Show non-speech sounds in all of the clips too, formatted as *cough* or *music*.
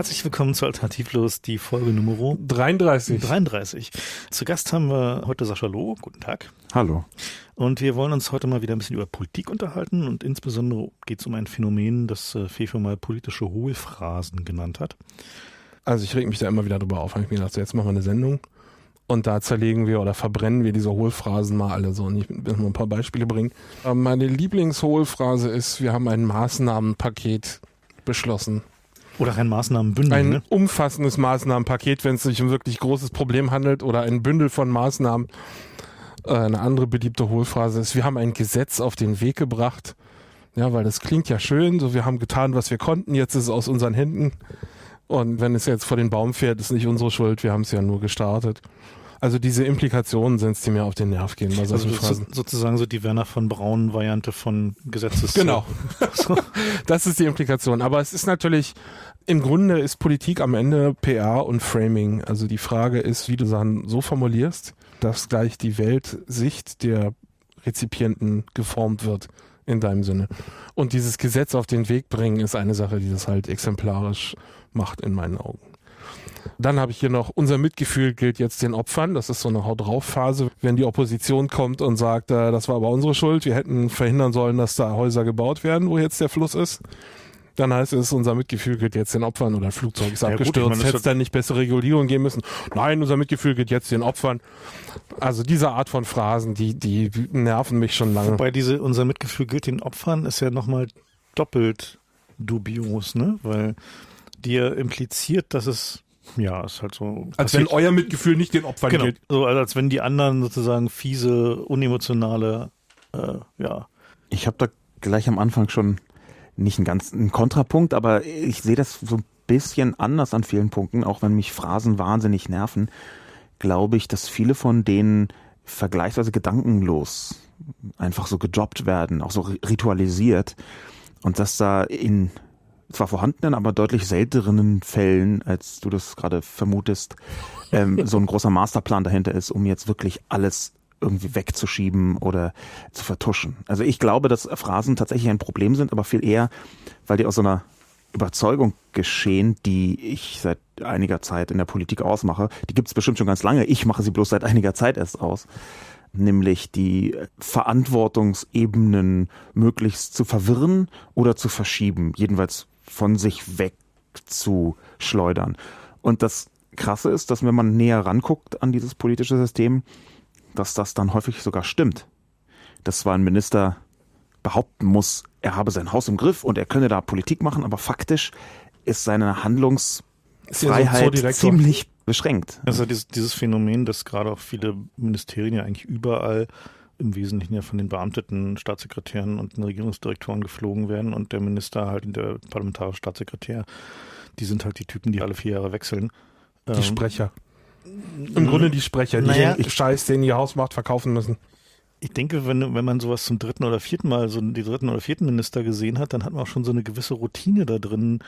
Herzlich willkommen zu Alternativlos, die Folge Nummer 33. 33. Zu Gast haben wir heute Sascha Loh. Guten Tag. Hallo. Und wir wollen uns heute mal wieder ein bisschen über Politik unterhalten und insbesondere geht es um ein Phänomen, das äh, Fefe mal politische Hohlphrasen genannt hat. Also ich reg mich da immer wieder drüber auf. Habe ich mir gedacht, so jetzt machen wir eine Sendung und da zerlegen wir oder verbrennen wir diese Hohlphrasen mal alle so. Und ich will mal ein paar Beispiele bringen. Ähm, meine Lieblingshohlphrase ist, wir haben ein Maßnahmenpaket beschlossen. Oder ein Maßnahmenbündel. Ein ne? umfassendes Maßnahmenpaket, wenn es sich um wirklich großes Problem handelt oder ein Bündel von Maßnahmen. Äh, eine andere beliebte Hohlphrase ist, wir haben ein Gesetz auf den Weg gebracht. Ja, weil das klingt ja schön, so wir haben getan, was wir konnten, jetzt ist es aus unseren Händen. Und wenn es jetzt vor den Baum fährt, ist nicht unsere Schuld, wir haben es ja nur gestartet. Also diese Implikationen sind es, die mir auf den Nerv gehen bei solchen Also so, Phrasen. sozusagen so die Werner von Braun Variante von Gesetzes. Genau. *laughs* *laughs* Das ist die Implikation. Aber es ist natürlich, im Grunde ist Politik am Ende PR und Framing. Also die Frage ist, wie du Sachen so formulierst, dass gleich die Weltsicht der Rezipienten geformt wird in deinem Sinne. Und dieses Gesetz auf den Weg bringen ist eine Sache, die das halt exemplarisch macht in meinen Augen. Dann habe ich hier noch, unser Mitgefühl gilt jetzt den Opfern. Das ist so eine Haut drauf Phase, wenn die Opposition kommt und sagt, äh, das war aber unsere Schuld, wir hätten verhindern sollen, dass da Häuser gebaut werden, wo jetzt der Fluss ist. Dann heißt es, unser Mitgefühl gilt jetzt den Opfern oder Flugzeug ist Ja, abgestürzt, hätte es dann nicht bessere Regulierung geben müssen. Nein, unser Mitgefühl gilt jetzt den Opfern. Also diese Art von Phrasen, die, die nerven mich schon lange. Wobei diese, unser Mitgefühl gilt den Opfern, ist ja nochmal doppelt dubios, ne? Weil dir impliziert, dass es, ja, ist halt so. Als wenn passiert. euer Mitgefühl nicht den Opfern genau, gilt. so als wenn die anderen sozusagen fiese, unemotionale, äh, ja. Ich habe da gleich am Anfang schon nicht einen ganz einen Kontrapunkt, aber ich sehe das so ein bisschen anders an vielen Punkten, auch wenn mich Phrasen wahnsinnig nerven, glaube ich, dass viele von denen vergleichsweise gedankenlos einfach so gejobbt werden, auch so ri- ritualisiert und dass da in zwar vorhandenen, aber deutlich selteneren Fällen, als du das gerade vermutest, ähm, *laughs* so ein großer Masterplan dahinter ist, um jetzt wirklich alles irgendwie wegzuschieben oder zu vertuschen. Also ich glaube, dass Phrasen tatsächlich ein Problem sind, aber viel eher, weil die aus so einer Überzeugung geschehen, die ich seit einiger Zeit in der Politik ausmache. Die gibt es bestimmt schon ganz lange. Ich mache sie bloß seit einiger Zeit erst aus. Nämlich die Verantwortungsebenen möglichst zu verwirren oder zu verschieben. Jedenfalls von sich weg zu schleudern. Und das Krasse ist, dass wenn man näher ranguckt an dieses politische System, dass das dann häufig sogar stimmt. Dass zwar ein Minister behaupten muss, er habe sein Haus im Griff und er könne da Politik machen, aber faktisch ist seine Ist ja so Handlungsfreiheit ziemlich beschränkt. Also dieses, dieses Phänomen, dass gerade auch viele Ministerien ja eigentlich überall im Wesentlichen ja von den beamteten Staatssekretären und den Regierungsdirektoren geflogen werden und der Minister halt und der parlamentarische Staatssekretär, die sind halt die Typen, die alle vier Jahre wechseln. Die Ähm, Sprecher. Im Grunde die Sprecher, die Naja, den Scheiß, den ihr Haus macht, verkaufen müssen. Ich denke, wenn, wenn man sowas zum dritten oder vierten Mal, so die dritten oder vierten Minister gesehen hat, dann hat man auch schon so eine gewisse Routine da drin,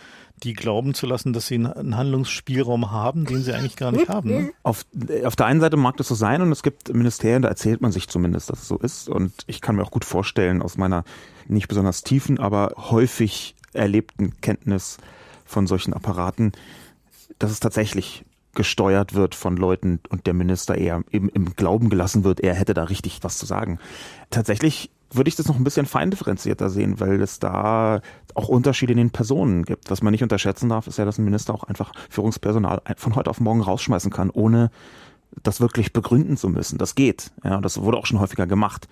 die glauben zu lassen, dass sie einen, einen Handlungsspielraum haben, den sie eigentlich gar nicht haben. Ne? Auf, auf der einen Seite mag das so sein und es gibt Ministerien, da erzählt man sich zumindest, dass es so ist. Und ich kann mir auch gut vorstellen, aus meiner nicht besonders tiefen, aber häufig erlebten Kenntnis von solchen Apparaten, dass es tatsächlich gesteuert wird von Leuten und der Minister eher im, im Glauben gelassen wird, er hätte da richtig was zu sagen. Tatsächlich würde ich das noch ein bisschen feindifferenzierter sehen, weil es da auch Unterschiede in den Personen gibt. Was man nicht unterschätzen darf, ist ja, dass ein Minister auch einfach Führungspersonal von heute auf morgen rausschmeißen kann, ohne das wirklich begründen zu müssen. Das geht. Ja, das wurde auch schon häufiger gemacht.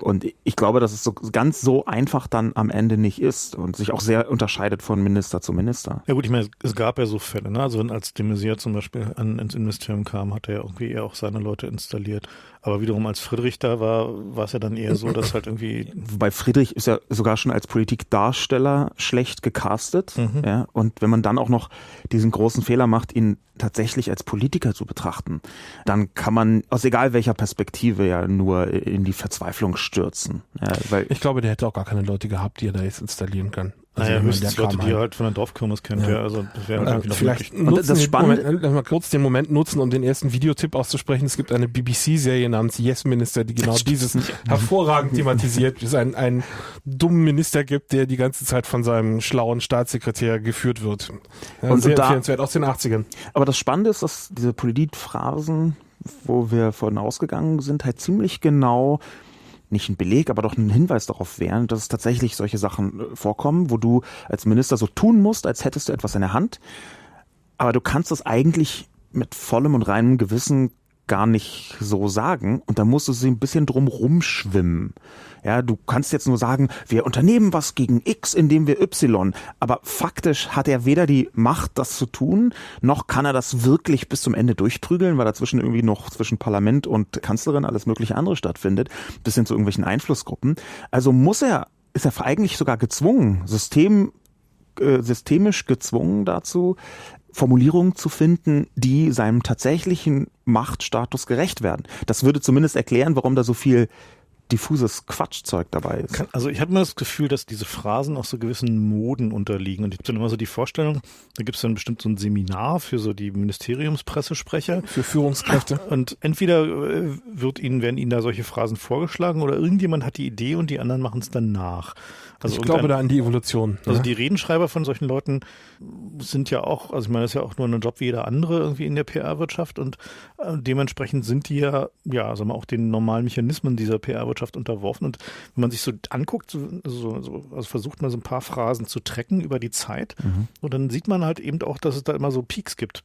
Und ich glaube, dass es so ganz so einfach dann am Ende nicht ist und sich auch sehr unterscheidet von Minister zu Minister. Ja gut, ich meine, es gab ja so Fälle, ne? Also wenn als de Maizière zum Beispiel an, ins Ministerium kam, hat er irgendwie eher auch seine Leute installiert. Aber wiederum als Friedrich da war, war es ja dann eher so, dass halt irgendwie Wobei Friedrich ist ja sogar schon als Politikdarsteller schlecht gecastet. Ja, und wenn man dann auch noch diesen großen Fehler macht, ihn tatsächlich als Politiker zu betrachten, dann kann man aus egal welcher Perspektive ja nur in die Verzweiflung stürzen. Ja, weil Ich glaube, der hätte auch gar keine Leute gehabt, die er da jetzt installieren kann. Also naja, höchstens Leute, die er halt von der Dorfkirmes kennt, ja. ja. Also das wäre halt äh, vielleicht nutzen das Moment, äh, mal kurz den Moment nutzen, um den ersten Videotipp auszusprechen. Es gibt eine BBC-Serie namens Yes Minister, die genau dieses hervorragend thematisiert, wie es einen, einen dummen Minister gibt, der die ganze Zeit von seinem schlauen Staatssekretär geführt wird. Ja, und sehr da, empfehlenswert aus den 80ern. Aber das Spannende ist, dass diese Politphrasen, wo wir von ausgegangen sind, halt ziemlich genau nicht ein Beleg, aber doch ein Hinweis darauf wären, dass es tatsächlich solche Sachen äh, vorkommen, wo du als Minister so tun musst, als hättest du etwas in der Hand, aber du kannst es eigentlich mit vollem und reinem Gewissen gar nicht so sagen und da musst du sie ein bisschen drum rumschwimmen. Ja, du kannst jetzt nur sagen, wir unternehmen was gegen X, indem wir Y. Aber faktisch hat er weder die Macht, das zu tun, noch kann er das wirklich bis zum Ende durchprügeln, weil dazwischen irgendwie noch zwischen Parlament und Kanzlerin alles mögliche andere stattfindet, bis hin zu irgendwelchen Einflussgruppen. Also muss er, ist er eigentlich sogar gezwungen, System, äh, systemisch gezwungen dazu, Formulierungen zu finden, die seinem tatsächlichen Machtstatus gerecht werden. Das würde zumindest erklären, warum da so viel diffuses Quatschzeug dabei ist. Also ich habe immer das Gefühl, dass diese Phrasen auch so gewissen Moden unterliegen. Und ich habe dann immer so die Vorstellung, da gibt es dann bestimmt so ein Seminar für so die Ministeriumspressesprecher. Für Führungskräfte. Und entweder äh, wird ihnen, werden ihnen da solche Phrasen vorgeschlagen oder irgendjemand hat die Idee und die anderen machen es dann nach. Also ich glaube da an die Evolution. Also ja. die Redenschreiber von solchen Leuten sind ja auch, also ich meine, das ist ja auch nur ein Job wie jeder andere irgendwie in der PR-Wirtschaft und äh, dementsprechend sind die ja, ja, sagen wir auch den normalen Mechanismen dieser PR-Wirtschaft unterworfen. Und wenn man sich so anguckt, so, so, also versucht man so ein paar Phrasen zu trecken über die Zeit mhm. und dann sieht man halt eben auch, dass es da immer so Peaks gibt.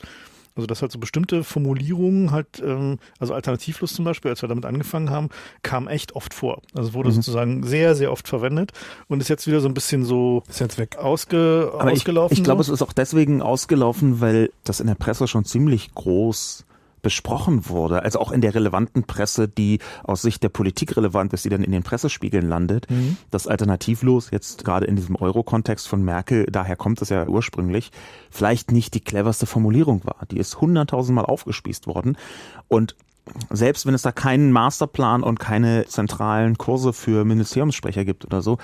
Also dass halt so bestimmte Formulierungen halt, ähm, also alternativlos zum Beispiel, als wir damit angefangen haben, kam echt oft vor. Also wurde mhm. sozusagen sehr, sehr oft verwendet und ist jetzt wieder so ein bisschen so ist jetzt weg. Ausge, Aber ausgelaufen. Ich, ich glaube, so. es ist auch deswegen ausgelaufen, weil das in der Presse schon ziemlich groß besprochen wurde, also auch in der relevanten Presse, die aus Sicht der Politik relevant ist, die dann in den Pressespiegeln landet, mhm. das alternativlos jetzt gerade in diesem Euro-Kontext von Merkel, daher kommt es ja ursprünglich, vielleicht nicht die cleverste Formulierung war. Die ist hunderttausendmal aufgespießt worden und selbst wenn es da keinen Masterplan und keine zentralen Kurse für Ministeriumssprecher gibt oder so,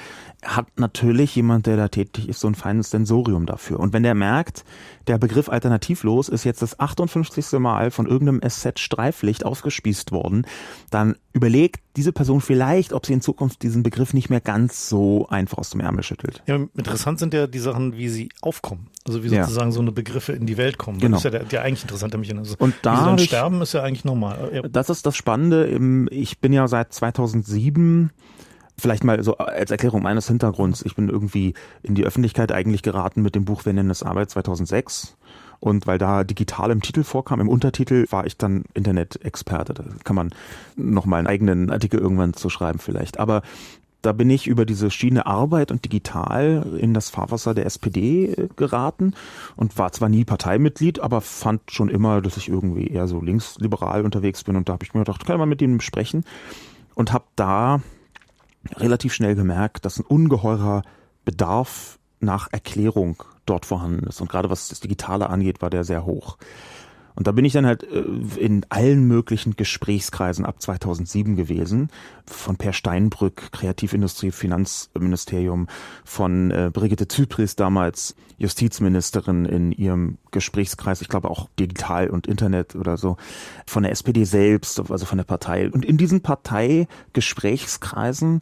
hat natürlich jemand, der da tätig ist, so ein feines Sensorium dafür. Und wenn der merkt, der Begriff alternativlos ist jetzt das 58. Mal von irgendeinem SZ Streiflicht aufgespießt worden, dann überlegt diese Person vielleicht, ob sie in Zukunft diesen Begriff nicht mehr ganz so einfach aus dem Ärmel schüttelt. Ja, interessant sind ja die Sachen, wie sie aufkommen. Also wie sozusagen ja. so eine Begriffe in die Welt kommen. Genau. Das ist ja der, der eigentlich interessante Mechanismus. Und da wie sie dann sterben, ist ja eigentlich normal. Ja. Das ist das Spannende. Ich bin ja seit 2007 Vielleicht mal so als Erklärung meines Hintergrunds. Ich bin irgendwie in die Öffentlichkeit eigentlich geraten mit dem Buch Wir nennen es Arbeit 2006. Und weil da digital im Titel vorkam, im Untertitel, war ich dann Internet-Experte. Da kann man nochmal einen eigenen Artikel irgendwann zu schreiben vielleicht. Aber da bin ich über diese Schiene Arbeit und Digital in das Fahrwasser der SPD äh, geraten und war zwar nie Parteimitglied, aber fand schon immer, dass ich irgendwie eher so linksliberal unterwegs bin und da habe ich mir gedacht, kann man mit ihm sprechen und habe da relativ schnell gemerkt, dass ein ungeheurer Bedarf nach Erklärung dort vorhanden ist. Und gerade was das Digitale angeht, war der sehr hoch. Und da bin ich dann halt äh, in allen möglichen Gesprächskreisen ab 2007 gewesen. Von Per Steinbrück, Kreativindustrie, Finanzministerium, von äh, Brigitte Zypris, damals Justizministerin in ihrem Gesprächskreis, ich glaube auch digital und Internet oder so, von der SPD selbst, also von der Partei. Und in diesen Parteigesprächskreisen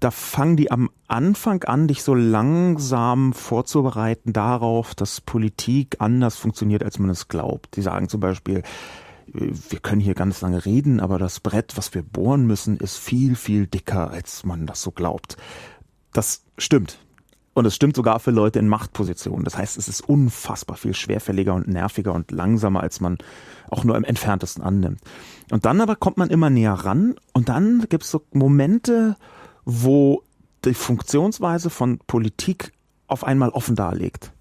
da fangen die am Anfang an, dich so langsam vorzubereiten darauf, dass Politik anders funktioniert, als man es glaubt. Die sagen zum Beispiel, wir können hier ganz lange reden, aber das Brett, was wir bohren müssen, ist viel, viel dicker, als man das so glaubt. Das stimmt. Und es stimmt sogar für Leute in Machtpositionen. Das heißt, es ist unfassbar viel schwerfälliger und nerviger und langsamer, als man auch nur im entferntesten annimmt. Und dann aber kommt man immer näher ran und dann gibt es so Momente, wo die Funktionsweise von Politik auf einmal offen darlegt.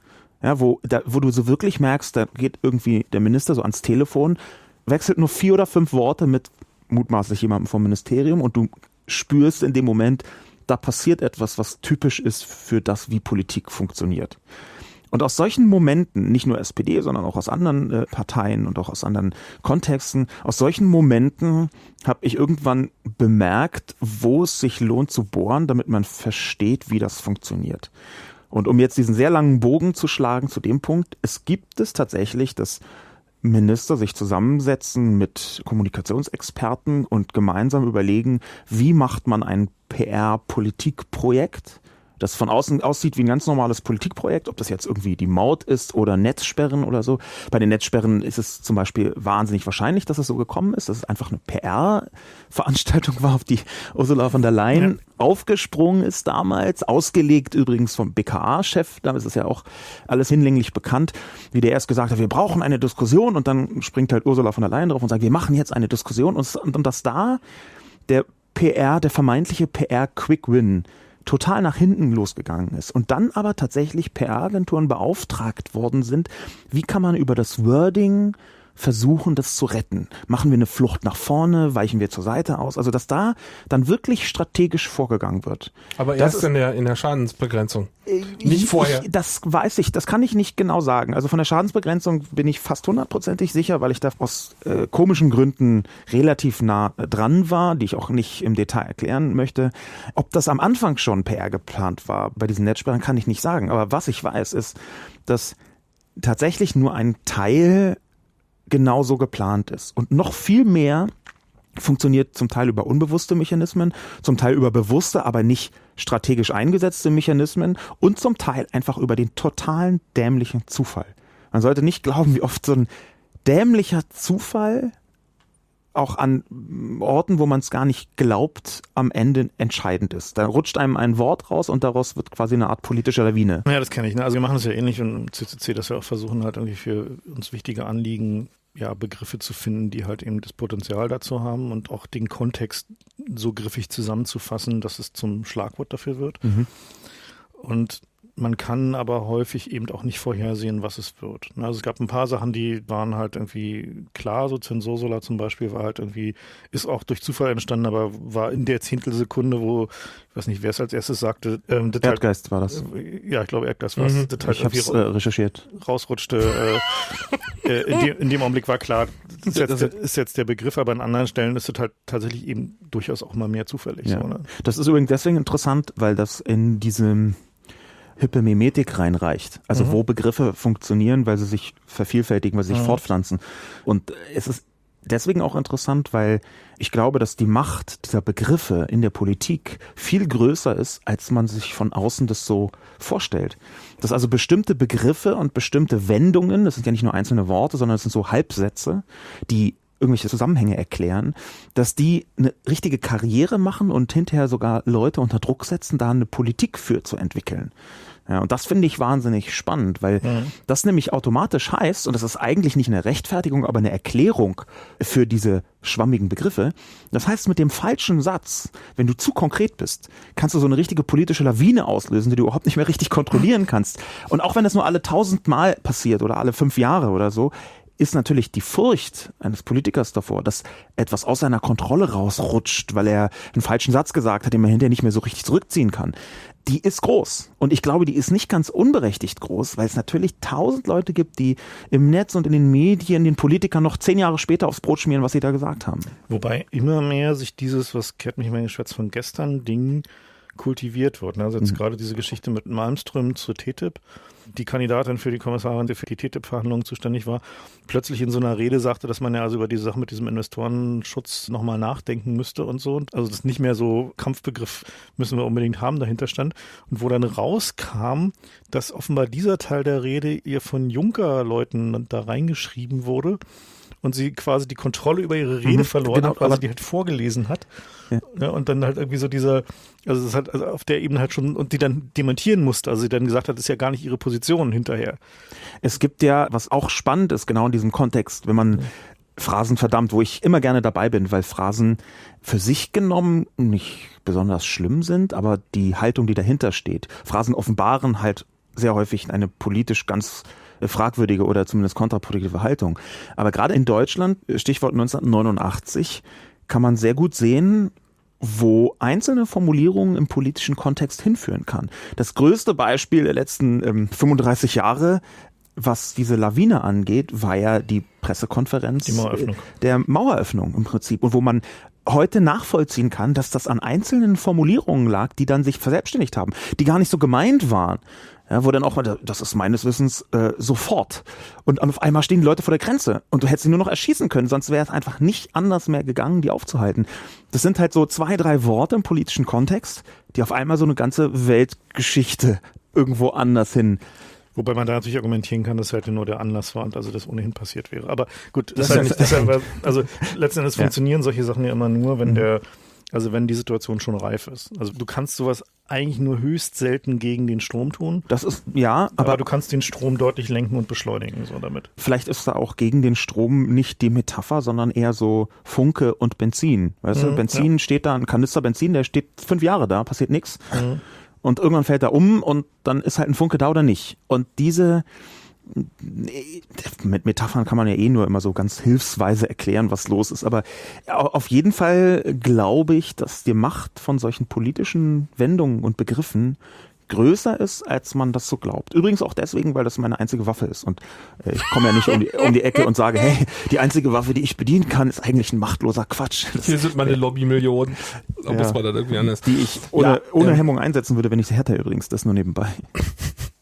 Ja, wo, da, wo du so wirklich merkst, da geht irgendwie der Minister so ans Telefon, wechselt nur vier oder fünf Worte mit mutmaßlich jemandem vom Ministerium und du spürst in dem Moment, da passiert etwas, was typisch ist für das, wie Politik funktioniert. Und aus solchen Momenten, nicht nur SPD, sondern auch aus anderen äh, Parteien und auch aus anderen Kontexten, aus solchen Momenten habe ich irgendwann bemerkt, wo es sich lohnt zu bohren, damit man versteht, wie das funktioniert. Und um jetzt diesen sehr langen Bogen zu schlagen zu dem Punkt, es gibt es tatsächlich, dass Minister sich zusammensetzen mit Kommunikationsexperten und gemeinsam überlegen, wie macht man ein PR-Politikprojekt, das von außen aussieht wie ein ganz normales Politikprojekt, ob das jetzt irgendwie die Maut ist oder Netzsperren oder so. Bei den Netzsperren ist es zum Beispiel wahnsinnig wahrscheinlich, dass es so gekommen ist, dass es einfach eine PR-Veranstaltung war, auf die Ursula von der Leyen ja. aufgesprungen ist damals, ausgelegt übrigens vom BKA-Chef, da ist es ja auch alles hinlänglich bekannt, wie der erst gesagt hat, wir brauchen eine Diskussion und dann springt halt Ursula von der Leyen drauf und sagt, wir machen jetzt eine Diskussion und, und dass da der PR, der vermeintliche PR-Quick-Win total nach hinten losgegangen ist und dann aber tatsächlich PR-Agenturen beauftragt worden sind, wie kann man über das Wording versuchen, das zu retten. Machen wir eine Flucht nach vorne, weichen wir zur Seite aus. Also dass da dann wirklich strategisch vorgegangen wird. Aber erst ist, in der in der Schadensbegrenzung. Äh, nicht vorher. Ich, das weiß ich, das kann ich nicht genau sagen. Also von der Schadensbegrenzung bin ich fast hundertprozentig sicher, weil ich da aus äh, komischen Gründen relativ nah dran war, die ich auch nicht im Detail erklären möchte. Ob das am Anfang schon PR geplant war bei diesen Netzsperren, kann ich nicht sagen. Aber was ich weiß, ist, dass tatsächlich nur ein Teil genauso geplant ist. Und noch viel mehr funktioniert zum Teil über unbewusste Mechanismen, zum Teil über bewusste, aber nicht strategisch eingesetzte Mechanismen und zum Teil einfach über den totalen dämlichen Zufall. Man sollte nicht glauben, wie oft so ein dämlicher Zufall auch an Orten, wo man es gar nicht glaubt, am Ende entscheidend ist. Da rutscht einem ein Wort raus und daraus wird quasi eine Art politische Lawine. Ja, das kenne ich. Ne? Also wir machen es ja ähnlich und im CCC, dass wir auch versuchen halt irgendwie für uns wichtige Anliegen ja, Begriffe zu finden, die halt eben das Potenzial dazu haben und auch den Kontext so griffig zusammenzufassen, dass es zum Schlagwort dafür wird. Mhm. Und man kann aber häufig eben auch nicht vorhersehen, was es wird. Also es gab ein paar Sachen, die waren halt irgendwie klar, so Zensursola zum Beispiel war halt irgendwie, ist auch durch Zufall entstanden, aber war in der Zehntelsekunde, wo, ich weiß nicht, wer es als erstes sagte, ähm, das halt Erdgeist halt, war das. Äh, ja, ich glaube Erdgeist war es. Mhm. Das halt ich hab's, äh, recherchiert. Rausrutschte. äh, *laughs* äh, in, dem, in dem Augenblick war klar, das ist jetzt, ist jetzt der Begriff, aber an anderen Stellen ist es halt tatsächlich eben durchaus auch mal mehr zufällig. Ja. So, ne? Das ist übrigens deswegen interessant, weil das in diesem Hypermimetik reinreicht. Also mhm. wo Begriffe funktionieren, weil sie sich vervielfältigen, weil sie sich mhm. fortpflanzen. Und es ist deswegen auch interessant, weil ich glaube, dass die Macht dieser Begriffe in der Politik viel größer ist, als man sich von außen das so vorstellt. Dass also bestimmte Begriffe und bestimmte Wendungen, das sind ja nicht nur einzelne Worte, sondern es sind so Halbsätze, die irgendwelche Zusammenhänge erklären, dass die eine richtige Karriere machen und hinterher sogar Leute unter Druck setzen, da eine Politik für zu entwickeln. Ja, und das finde ich wahnsinnig spannend, weil mhm. das nämlich automatisch heißt, und das ist eigentlich nicht eine Rechtfertigung, aber eine Erklärung für diese schwammigen Begriffe. Das heißt, mit dem falschen Satz, wenn du zu konkret bist, kannst du so eine richtige politische Lawine auslösen, die du überhaupt nicht mehr richtig kontrollieren kannst. Und auch wenn das nur alle tausend Mal passiert oder alle fünf Jahre oder so, ist natürlich die Furcht eines Politikers davor, dass etwas aus seiner Kontrolle rausrutscht, weil er einen falschen Satz gesagt hat, den man hinterher nicht mehr so richtig zurückziehen kann. Die ist groß. Und ich glaube, die ist nicht ganz unberechtigt groß, weil es natürlich tausend Leute gibt, die im Netz und in den Medien den Politikern noch zehn Jahre später aufs Brot schmieren, was sie da gesagt haben. Wobei immer mehr sich dieses, was kehrt mich mein Geschwätz von gestern, Ding kultiviert wird. Also jetzt mhm. gerade diese Geschichte mit Malmström zur TTIP die Kandidatin für die Kommissarin, die für die TTIP-Verhandlungen zuständig war, plötzlich in so einer Rede sagte, dass man ja also über diese Sache mit diesem Investorenschutz nochmal nachdenken müsste und so. Also das nicht mehr so Kampfbegriff müssen wir unbedingt haben, dahinter stand. Und wo dann rauskam, dass offenbar dieser Teil der Rede ihr von Juncker-Leuten da reingeschrieben wurde und sie quasi die Kontrolle über ihre Rede mhm, verloren genau, hat, weil sie die halt vorgelesen hat. Ja. ja. und dann halt irgendwie so dieser, also das hat also auf der Ebene halt schon, und die dann dementieren musste, also sie dann gesagt hat, das ist ja gar nicht ihre Position hinterher. Es gibt ja, was auch spannend ist, genau in diesem Kontext, wenn man Phrasen verdammt, wo ich immer gerne dabei bin, weil Phrasen für sich genommen nicht besonders schlimm sind, aber die Haltung, die dahinter steht. Phrasen offenbaren halt sehr häufig eine politisch ganz fragwürdige oder zumindest kontraproduktive Haltung. Aber gerade in Deutschland, Stichwort 1989, kann man sehr gut sehen, wo einzelne Formulierungen im politischen Kontext hinführen kann. Das größte Beispiel der letzten ähm, 35 Jahre was diese Lawine angeht, war ja die Pressekonferenz die Maueröffnung. der Maueröffnung im Prinzip und wo man heute nachvollziehen kann, dass das an einzelnen Formulierungen lag, die dann sich verselbstständigt haben, die gar nicht so gemeint waren. Ja, wo dann auch mal, das ist meines Wissens äh, sofort. Und auf einmal stehen die Leute vor der Grenze und du hättest sie nur noch erschießen können, sonst wäre es einfach nicht anders mehr gegangen, die aufzuhalten. Das sind halt so zwei, drei Worte im politischen Kontext, die auf einmal so eine ganze Weltgeschichte irgendwo anders hin Wobei man da natürlich argumentieren kann, dass halt nur der Anlass war und also das ohnehin passiert wäre. Aber gut, das, das ist halt nicht, das *laughs* also letzten Endes ja. funktionieren solche Sachen ja immer nur, wenn mhm. der, also wenn die Situation schon reif ist. Also du kannst sowas eigentlich nur höchst selten gegen den Strom tun. Das ist, ja, aber, aber du kannst den Strom deutlich lenken und beschleunigen, so damit. Vielleicht ist da auch gegen den Strom nicht die Metapher, sondern eher so Funke und Benzin. Weißt mhm, du, Benzin ja. steht da, ein Kanister Benzin, der steht fünf Jahre da, passiert nichts. Mhm und irgendwann fällt er um und dann ist halt ein Funke da oder nicht. Und diese mit Metaphern kann man ja eh nur immer so ganz hilfsweise erklären, was los ist. Aber auf jeden Fall glaube ich, dass die Macht von solchen politischen Wendungen und Begriffen größer ist, als man das so glaubt. Übrigens auch deswegen, weil das meine einzige Waffe ist. Und äh, ich komme ja nicht um die, um die Ecke und sage, hey, die einzige Waffe, die ich bedienen kann, ist eigentlich ein machtloser Quatsch. Das, Hier sind meine Lobby-Millionen. Da ja, muss man dann irgendwie anders. Die ich ohne, ja, ohne ja. Hemmung einsetzen würde, wenn ich sie hätte übrigens. Das nur nebenbei. *laughs*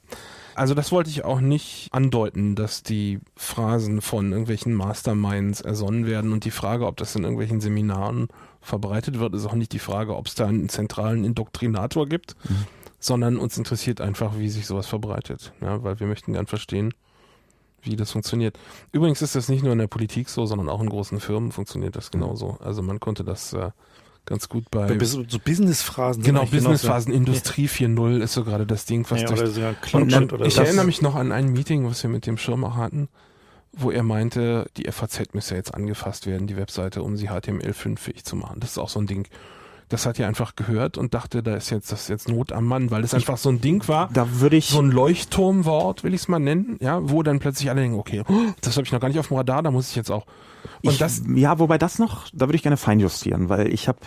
Also das wollte ich auch nicht andeuten, dass die Phrasen von irgendwelchen Masterminds ersonnen werden und die Frage, ob das in irgendwelchen Seminaren verbreitet wird, ist auch nicht die Frage, ob es da einen zentralen Indoktrinator gibt. Mhm sondern uns interessiert einfach, wie sich sowas verbreitet, ja, weil wir möchten gern verstehen, wie das funktioniert. Übrigens ist das nicht nur in der Politik so, sondern auch in großen Firmen funktioniert das genauso. Also man konnte das äh, ganz gut bei, so Business-Phrasen. Genau, Business-Phrasen, Industrie ja. 4.0 ist so gerade das Ding, was ja, durch, oder so und, oder Ich erinnere mich noch an ein Meeting, was wir mit dem Schirm auch hatten, wo er meinte, die FAZ müsse jetzt angefasst werden, die Webseite, um sie HTML5 fähig zu machen. Das ist auch so ein Ding das hat ja einfach gehört und dachte, da ist jetzt das ist jetzt Not am Mann, weil es einfach so ein Ding war. Da würde ich so ein Leuchtturmwort, will ich es mal nennen, ja, wo dann plötzlich alle denken, okay, das habe ich noch gar nicht auf dem Radar, da muss ich jetzt auch. Und ich, das ja, wobei das noch, da würde ich gerne feinjustieren, weil ich habe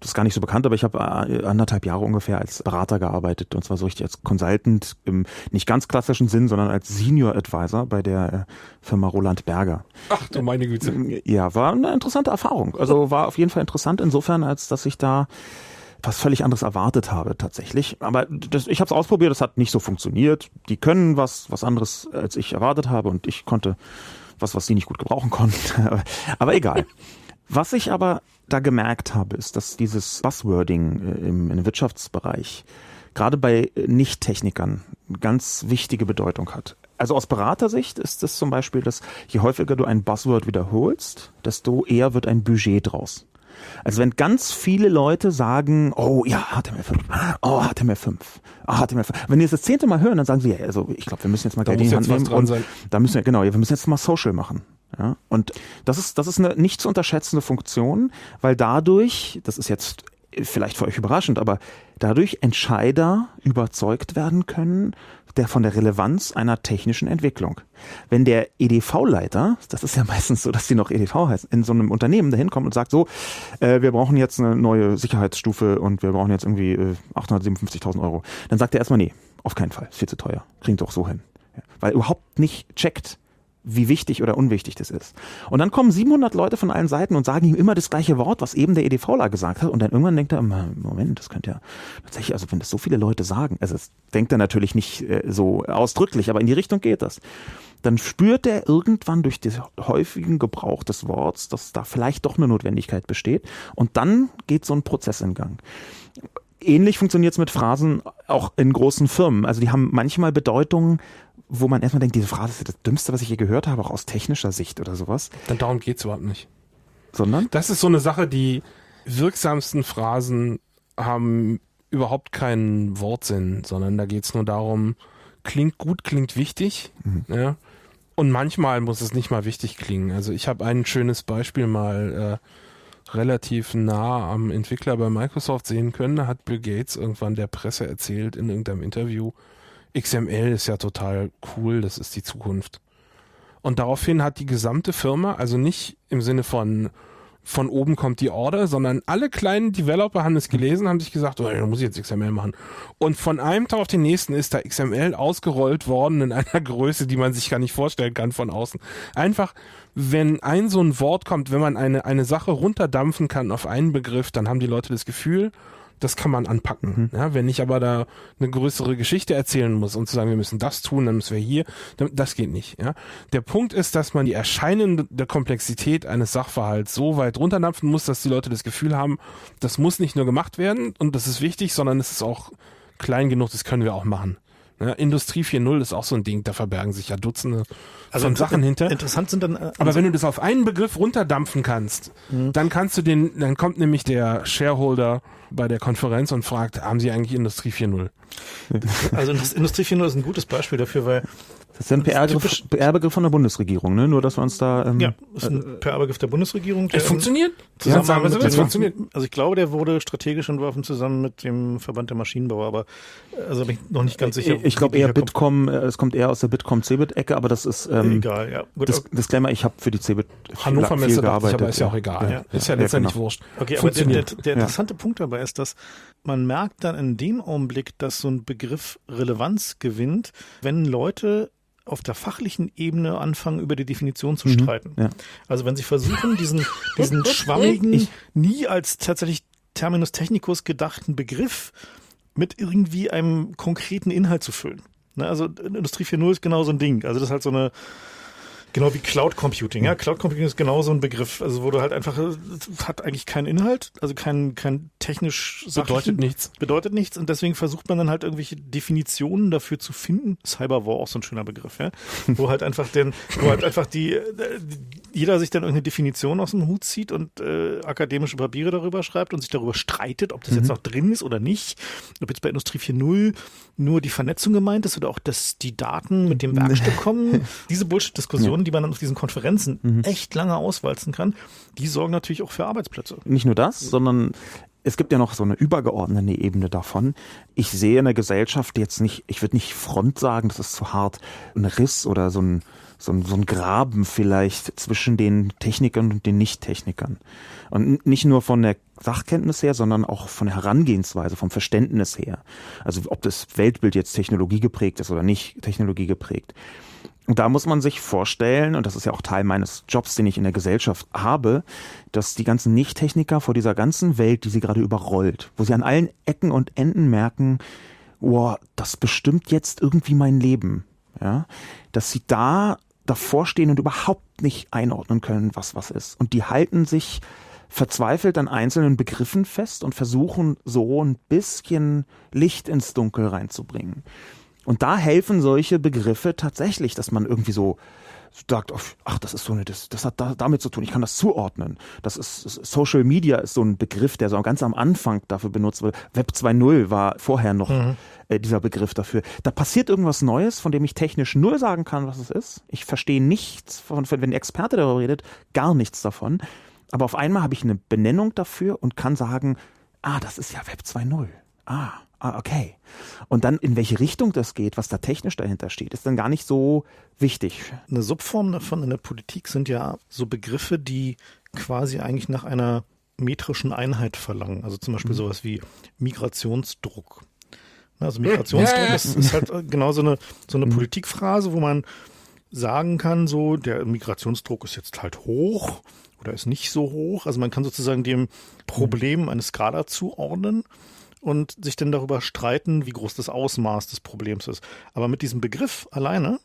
das ist gar nicht so bekannt, aber ich habe äh, anderthalb Jahre ungefähr als Berater gearbeitet und zwar so richtig als Consultant im nicht ganz klassischen Sinn, sondern als Senior Advisor bei der äh, Firma Roland Berger. Ach du meine Güte. Ja, war eine interessante Erfahrung. Also war auf jeden Fall interessant insofern, als dass ich da was völlig anderes erwartet habe tatsächlich. Aber das, ich habe es ausprobiert, das hat nicht so funktioniert. Die können was, was anderes, als ich erwartet habe und ich konnte was, was sie nicht gut gebrauchen konnten. *laughs* aber egal. Was ich aber da gemerkt habe, ist, dass dieses Buzzwording äh, im, im Wirtschaftsbereich gerade bei Nicht-Technikern ganz wichtige Bedeutung hat. Also aus Beratersicht ist es zum Beispiel, dass je häufiger du ein Buzzword wiederholst, desto eher wird ein Budget draus. Also wenn ganz viele Leute sagen, oh ja, HTML5, oh HTML5, oh, HTML5. Wenn die es das zehnte Mal hören, dann sagen sie, ja, also ich glaube, wir müssen jetzt mal Geld in die Hand nehmen und sein. da müssen wir, genau, wir müssen jetzt mal Social machen. Ja, und das ist, das ist eine nicht zu unterschätzende Funktion, weil dadurch, das ist jetzt vielleicht für euch überraschend, aber dadurch Entscheider überzeugt werden können der von der Relevanz einer technischen Entwicklung. Wenn der EDV-Leiter, das ist ja *laughs* meistens so, dass die noch EDV heißen, in so einem Unternehmen dahin kommt und sagt so, äh, wir brauchen jetzt eine neue Sicherheitsstufe und wir brauchen jetzt irgendwie äh, 857.000 Euro, dann sagt er erstmal, nee, auf keinen Fall, ist viel zu teuer, kriegt doch so hin. Ja, weil er überhaupt nicht checkt, wie wichtig oder unwichtig das ist. Und dann kommen 700 Leute von allen Seiten und sagen ihm immer das gleiche Wort, was eben der EDVler gesagt hat. Und dann irgendwann denkt er, Moment, das könnte ja tatsächlich, also wenn das so viele Leute sagen, also das denkt er natürlich nicht äh, so ausdrücklich, aber in die Richtung geht das. Dann spürt er irgendwann durch den häufigen Gebrauch des Worts, dass da vielleicht doch eine Notwendigkeit besteht. Und dann geht so ein Prozess in Gang ähnlich funktioniert es mit Phrasen auch in großen Firmen. Also die haben manchmal Bedeutungen, wo man erstmal denkt, diese Phrase ist das Dümmste, was ich je gehört habe, auch aus technischer Sicht oder sowas. Dann darum geht's überhaupt nicht. Sondern? Das ist so eine Sache, die wirksamsten Phrasen haben überhaupt keinen Wortsinn, sondern da geht's nur darum, klingt gut, klingt wichtig. Mhm. Ja. Und manchmal muss es nicht mal wichtig klingen. Also ich habe ein schönes Beispiel mal äh, relativ nah am Entwickler bei Microsoft sehen können. Da hat Bill Gates irgendwann der Presse erzählt in irgendeinem Interview, XML ist ja total cool, das ist die Zukunft. Und daraufhin hat die gesamte Firma, also nicht im Sinne von von oben kommt die Order, sondern alle kleinen Developer haben es gelesen, haben sich gesagt, oh, da muss ich jetzt XML machen. Und von einem Tag auf den nächsten ist da XML ausgerollt worden in einer *laughs* Größe, die man sich gar nicht vorstellen kann von außen. Einfach, wenn ein so ein Wort kommt, wenn man eine, eine Sache runterdampfen kann auf einen Begriff, dann haben die Leute das Gefühl, das kann man anpacken. Mhm. Ja, wenn ich aber da eine größere Geschichte erzählen muss und zu sagen, wir müssen das tun, dann müssen wir hier, das geht nicht. Ja. Der Punkt ist, dass man die erscheinende Komplexität eines Sachverhalts so weit runterdampfen muss, dass die Leute das Gefühl haben, das muss nicht nur gemacht werden und das ist wichtig, sondern es ist auch klein genug, das können wir auch machen. Ja, Industrie 4.0 ist auch so ein Ding, da verbergen sich ja Dutzende also von Sachen hinter. Interessant sind dann. Äh, Aber also wenn du das auf einen Begriff runterdampfen kannst, mhm. dann kannst du den, dann kommt nämlich der Shareholder bei der Konferenz und fragt, haben Sie eigentlich Industrie 4.0? *laughs* Also Industrie 4.0 ist ein gutes Beispiel dafür, weil das ist ein PR-Begriff PR von der Bundesregierung, ne? Nur, dass wir uns da. Ähm, ja, ist ein äh, PR-Begriff der Bundesregierung. Es funktioniert? Zusammen ja, es funktioniert. Also ich glaube, der wurde strategisch entworfen zusammen mit dem Verband der Maschinenbauer, aber also bin ich noch nicht ganz sicher. Ich, ich glaube eher Bitkom, kommt. Äh, es kommt eher aus der Bitkom-Cebit-Ecke, aber das ist. Ähm, egal, ja. Gut, das, Disclaimer, ich habe für die Cebit Hannover viel, viel gearbeitet. aber ist ja auch egal. Ja. Ist ja letztendlich genau. wurscht. Okay, aber der, der, der interessante Punkt dabei ist, dass man merkt dann in dem Augenblick, dass so ein Begriff Relevanz gewinnt, wenn Leute auf der fachlichen Ebene anfangen, über die Definition zu mhm, streiten. Ja. Also wenn sie versuchen, diesen, *laughs* diesen schwammigen, ich, nie als tatsächlich Terminus technicus gedachten Begriff mit irgendwie einem konkreten Inhalt zu füllen. Ne, also Industrie 4.0 ist genau so ein Ding. Also das ist halt so eine Genau wie Cloud Computing. Ja, Cloud Computing ist genau so ein Begriff, also wo du halt einfach hat eigentlich keinen Inhalt, also kein kein technisch bedeutet nichts. Bedeutet nichts und deswegen versucht man dann halt irgendwelche Definitionen dafür zu finden. Cyber war auch so ein schöner Begriff, ja, *laughs* wo halt einfach den, wo halt einfach die, die jeder sich dann irgendeine Definition aus dem Hut zieht und äh, akademische Papiere darüber schreibt und sich darüber streitet, ob das mhm. jetzt noch drin ist oder nicht. Ob jetzt bei Industrie 4.0 nur die Vernetzung gemeint ist oder auch, dass die Daten mit dem Werkstück kommen. *laughs* Diese Bullshit-Diskussionen, die man dann auf diesen Konferenzen mhm. echt lange auswalzen kann, die sorgen natürlich auch für Arbeitsplätze. Nicht nur das, sondern es gibt ja noch so eine übergeordnete Ebene davon. Ich sehe in der Gesellschaft jetzt nicht, ich würde nicht Front sagen, das ist zu hart, ein Riss oder so ein, so ein, so ein Graben vielleicht zwischen den Technikern und den Nicht-Technikern. Und nicht nur von der Sachkenntnis her, sondern auch von der Herangehensweise, vom Verständnis her. Also ob das Weltbild jetzt Technologie geprägt ist oder nicht Technologie geprägt. Und da muss man sich vorstellen, und das ist ja auch Teil meines Jobs, den ich in der Gesellschaft habe, dass die ganzen Nicht-Techniker vor dieser ganzen Welt, die sie gerade überrollt, wo sie an allen Ecken und Enden merken, wow, das bestimmt jetzt irgendwie mein Leben, ja, dass sie da davor stehen und überhaupt nicht einordnen können, was was ist. Und die halten sich verzweifelt an einzelnen Begriffen fest und versuchen so ein bisschen Licht ins Dunkel reinzubringen. Und da helfen solche Begriffe tatsächlich, dass man irgendwie so sagt, ach, das ist so eine, das, das hat da, damit zu tun, ich kann das zuordnen. Das ist, Social Media ist so ein Begriff, der so ganz am Anfang dafür benutzt wurde. Web 2.0 war vorher noch mhm. äh, dieser Begriff dafür. Da passiert irgendwas Neues, von dem ich technisch null sagen kann, was es ist. Ich verstehe nichts, von, wenn ein Experte darüber redet, gar nichts davon. Aber auf einmal habe ich eine Benennung dafür und kann sagen, ah, das ist ja Web 2.0. Ah, ah, okay. Und dann in welche Richtung das geht, was da technisch dahinter steht, ist dann gar nicht so wichtig. Eine Subform davon in der Politik sind ja so Begriffe, die quasi eigentlich nach einer metrischen Einheit verlangen. Also zum Beispiel mhm. sowas wie Migrationsdruck. Also Migrationsdruck ist, ist, halt genau so eine, so eine mhm. Politikphrase, wo man sagen kann, so der Migrationsdruck ist jetzt halt hoch oder ist nicht so hoch. Also man kann sozusagen dem Problem eine Skala zuordnen und sich dann darüber streiten, wie groß das Ausmaß des Problems ist. Aber mit diesem Begriff alleine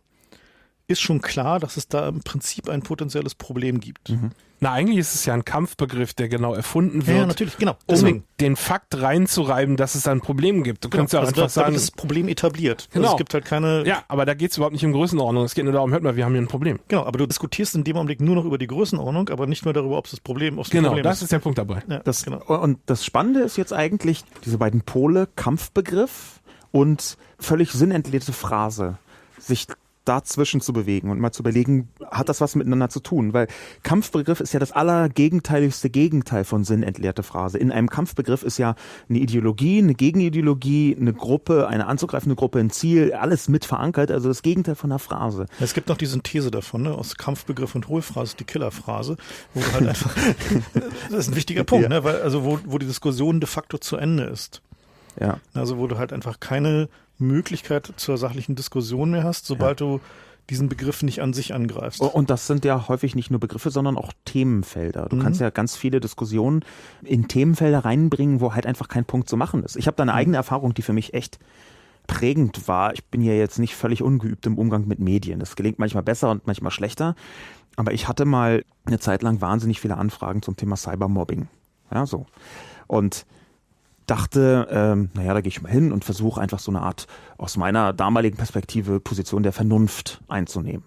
ist schon klar, dass es da im Prinzip ein potenzielles Problem gibt. Mhm. Na, eigentlich ist es ja ein Kampfbegriff, der genau erfunden wird. Ja, natürlich, genau. Deswegen. Um den Fakt reinzureiben, dass es da ein Problem gibt. Du genau. kannst ja auch also einfach da, sagen. das Problem etabliert. Also genau. Also es gibt halt keine. Ja, aber da geht es überhaupt nicht um Größenordnung. Es geht nur darum, hört mal, wir haben hier ein Problem. Genau, aber du diskutierst in dem Augenblick nur noch über die Größenordnung, aber nicht mehr darüber, ob es das Problem, ob genau, Problem das ist. ist der Punkt dabei. Ja, das, genau. Und das Spannende ist jetzt eigentlich diese beiden Pole, Kampfbegriff und völlig sinnentleerte Phrase sich dazwischen zu bewegen und mal zu überlegen, hat das was miteinander zu tun? Weil Kampfbegriff ist ja das allergegenteiligste Gegenteil von sinnentleerte Phrase. In einem Kampfbegriff ist ja eine Ideologie, eine Gegenideologie, eine Gruppe, eine anzugreifende Gruppe, ein Ziel, alles mit verankert, also das Gegenteil von einer Phrase. Es gibt noch die Synthese davon, ne? aus Kampfbegriff und Hohlphrase, die Killerphrase, wo du halt einfach, *laughs* das ist ein wichtiger Punkt, ja. ne? weil, also wo, wo die Diskussion de facto zu Ende ist. Ja. Also wo du halt einfach keine Möglichkeit zur sachlichen Diskussion mehr hast, sobald ja. du diesen Begriff nicht an sich angreifst. Und das sind ja häufig nicht nur Begriffe, sondern auch Themenfelder. Du mhm. kannst ja ganz viele Diskussionen in Themenfelder reinbringen, wo halt einfach kein Punkt zu machen ist. Ich habe da eine mhm. eigene Erfahrung, die für mich echt prägend war. Ich bin ja jetzt nicht völlig ungeübt im Umgang mit Medien. Das gelingt manchmal besser und manchmal schlechter. Aber ich hatte mal eine Zeit lang wahnsinnig viele Anfragen zum Thema Cybermobbing. Ja, so. Und dachte, ähm, naja, da gehe ich mal hin und versuche einfach so eine Art aus meiner damaligen Perspektive Position der Vernunft einzunehmen.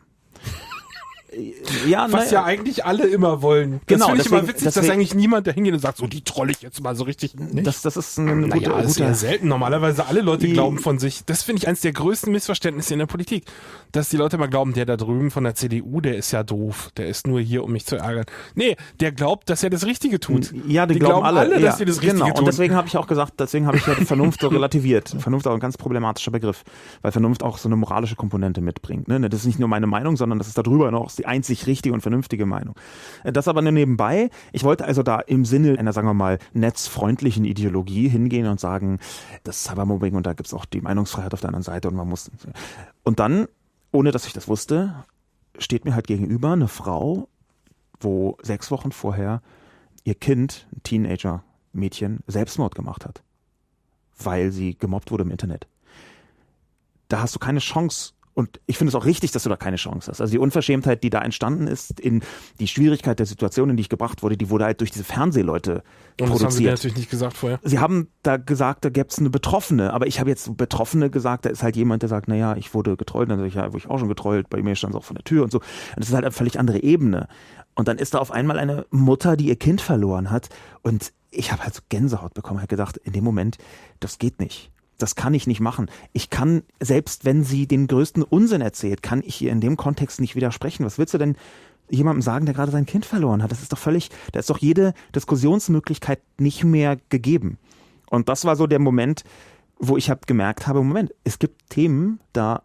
Ja, Was ja eigentlich alle immer wollen. Das genau, finde ich immer witzig, deswegen, dass eigentlich niemand da hingeht und sagt, so die trolle ich jetzt mal so richtig nicht. Das, das ist eine naja, gute, ist ja selten. Normalerweise alle Leute die, glauben von sich. Das finde ich eines der größten Missverständnisse in der Politik. Dass die Leute mal glauben, der da drüben von der CDU, der ist ja doof. Der ist nur hier, um mich zu ärgern. Nee, der glaubt, dass er das Richtige tut. Ja, die, die glauben, glauben, alle, dass sie das Richtige genau. tun. Und deswegen habe ich auch gesagt, deswegen habe ich ja die Vernunft so *laughs* relativiert. Vernunft auch ein ganz problematischer Begriff, weil Vernunft auch so eine moralische Komponente mitbringt. Ne? Das ist nicht nur meine Meinung, sondern das ist darüber noch die einzig richtige und vernünftige Meinung. Äh, das aber nur nebenbei. Ich wollte also da im Sinne einer, sagen wir mal, netzfreundlichen Ideologie hingehen und sagen, das ist Cybermobbing und da gibt es auch die Meinungsfreiheit auf der anderen Seite und man muss. Und dann, ohne dass ich das wusste, steht mir halt gegenüber eine Frau, wo sechs Wochen vorher ihr Kind, ein Teenager-Mädchen, Selbstmord gemacht hat, weil sie gemobbt wurde im Internet. Da hast du keine Chance, und ich finde es auch richtig, dass du da keine Chance hast. Also die Unverschämtheit, die da entstanden ist, in die Schwierigkeit der Situation, in die ich gebracht wurde, die wurde halt durch diese Fernsehleute und produziert. Das haben sie natürlich nicht gesagt vorher. Sie haben da gesagt, da gäbe es eine Betroffene, aber ich habe jetzt Betroffene gesagt, da ist halt jemand, der sagt, naja, ich wurde getrollt, dann sage ich, ja, wurde ich auch schon getrollt, bei mir stand es auch von der Tür und so. Und das ist halt eine völlig andere Ebene. Und dann ist da auf einmal eine Mutter, die ihr Kind verloren hat und ich habe halt so Gänsehaut bekommen, habe gedacht, in dem Moment, das geht nicht das kann ich nicht machen. Ich kann, selbst wenn sie den größten Unsinn erzählt, kann ich ihr in dem Kontext nicht widersprechen. Was willst du denn jemandem sagen, der gerade sein Kind verloren hat? Das ist doch völlig, da ist doch jede Diskussionsmöglichkeit nicht mehr gegeben. Und das war so der Moment, wo ich hab gemerkt habe, Moment, es gibt Themen, da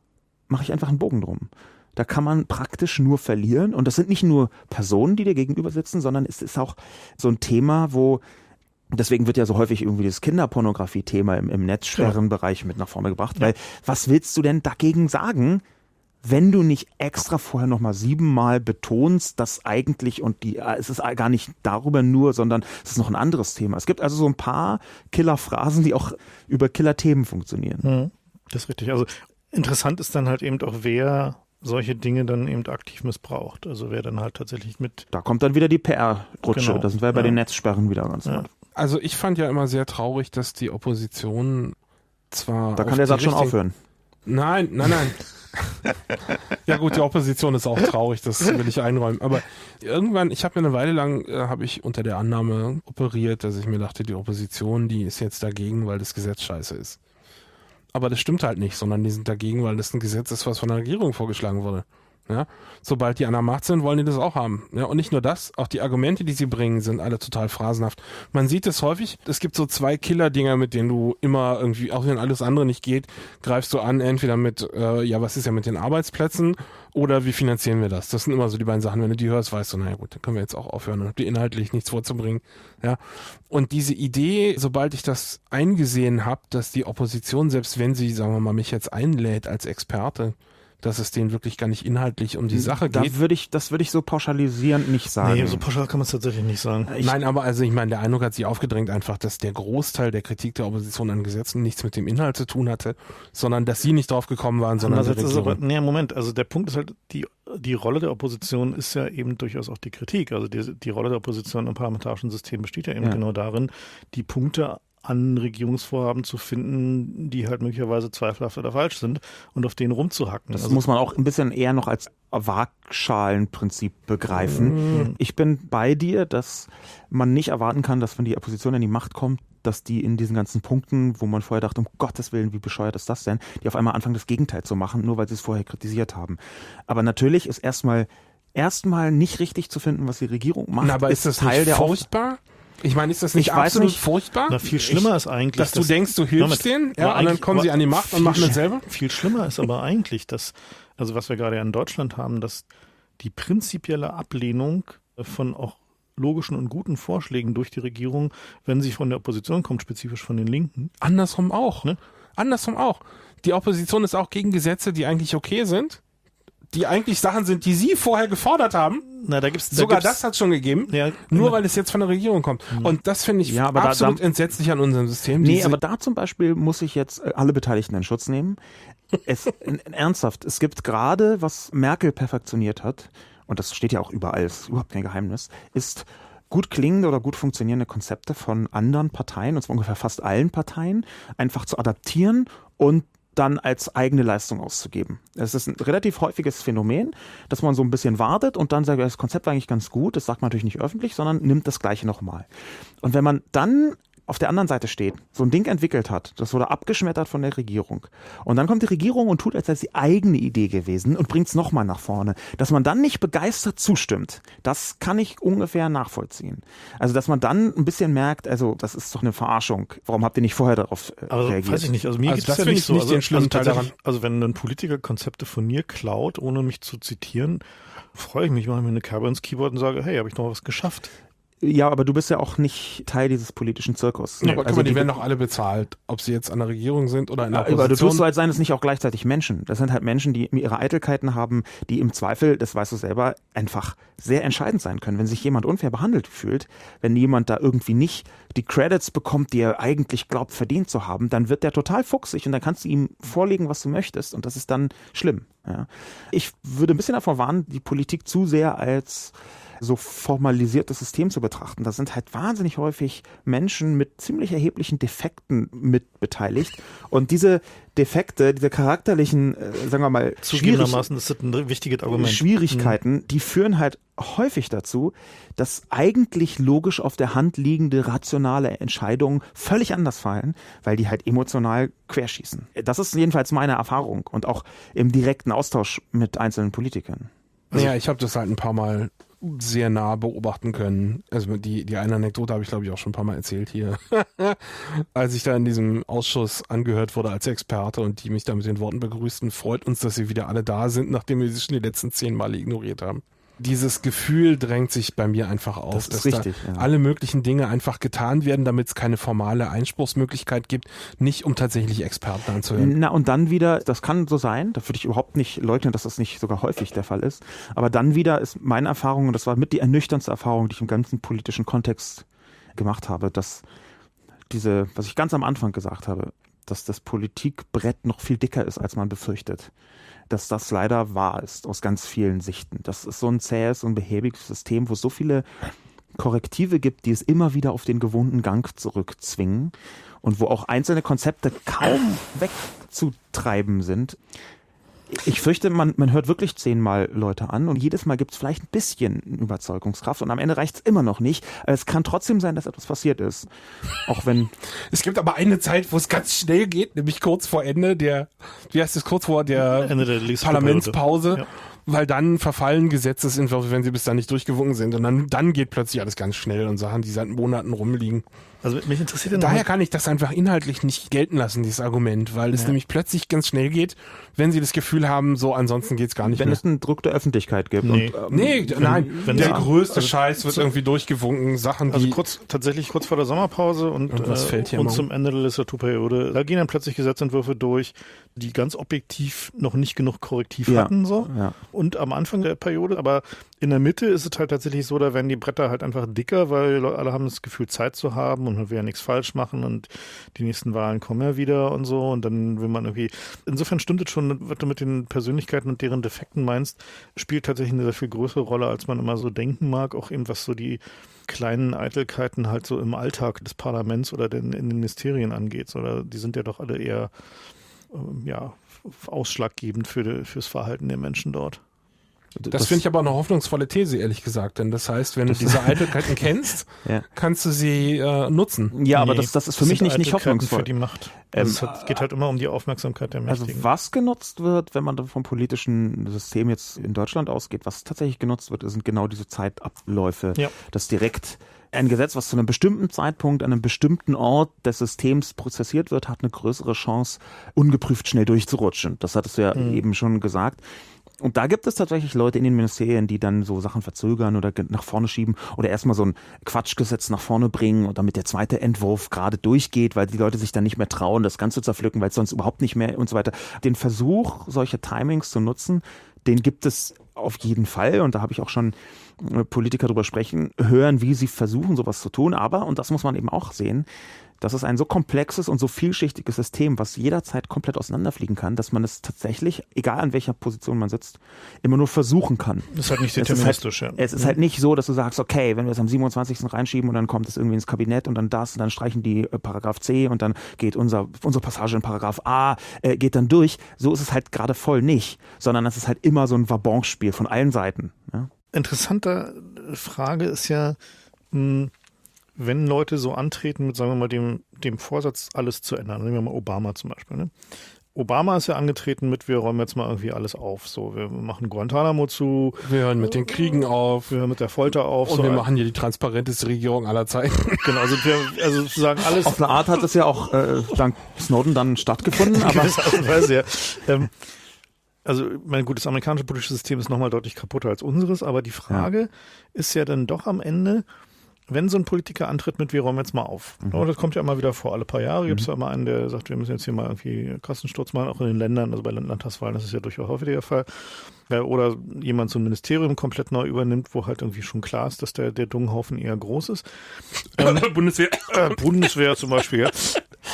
mache ich einfach einen Bogen drum. Da kann man praktisch nur verlieren. Und das sind nicht nur Personen, die dir gegenüber sitzen, sondern es ist auch so ein Thema, wo Deswegen wird ja so häufig irgendwie das Kinderpornografie-Thema im, im Netzsperrenbereich mit nach vorne gebracht, weil was willst du denn dagegen sagen, wenn du nicht extra vorher nochmal siebenmal betonst, dass eigentlich und die, äh, es ist gar nicht darüber nur, sondern es ist noch ein anderes Thema. Es gibt also so ein paar Killerphrasen, die auch über Killerthemen funktionieren. Mhm. Das ist richtig. Also interessant ist dann halt eben auch, wer solche Dinge dann eben aktiv missbraucht. Also wer dann halt tatsächlich mit. Da kommt dann wieder die PR-Rutsche. Genau. Das sind wir bei ja. den Netzsperren wieder ganz ja. Also ich fand ja immer sehr traurig, dass die Opposition zwar. Da kann der Satz schon aufhören. Nein, nein, nein. ja gut, die Opposition ist auch traurig, das will ich einräumen. Aber irgendwann, ich habe mir eine Weile lang, äh, habe ich unter der Annahme operiert, dass ich mir dachte, die Opposition, die ist jetzt dagegen, weil das Gesetz scheiße ist. Aber das stimmt halt nicht, sondern die sind dagegen, weil das ein Gesetz ist, was von der Regierung vorgeschlagen wurde. Ja, sobald die an der Macht sind, wollen die das auch haben. Ja, und nicht nur das, auch die Argumente, die sie bringen, sind alle total phrasenhaft. Man sieht es häufig, es gibt so zwei Killer-Dinger, mit denen du immer irgendwie, auch wenn alles andere nicht geht, greifst du an, entweder mit, äh, ja, was ist ja mit den Arbeitsplätzen oder wie finanzieren wir das? Das sind immer so die beiden Sachen. Wenn du die hörst, weißt du, naja gut, dann können wir jetzt auch aufhören und habt ihr inhaltlich nichts vorzubringen. Ja. Und diese Idee, sobald ich das eingesehen habe, dass die Opposition, selbst wenn sie, sagen wir mal, mich jetzt einlädt als Experte, dass es denen wirklich gar nicht inhaltlich um die Sache da geht. Würde ich, das würde ich so pauschalisierend nicht sagen. Nee, so pauschal kann man es tatsächlich nicht sagen. Ich Nein, aber also ich meine, der Eindruck hat sich aufgedrängt einfach, dass der Großteil der Kritik der Opposition an Gesetzen nichts mit dem Inhalt zu tun hatte, sondern dass sie nicht drauf gekommen waren, sondern die Regierung. Aber, nee, Moment, also der Punkt ist halt, die, die Rolle der Opposition ist ja eben durchaus auch die Kritik. Also die, die Rolle der Opposition im parlamentarischen System besteht ja eben ja. genau darin, die Punkte an Regierungsvorhaben zu finden, die halt möglicherweise zweifelhaft oder falsch sind und auf denen rumzuhacken. Das also, muss man auch ein bisschen eher noch als Waagschalenprinzip begreifen. Mhm. Ich bin bei dir, dass man nicht erwarten kann, dass wenn die Opposition in die Macht kommt, dass die in diesen ganzen Punkten, wo man vorher dachte, um Gottes Willen, wie bescheuert ist das denn, die auf einmal anfangen, das Gegenteil zu machen, nur weil sie es vorher kritisiert haben. Aber natürlich ist erstmal erstmal nicht richtig zu finden, was die Regierung macht. Na, aber ist, ist das Teil nicht furchtbar? Ich meine, ist das nicht ich absolut nicht. furchtbar? Na, viel schlimmer ich, ist eigentlich, dass, dass du denkst, du hilfst denen, ja, und dann kommen sie an die Macht und machen das selber. Viel schlimmer ist aber eigentlich, dass, also was wir gerade ja in Deutschland haben, dass die prinzipielle Ablehnung von auch logischen und guten Vorschlägen durch die Regierung, wenn sie von der Opposition kommt, spezifisch von den Linken. Andersrum auch, ne? Andersrum auch. Die Opposition ist auch gegen Gesetze, die eigentlich okay sind die eigentlich Sachen sind, die Sie vorher gefordert haben. Na, da gibt's da Sogar gibt's, das hat schon gegeben, Ja, nur weil es jetzt von der Regierung kommt. Und das finde ich Ja, aber da- absolut da- entsetzlich an unserem System. Nee, aber da zum Beispiel muss ich jetzt äh, alle Beteiligten in Schutz nehmen. Es, *laughs* ernsthaft, es gibt gerade, was Merkel perfektioniert hat, und das steht ja auch überall, ist überhaupt kein Geheimnis, ist gut klingende oder gut funktionierende Konzepte von anderen Parteien, und zwar ungefähr fast allen Parteien, einfach zu adaptieren und dann als eigene Leistung auszugeben. Es ist ein relativ häufiges Phänomen, dass man so ein bisschen wartet und dann sagt, das Konzept war eigentlich ganz gut, das sagt man natürlich nicht öffentlich, sondern nimmt das gleiche nochmal. Und wenn man dann auf der anderen Seite steht, so ein Ding entwickelt hat, das wurde abgeschmettert von der Regierung. Und dann kommt die Regierung und tut, als sei es die eigene Idee gewesen und bringt es nochmal nach vorne. Dass man dann nicht begeistert zustimmt, das kann ich ungefähr nachvollziehen. Also, dass man dann ein bisschen merkt, also, das ist doch eine Verarschung. Warum habt ihr nicht vorher darauf äh, Aber reagiert? weiß ich nicht, also mir Also geht es das ja nicht ich so. nicht also, den schlimmen also, Teil daran. also wenn ein Politiker Konzepte von mir klaut, ohne mich zu zitieren, freue ich mich, mache mir eine Kerbe ins Keyboard und sage, hey, habe ich noch was geschafft. Ja, aber du bist ja auch nicht Teil dieses politischen Zirkus. aber guck Also mal, die die- werden doch alle bezahlt, ob sie jetzt an der Regierung sind oder in der Aber du Opposition. tust so, als seien es nicht auch gleichzeitig Menschen. Das sind halt Menschen, die ihre Eitelkeiten haben, die im Zweifel, das weißt du selber, einfach sehr entscheidend sein können. Wenn sich jemand unfair behandelt fühlt, wenn jemand da irgendwie nicht die Credits bekommt, die er eigentlich glaubt, verdient zu haben, dann wird der total fuchsig und dann kannst du ihm vorlegen, was du möchtest und das ist dann schlimm. Ja. Ich würde ein bisschen davor warnen, die Politik zu sehr als so formalisiertes System zu betrachten. Da sind halt wahnsinnig häufig Menschen mit ziemlich erheblichen Defekten mit beteiligt. Und diese Defekte, diese charakterlichen, äh, sagen wir mal, Zugegebenermaßen ist das ein wichtiges Argument. Schwierigkeiten, die führen halt häufig dazu, dass eigentlich logisch auf der Hand liegende rationale Entscheidungen völlig anders fallen, weil die halt emotional querschießen. Das ist jedenfalls meine Erfahrung und auch im direkten Austausch mit einzelnen Politikern. Naja, ich habe das halt ein paar Mal sehr nah beobachten können. Also die, die eine Anekdote habe ich, glaube ich, auch schon ein paar Mal erzählt hier. *laughs* als ich da in diesem Ausschuss angehört wurde als Experte und die mich da mit den Worten begrüßten, freut uns, dass sie wieder alle da sind, nachdem wir sie schon die letzten zehn Male ignoriert haben. Dieses Gefühl drängt sich bei mir einfach auf, Das ist dass richtig, da ja. alle möglichen Dinge einfach getan werden, damit es keine formale Einspruchsmöglichkeit gibt, nicht um tatsächlich Experten anzuhören. Na und dann wieder, das kann so sein, da würde ich überhaupt nicht leugnen, dass das nicht sogar häufig der Fall ist, aber dann wieder ist meine Erfahrung, und das war mit die ernüchternste Erfahrung, die ich im ganzen politischen Kontext gemacht habe, dass diese, was ich ganz am Anfang gesagt habe, dass das Politikbrett noch viel dicker ist, als man befürchtet. Dass das leider wahr ist, aus ganz vielen Sichten. Das ist so ein zähes und behäbiges System, wo es so viele Korrektive gibt, die es immer wieder auf den gewohnten Gang zurückzwingen und wo auch einzelne Konzepte kaum *clears throat* wegzutreiben sind. Ich fürchte, man, man hört wirklich zehnmal Leute an und jedes Mal gibt es vielleicht ein bisschen Überzeugungskraft und am Ende reicht es immer noch nicht. Es kann trotzdem sein, dass etwas passiert ist. Auch wenn *laughs* Es gibt aber eine Zeit, wo es ganz schnell geht, nämlich kurz vor Ende der, wie heißt es, kurz vor der Ende der. Parlamentspause, Ja. weil dann verfallen Gesetzesentwürfe, wenn sie bis dann nicht durchgewunken sind. Und dann, dann geht plötzlich alles ganz schnell und Sachen, die seit Monaten rumliegen. Also mich interessiert ja Daher kann ich das einfach inhaltlich nicht gelten lassen, dieses Argument, weil es nämlich plötzlich ganz schnell geht, wenn sie das Gefühl haben, so ansonsten geht's gar nicht wenn mehr. es einen Druck der Öffentlichkeit gibt. Nee. Und, ähm, Nee, nein, wenn der sie- größte also Scheiß wird zu- irgendwie durchgewunken, Sachen, also die kurz, tatsächlich kurz vor der Sommerpause und, Irgendwas äh, fällt hier und zum Ende der Legislaturperiode, da gehen dann plötzlich Gesetzentwürfe durch, die ganz objektiv noch nicht genug Korrektiv Ja. hatten, so. Ja. Und am Anfang der Periode, aber in der Mitte ist es halt tatsächlich so, da werden die Bretter halt einfach dicker, weil alle haben das Gefühl, Zeit zu haben und man will ja nichts falsch machen und die nächsten Wahlen kommen ja wieder und so und dann will man irgendwie, insofern stimmt es schon, was du mit den Persönlichkeiten und deren Defekten meinst, spielt tatsächlich eine sehr viel größere Rolle, als man immer so denken mag, auch eben was so die kleinen Eitelkeiten halt so im Alltag des Parlaments oder den, in den Ministerien angeht, oder die sind ja doch alle eher, ähm, ja, ausschlaggebend für fürs Verhalten der Menschen dort. Das, finde ich aber eine hoffnungsvolle These, ehrlich gesagt. Denn das heißt, wenn du diese *laughs* Eitelkeiten kennst, Ja. kannst du sie äh, nutzen. Ja, aber Nee, das, das ist für das mich nicht, nicht hoffnungsvoll. Für die Macht. Ähm, Also es hat, geht halt immer um die Aufmerksamkeit der Also Mächtigen. was genutzt wird, wenn man vom politischen System jetzt in Deutschland ausgeht, was tatsächlich genutzt wird, sind genau diese Zeitabläufe. Ja. Das direkt ein Gesetz, was zu einem bestimmten Zeitpunkt an einem bestimmten Ort des Systems prozessiert wird, hat eine größere Chance, ungeprüft schnell durchzurutschen. Das hattest du ja Mhm. eben schon gesagt. Und da gibt es tatsächlich Leute in den Ministerien, die dann so Sachen verzögern oder nach vorne schieben oder erstmal so ein Quatschgesetz nach vorne bringen und damit der zweite Entwurf gerade durchgeht, weil die Leute sich dann nicht mehr trauen, das Ganze zu zerpflücken, weil es sonst überhaupt nicht mehr und so weiter. Den Versuch, solche Timings zu nutzen, den gibt es auf jeden Fall und da habe ich auch schon Politiker drüber sprechen, hören, wie sie versuchen, sowas zu tun. Aber, und das muss man eben auch sehen, das ist ein so komplexes und so vielschichtiges System, was jederzeit komplett auseinanderfliegen kann, dass man es tatsächlich, egal an welcher Position man sitzt, immer nur versuchen kann. Das ist halt nicht deterministisch. Es ist halt, es ist halt nicht so, dass du sagst, okay, wenn wir es am 27. reinschieben und dann kommt es irgendwie ins Kabinett und dann das und dann streichen die äh, Paragraph C und dann geht unser, unsere Passage in Paragraph A, äh, geht dann durch. So ist es halt gerade voll nicht, sondern es ist halt immer so ein Wabonspiel von allen Seiten. Ja? Interessante Frage ist ja, mh, hm, wenn Leute so antreten mit, sagen wir mal, dem, dem Vorsatz, alles zu ändern, nehmen wir mal Obama zum Beispiel, ne? Obama ist ja angetreten mit, wir räumen jetzt mal irgendwie alles auf. So, wir machen Guantanamo zu. Wir hören mit den Kriegen auf. Wir hören mit der Folter auf. Und so wir machen hier die transparenteste Regierung aller Zeiten. *laughs* Genau, also wir, also sozusagen alles. Auf eine Art hat es ja auch äh, dank Snowden dann stattgefunden, *laughs* aber. Weise, ja. Ähm, also mein gutes amerikanische politische System ist nochmal deutlich kaputter als unseres, aber die Frage ja. ist ja dann doch am Ende, wenn so ein Politiker antritt mit, wir räumen jetzt mal auf. Mhm. Das kommt ja immer wieder vor, alle paar Jahre mhm. gibt es ja immer einen, der sagt, wir müssen jetzt hier mal irgendwie Kassensturz machen, auch in den Ländern, also bei Landtagswahlen, das ist ja durchaus häufiger der Fall. Oder jemand so ein Ministerium komplett neu übernimmt, wo halt irgendwie schon klar ist, dass der, der Dunghaufen eher groß ist. Ähm, *coughs* Bundeswehr. Äh, Bundeswehr zum Beispiel, ja.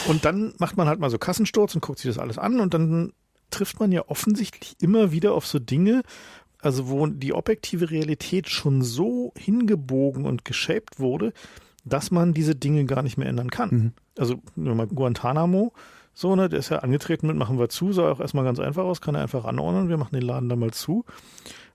Und dann macht man halt mal so Kassensturz und guckt sich das alles an und dann trifft man ja offensichtlich immer wieder auf so Dinge, also wo die objektive Realität schon so hingebogen und geshaped wurde, dass man diese Dinge gar nicht mehr ändern kann. Mhm. Also nur mal Guantanamo, so, ne, der ist ja angetreten mit, machen wir zu, sah auch erstmal ganz einfach aus, kann er einfach anordnen, wir machen den Laden da mal zu.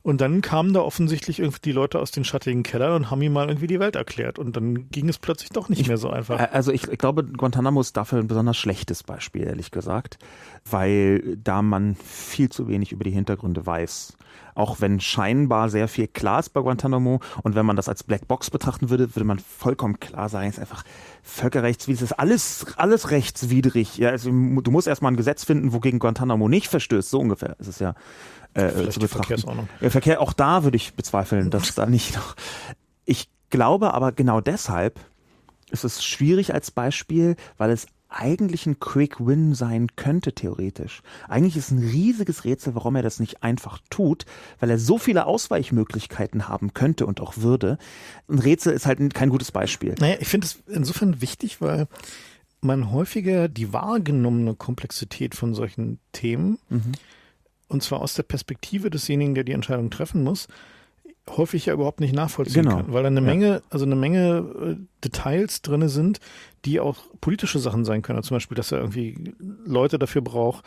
Und dann kamen da offensichtlich irgendwie die Leute aus den schattigen Kellern und haben ihm mal irgendwie die Welt erklärt. Und dann ging es plötzlich doch nicht ich, mehr so einfach. Also ich, ich, glaube, Guantanamo ist dafür ein besonders schlechtes Beispiel, ehrlich gesagt, weil da man viel zu wenig über die Hintergründe weiß auch wenn scheinbar sehr viel klar ist bei Guantanamo und wenn man das als Blackbox betrachten würde, würde man vollkommen klar sagen, es ist einfach völkerrechtswidrig, es ist alles, alles rechtswidrig. Ja, also du musst erstmal ein Gesetz finden, wogegen Guantanamo nicht verstößt, so ungefähr. Es ist ja äh, zu betrachten. Ja, Verkehr, auch da würde ich bezweifeln, dass da nicht noch. Ich glaube aber genau deshalb ist es schwierig als Beispiel, weil es eigentlich ein Quick Win sein könnte, theoretisch. Eigentlich ist ein riesiges Rätsel, warum er das nicht einfach tut, weil er so viele Ausweichmöglichkeiten haben könnte und auch würde. Ein Rätsel ist halt kein gutes Beispiel. Naja, ich finde es insofern wichtig, weil man häufiger die wahrgenommene Komplexität von solchen Themen, mhm. und zwar aus der Perspektive desjenigen, der die Entscheidung treffen muss, häufig ja überhaupt nicht nachvollziehen genau. kann, weil da eine Menge, also eine Menge äh, Details drinne sind, die auch politische Sachen sein können. Zum Beispiel, dass er irgendwie Leute dafür braucht,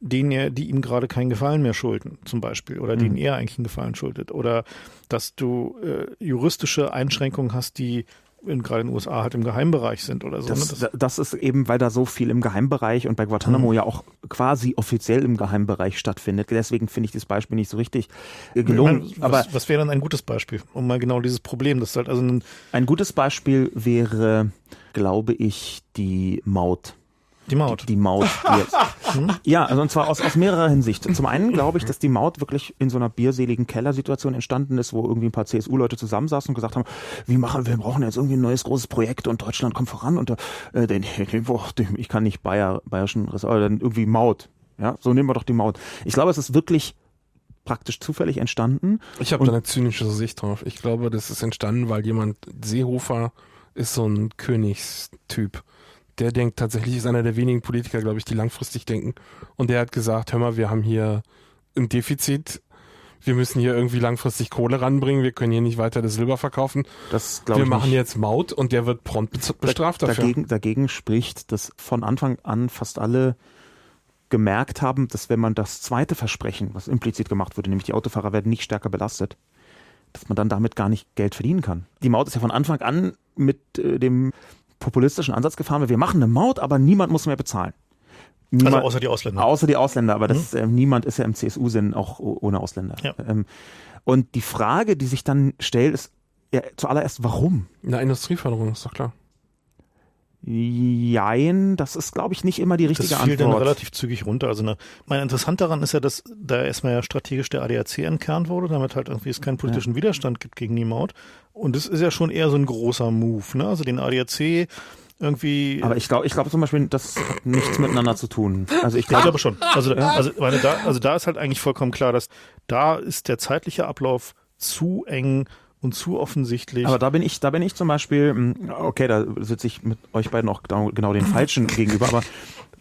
denen er, die ihm gerade keinen Gefallen mehr schulden, zum Beispiel, oder denen mhm. er eigentlich einen Gefallen schuldet, oder dass du äh, juristische Einschränkungen hast, die in, gerade in den USA halt im Geheimbereich sind oder so. Das, ne? das, das, ist eben, weil da so viel im Geheimbereich und bei Guantanamo mhm. ja auch quasi offiziell im Geheimbereich stattfindet. Deswegen finde ich das Beispiel nicht so richtig äh, gelungen. Meine, Aber was, was wäre dann ein gutes Beispiel, um mal genau dieses Problem, das halt also ein, ein gutes Beispiel wäre, glaube ich, die Maut. Die Maut. Die, die Maut. *laughs* Hm? ja, also und zwar aus, aus mehrerer Hinsicht. Zum einen glaube ich, dass die Maut wirklich in so einer bierseligen Kellersituation entstanden ist, wo irgendwie ein paar CSU-Leute zusammensaßen und gesagt haben, wie machen wir, brauchen jetzt irgendwie ein neues großes Projekt und Deutschland kommt voran und äh, den, *laughs* den, den, ich kann nicht Bayer, bayerischen, dann irgendwie Maut. Ja, so nehmen wir doch die Maut. Ich glaube, es ist wirklich praktisch zufällig entstanden. Ich habe da eine zynische Sicht drauf. Ich glaube, das ist entstanden, weil jemand, Seehofer ist so ein Königstyp der denkt tatsächlich, ist einer der wenigen Politiker, glaube ich, die langfristig denken. Und der hat gesagt, hör mal, wir haben hier ein Defizit. Wir müssen hier irgendwie langfristig Kohle ranbringen. Wir können hier nicht weiter das Silber verkaufen. Das wir machen nicht. jetzt Maut und der wird prompt bestraft dafür. Dagegen, dagegen spricht, dass von Anfang an fast alle gemerkt haben, dass wenn man das zweite Versprechen, was implizit gemacht wurde, nämlich die Autofahrer werden nicht stärker belastet, dass man dann damit gar nicht Geld verdienen kann. Die Maut ist ja von Anfang an mit äh, dem populistischen Ansatz gefahren wird. Wir machen eine Maut, aber niemand muss mehr bezahlen. Also niemand, also außer die Ausländer. Außer die Ausländer, aber das, mhm. äh, niemand ist ja im CSU-Sinn auch ohne Ausländer. Ja. Ähm, und die Frage, die sich dann stellt, ist ja, zuallererst, warum? Na, Industrieförderung ist doch klar. Jein, das ist, glaube ich, nicht immer die richtige Antwort. Das fiel Antwort. dann relativ zügig runter. Also ne, mein Interessant daran ist ja, dass da erstmal ja strategisch der ADAC entkernt wurde, damit halt irgendwie es keinen politischen ja. Widerstand gibt gegen die Maut. Und das ist ja schon eher so ein großer Move. Ne? Also den ADAC irgendwie. Aber ich glaube, ich glaube zum Beispiel, das hat nichts miteinander zu tun. Also ich ich glaube, glaube schon. Also, also, meine, da, also da ist halt eigentlich vollkommen klar, dass da ist der zeitliche Ablauf zu eng und zu offensichtlich. aber da bin ich, da bin ich zum Beispiel, mh, okay, da sitze ich mit euch beiden auch genau, genau den Falschen gegenüber, aber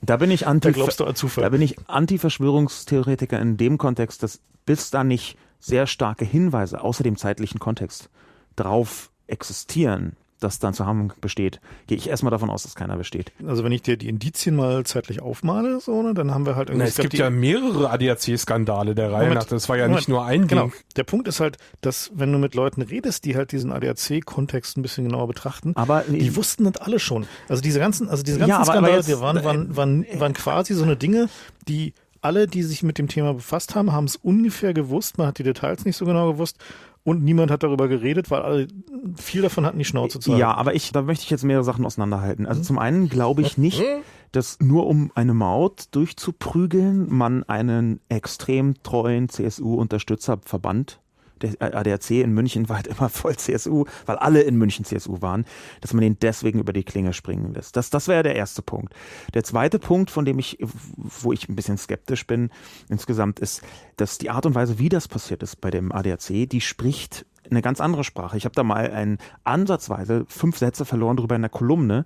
da bin ich anti, da glaubst du an da Zufall. bin ich Anti-Verschwörungstheoretiker in dem Kontext, dass bis da nicht sehr starke Hinweise außer dem zeitlichen Kontext drauf existieren, dass da ein Zusammenhang besteht, gehe ich erstmal davon aus, dass keiner besteht. Also wenn ich dir die Indizien mal zeitlich aufmale, so, ne, dann haben wir halt irgendwie. Na, es gibt ja mehrere ADAC-Skandale der Reihe Moment, nach. Das war ja Moment, nicht nur ein Genau. Ding. Der Punkt ist halt, dass wenn du mit Leuten redest, die halt diesen ADAC-Kontext ein bisschen genauer betrachten, Aber die wussten das alle schon. Also diese ganzen, also diese ganzen Ja, aber- aber Skandale, jetzt- die waren, waren, waren, waren quasi so eine Dinge, die alle, die sich mit dem Thema befasst haben, haben es ungefähr gewusst. Man hat die Details nicht so genau gewusst und niemand hat darüber geredet, weil alle viel davon hatten die Schnauze zu halten. Ja, aber ich, da möchte ich jetzt mehrere Sachen auseinanderhalten. Also zum einen glaube ich nicht, dass nur um eine Maut durchzuprügeln, man einen extrem treuen CSU-Unterstützerverband, der ADAC in München war halt immer voll CSU, weil alle in München CSU waren, dass man den deswegen über die Klinge springen lässt. Das, das wäre der erste Punkt. Der zweite Punkt, von dem ich, wo ich ein bisschen skeptisch bin insgesamt, ist, dass die Art und Weise, wie das passiert ist bei dem ADAC, die spricht eine ganz andere Sprache. Ich habe da mal ein ansatzweise fünf Sätze verloren drüber in der Kolumne.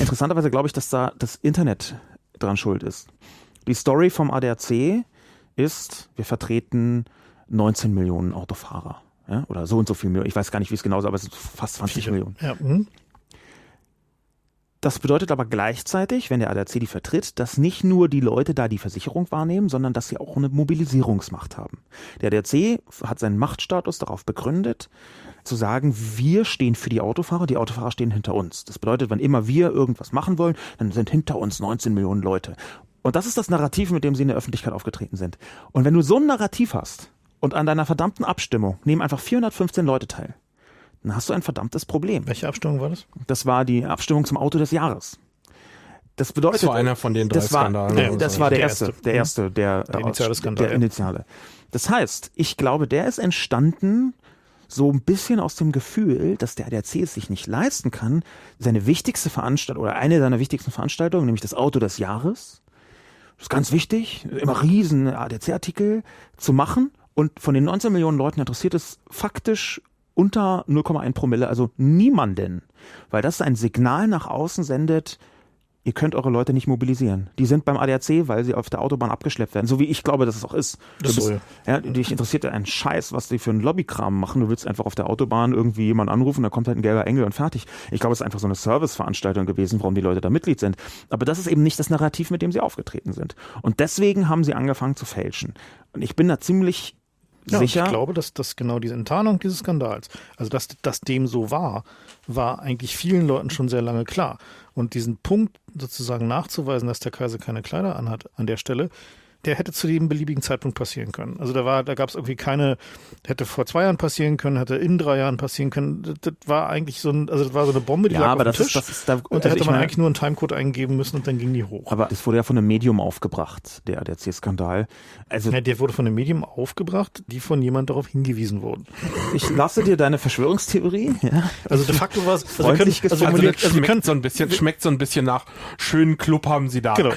Interessanterweise glaube ich, dass da das Internet dran schuld ist. Die Story vom ADAC ist, wir vertreten 19 Millionen Autofahrer. Ja, oder so und so viel Millionen. Ich weiß gar nicht, wie es genau ist, aber es sind fast 20 Viele. Millionen. Ja, hm. Das bedeutet aber gleichzeitig, wenn der ADAC die vertritt, dass nicht nur die Leute da die Versicherung wahrnehmen, sondern dass sie auch eine Mobilisierungsmacht haben. Der ADAC hat seinen Machtstatus darauf begründet, zu sagen, wir stehen für die Autofahrer, die Autofahrer stehen hinter uns. Das bedeutet, wenn immer wir irgendwas machen wollen, dann sind hinter uns 19 Millionen Leute. Und das ist das Narrativ, mit dem sie in der Öffentlichkeit aufgetreten sind. Und wenn du so ein Narrativ hast und an deiner verdammten Abstimmung nehmen einfach 415 Leute teil, dann hast du ein verdammtes Problem. Welche Abstimmung war das? Das war die Abstimmung zum Auto des Jahres. Das bedeutet, Das war einer von den drei das war, Skandalen. Ja, oder das so. war der, Der erste, der erste, der, Der initiale Aus- Skandal, Der initiale. Das heißt, ich glaube, der ist entstanden so ein bisschen aus dem Gefühl, dass der ADAC es sich nicht leisten kann, seine wichtigste Veranstaltung oder eine seiner wichtigsten Veranstaltungen, nämlich das Auto des Jahres, das ist ganz wichtig, immer riesen ADAC-Artikel zu machen und von den 19 Millionen Leuten interessiert es faktisch unter 0,1 Promille, also niemanden, weil das ein Signal nach außen sendet, ihr könnt eure Leute nicht mobilisieren. Die sind beim ADAC, weil sie auf der Autobahn abgeschleppt werden, so wie ich glaube, dass es auch ist. Das bist- ja, dich interessiert ein Scheiß, was die für einen Lobbykram machen. Du willst einfach auf der Autobahn irgendwie jemanden anrufen, da kommt halt ein gelber Engel und fertig. Ich glaube, es ist einfach so eine Serviceveranstaltung gewesen, warum die Leute da Mitglied sind. Aber das ist eben nicht das Narrativ, mit dem sie aufgetreten sind. Und deswegen haben sie angefangen zu fälschen. Und ich bin da ziemlich Ja, sicher. Ich glaube, dass das genau diese Enttarnung dieses Skandals, also dass das dem so war, war eigentlich vielen Leuten schon sehr lange klar. Und diesen Punkt sozusagen nachzuweisen, dass der Kaiser keine Kleider anhat an der Stelle, der hätte zu jedem beliebigen Zeitpunkt passieren können. Also da war, da gab es irgendwie keine, hätte vor zwei Jahren passieren können, hätte in drei Jahren passieren können. Das, das war eigentlich so ein, also das war so eine Bombe, die ja, lag aber auf das dem Tisch. ist, das ist da, und da also hätte man meine- eigentlich nur einen Timecode eingeben müssen und dann ging die hoch. Aber das wurde ja von einem Medium aufgebracht, der ADAC-Skandal. Also Ja, der wurde von dem Medium aufgebracht, die von jemand darauf hingewiesen wurden. ich lasse dir deine Verschwörungstheorie. Ja? Also de facto war es, also können, also Also also schmeckt können, so ein bisschen, schmeckt so ein bisschen nach schönen Club haben sie da. Genau.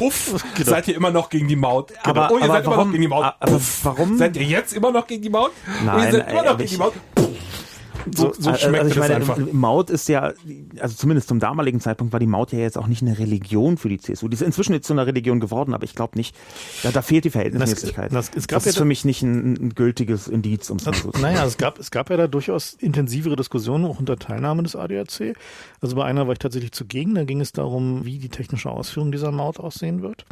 Puff, Genau. seid ihr immer noch gegen die Maut. Aber- oh, ihr aber seid immer warum- noch gegen die Maut. Puff. warum- Seid ihr jetzt immer noch gegen die Maut? Nein, oh, ihr seid immer noch gegen die Maut. Puff. So, so Also schmeckt ich es meine, einfach. Maut ist ja, also zumindest zum damaligen Zeitpunkt war die Maut ja jetzt auch nicht eine Religion für die CSU. Die ist inzwischen jetzt zu einer Religion geworden, aber ich glaube nicht, da, da fehlt die Verhältnismäßigkeit. Das- Das, das- es gab ist ja- für mich nicht ein, ein gültiges Indiz, um es so zu sagen. Naja, es gab, es gab ja da durchaus intensivere Diskussionen, auch unter Teilnahme des ADAC. Also bei einer war ich tatsächlich zugegen, da ging es darum, wie die technische Ausführung dieser Maut aussehen wird.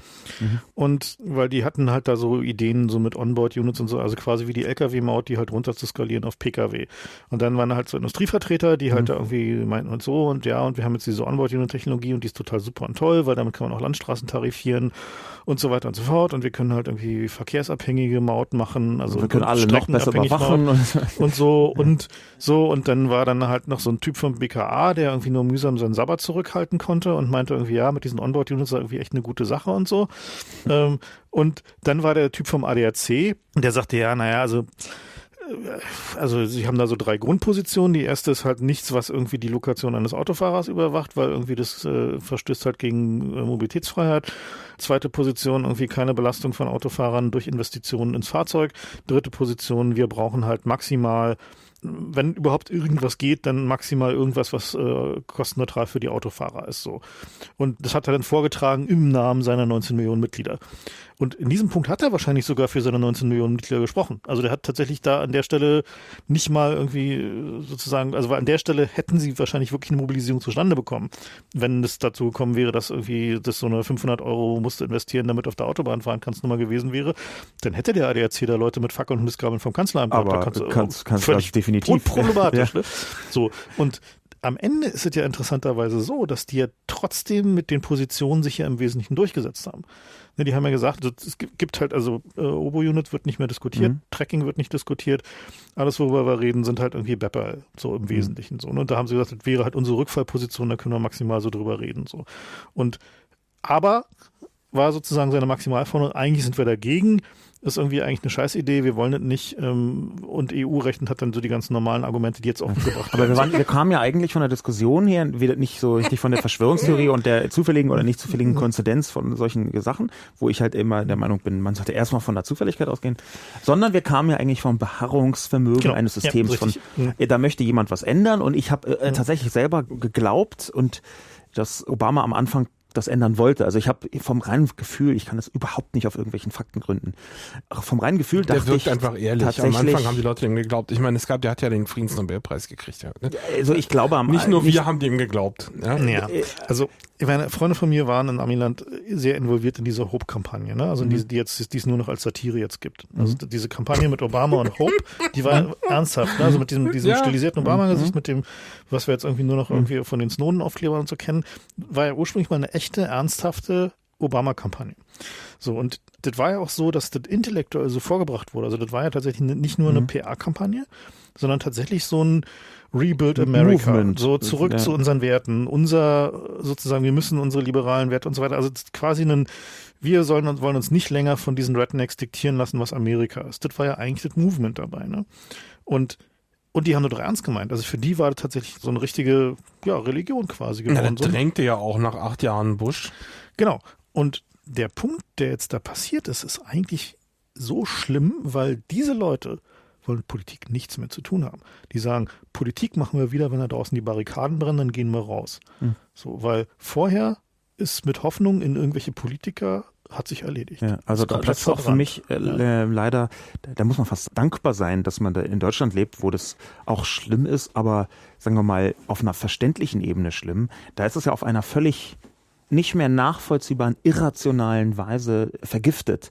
Und weil die hatten halt da so Ideen, so mit Onboard-Units und so, also quasi wie die Lkw-Maut, die halt runter zu skalieren auf Pkw. Und dann waren halt so Industrievertreter, die halt da irgendwie meinten und so und ja, und wir haben jetzt diese Onboard-Unit-Technologie und die ist total super und toll, weil damit kann man auch Landstraßen tarifieren und so weiter und so fort. Und wir können halt irgendwie verkehrsabhängige Maut machen. Also wir können alle noch besser überwachen. Und, so *laughs* und so und dann war dann halt noch so ein Typ vom BKA, der irgendwie nur mühsam seinen Sabbat zurückhalten konnte und meinte irgendwie, ja, mit diesen Onboard-Units war irgendwie echt eine gute Sache und so. *laughs* ähm, und dann war der Typ vom ADAC, der sagte, ja, naja, also also sie haben da so drei Grundpositionen. Die erste ist halt nichts, was irgendwie die Lokation eines Autofahrers überwacht, weil irgendwie das äh, verstößt halt gegen äh, Mobilitätsfreiheit. Zweite Position, irgendwie keine Belastung von Autofahrern durch Investitionen ins Fahrzeug. Dritte Position, wir brauchen halt maximal wenn überhaupt irgendwas geht, dann maximal irgendwas, was äh, kostenneutral für die Autofahrer ist. So. Und das hat er dann vorgetragen im Namen seiner 19 Millionen Mitglieder. Und in diesem Punkt hat er wahrscheinlich sogar für seine 19 Millionen Mitglieder gesprochen. Also der hat tatsächlich da an der Stelle nicht mal irgendwie äh, sozusagen, also an der Stelle hätten sie wahrscheinlich wirklich eine Mobilisierung zustande bekommen, wenn es dazu gekommen wäre, dass irgendwie das so eine 500 Euro musst du investieren, damit auf der Autobahn fahren kannst, Nummer gewesen wäre. Dann hätte der ADAC da Leute mit Fackeln und Missgabeln vom Kanzleramt. Aber da kannst, kannst, kannst völlig definitiv. Problematisch. *laughs* ja. ne? So und am Ende ist es ja interessanterweise so, dass die ja trotzdem mit den Positionen sich ja im Wesentlichen durchgesetzt haben. Ne, die haben ja gesagt, es gibt halt, also äh, Obo-Unit wird nicht mehr diskutiert, mhm. Tracking wird nicht diskutiert, alles, worüber wir reden, sind halt irgendwie Bepper, so im mhm. Wesentlichen. So. Ne? Und da haben sie gesagt, das wäre halt unsere Rückfallposition, da können wir maximal so drüber reden. So. Und aber war sozusagen seine Maximalforderung, eigentlich sind wir dagegen, ist irgendwie eigentlich eine Scheißidee, wir wollen es nicht ähm, und EU-Recht hat dann so die ganzen normalen Argumente, die jetzt auch gebracht Aber wir, waren, wir kamen ja eigentlich von der Diskussion her, wieder nicht so richtig von der Verschwörungstheorie und der zufälligen oder nicht zufälligen Konzidenz von solchen Sachen, wo ich halt immer der Meinung bin, man sollte erstmal von der Zufälligkeit ausgehen, sondern wir kamen ja eigentlich vom Beharrungsvermögen genau. eines Systems ja, von, ja. da möchte jemand was ändern und ich habe äh, tatsächlich selber geglaubt und dass Obama am Anfang das ändern wollte. Also ich habe vom reinen Gefühl, ich kann das überhaupt nicht auf irgendwelchen Fakten gründen. Vom reinen Gefühl der dachte wirkt ich einfach ehrlich. Am Anfang haben die Leute ihm geglaubt. Ich meine, es gab, der hat ja den Friedensnobelpreis gekriegt. Ja, ne? Also ich glaube am nicht nur wir haben dem geglaubt. Ja? ja. Also ich meine, Freunde von mir waren in Amiland sehr involviert in diese Hope-Kampagne, ne? Also mhm. die, die jetzt, die es nur noch als Satire jetzt gibt. Also mhm. diese Kampagne mit Obama und Hope, die war *laughs* ernsthaft, ne? Also mit diesem, diesem ja. stilisierten Obama-Gesicht, mhm. mit dem, was wir jetzt irgendwie nur noch mhm. irgendwie von den Snowden-Aufklebern und so kennen, war ja ursprünglich mal eine echte, ernsthafte Obama-Kampagne. So, und das war ja auch so, dass das intellektuell so vorgebracht wurde. Also das war ja tatsächlich nicht nur eine mhm. PR-Kampagne, sondern tatsächlich so ein Rebuild America. Movement. So zurück ja. zu unseren Werten. Unser, sozusagen, wir müssen unsere liberalen Werte und so weiter. Also quasi ein, wir sollen uns, wollen uns nicht länger von diesen Rednecks diktieren lassen, was Amerika ist. Das war ja eigentlich das Movement dabei, ne? Und und die haben das doch ernst gemeint. Also für die war das tatsächlich so eine richtige ja, Religion quasi geworden. Na, drängte ja auch nach acht Jahren Bush. Genau. Und der Punkt, der jetzt da passiert ist, ist eigentlich so schlimm, weil diese Leute wollen mit Politik nichts mehr zu tun haben. Die sagen, Politik machen wir wieder, wenn da draußen die Barrikaden brennen, dann gehen wir raus. Hm. So, weil vorher ist mit Hoffnung in irgendwelche Politiker hat sich erledigt. Ja, also das, das ist auch für mich äh, ja. leider, da, da, muss man fast dankbar sein, dass man da in Deutschland lebt, wo das auch schlimm ist, aber sagen wir mal auf einer verständlichen Ebene schlimm. Da ist es ja auf einer völlig nicht mehr nachvollziehbaren, irrationalen Weise vergiftet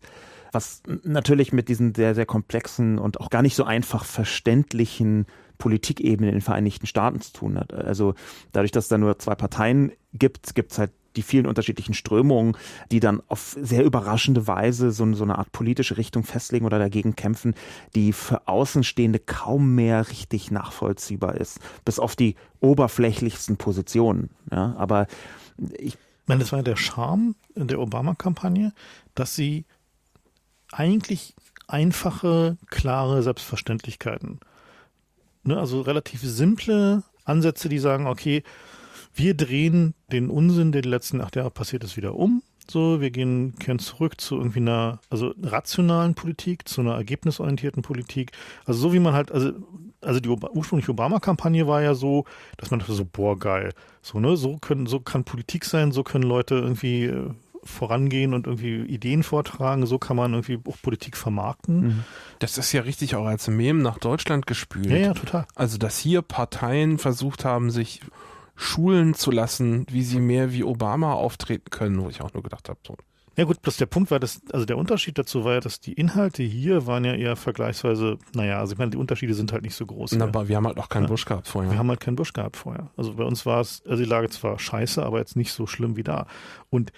was natürlich mit diesen sehr, sehr komplexen und auch gar nicht so einfach verständlichen Politikebene in den Vereinigten Staaten zu tun hat. Also dadurch, dass es da nur zwei Parteien gibt, gibt es halt die vielen unterschiedlichen Strömungen, die dann auf sehr überraschende Weise so, so, eine Art politische Richtung festlegen oder dagegen kämpfen, die für Außenstehende kaum mehr richtig nachvollziehbar ist, bis auf die oberflächlichsten Positionen. Ja, aber ich, ich meine, das war der Charme der Obama-Kampagne, dass sie eigentlich einfache, klare Selbstverständlichkeiten. Ne, also relativ simple Ansätze, die sagen, okay, wir drehen den Unsinn, der die letzten acht Jahre passiert ist, wieder um. So, wir gehen, kehren zurück zu irgendwie einer, also rationalen Politik, zu einer ergebnisorientierten Politik. Also so wie man halt, also, also die ursprüngliche Obama-Kampagne war ja so, dass man dachte so, boah, geil. So, ne, so können, so kann Politik sein, so können Leute irgendwie äh, vorangehen und irgendwie Ideen vortragen. So kann man irgendwie auch Politik vermarkten. Mhm. Das ist ja richtig auch als Mem nach Deutschland gespült. Ja, ja, total. Also, dass hier Parteien versucht haben, sich schulen zu lassen, wie sie mehr wie Obama auftreten können, wo ich auch nur gedacht habe, so. Ja gut, bloß der Punkt war, dass, also der Unterschied dazu war ja, dass die Inhalte hier waren ja eher vergleichsweise, naja, also ich meine, die Unterschiede sind halt nicht so groß. Na, aber wir haben halt auch keinen ja. Busch gehabt vorher. Wir haben halt keinen Busch gehabt vorher. Also bei uns war es, also die Lage zwar scheiße, aber jetzt nicht so schlimm wie da. Und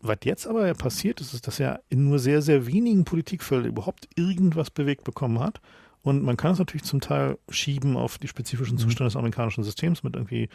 was jetzt aber ja passiert ist, ist, dass er in nur sehr, sehr wenigen Politikfeldern überhaupt irgendwas bewegt bekommen hat. Und man kann es natürlich zum Teil schieben auf die spezifischen mhm. Zustände des amerikanischen Systems mit irgendwie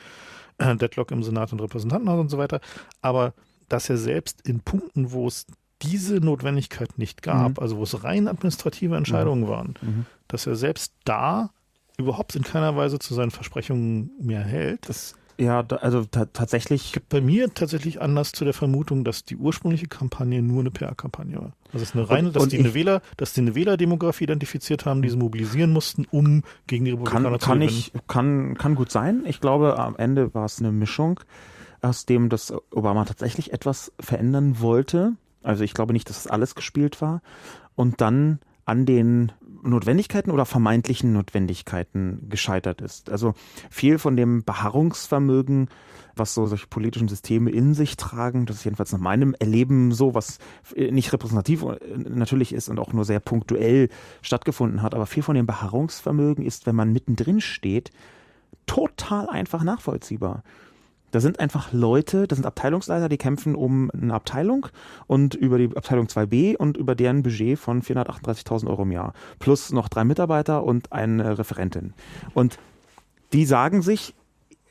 *clears throat* Deadlock im Senat und Repräsentantenhaus und so weiter. Aber dass er selbst in Punkten, wo es diese Notwendigkeit nicht gab, mhm. also wo es rein administrative Entscheidungen mhm. waren, mhm. dass er selbst da überhaupt in keiner Weise zu seinen Versprechungen mehr hält. Das ja, da, also tatsächlich. Gibt bei mir tatsächlich Anlass zu der Vermutung, dass die ursprüngliche Kampagne nur eine PR-Kampagne war. Also es ist eine reine, und, dass und die eine Wähler, dass die eine Wählerdemografie identifiziert haben, die sie mobilisieren mussten, um gegen die Republikaner kann, zu kann gewinnen. Ich, kann, kann gut sein. Ich glaube, am Ende war es eine Mischung, aus dem, dass Obama tatsächlich etwas verändern wollte. Also ich glaube nicht, dass das alles gespielt war. Und dann an den Notwendigkeiten oder vermeintlichen Notwendigkeiten gescheitert ist. Also viel von dem Beharrungsvermögen, was so solche politischen Systeme in sich tragen, das ist jedenfalls nach meinem Erleben so, was nicht repräsentativ natürlich ist und auch nur sehr punktuell stattgefunden hat, aber viel von dem Beharrungsvermögen ist, wenn man mittendrin steht, total einfach nachvollziehbar. Da sind einfach Leute, das sind Abteilungsleiter, die kämpfen um eine Abteilung und über die Abteilung 2b und über deren Budget von 438.000 Euro im Jahr. Plus noch drei Mitarbeiter und eine Referentin. Und die sagen sich,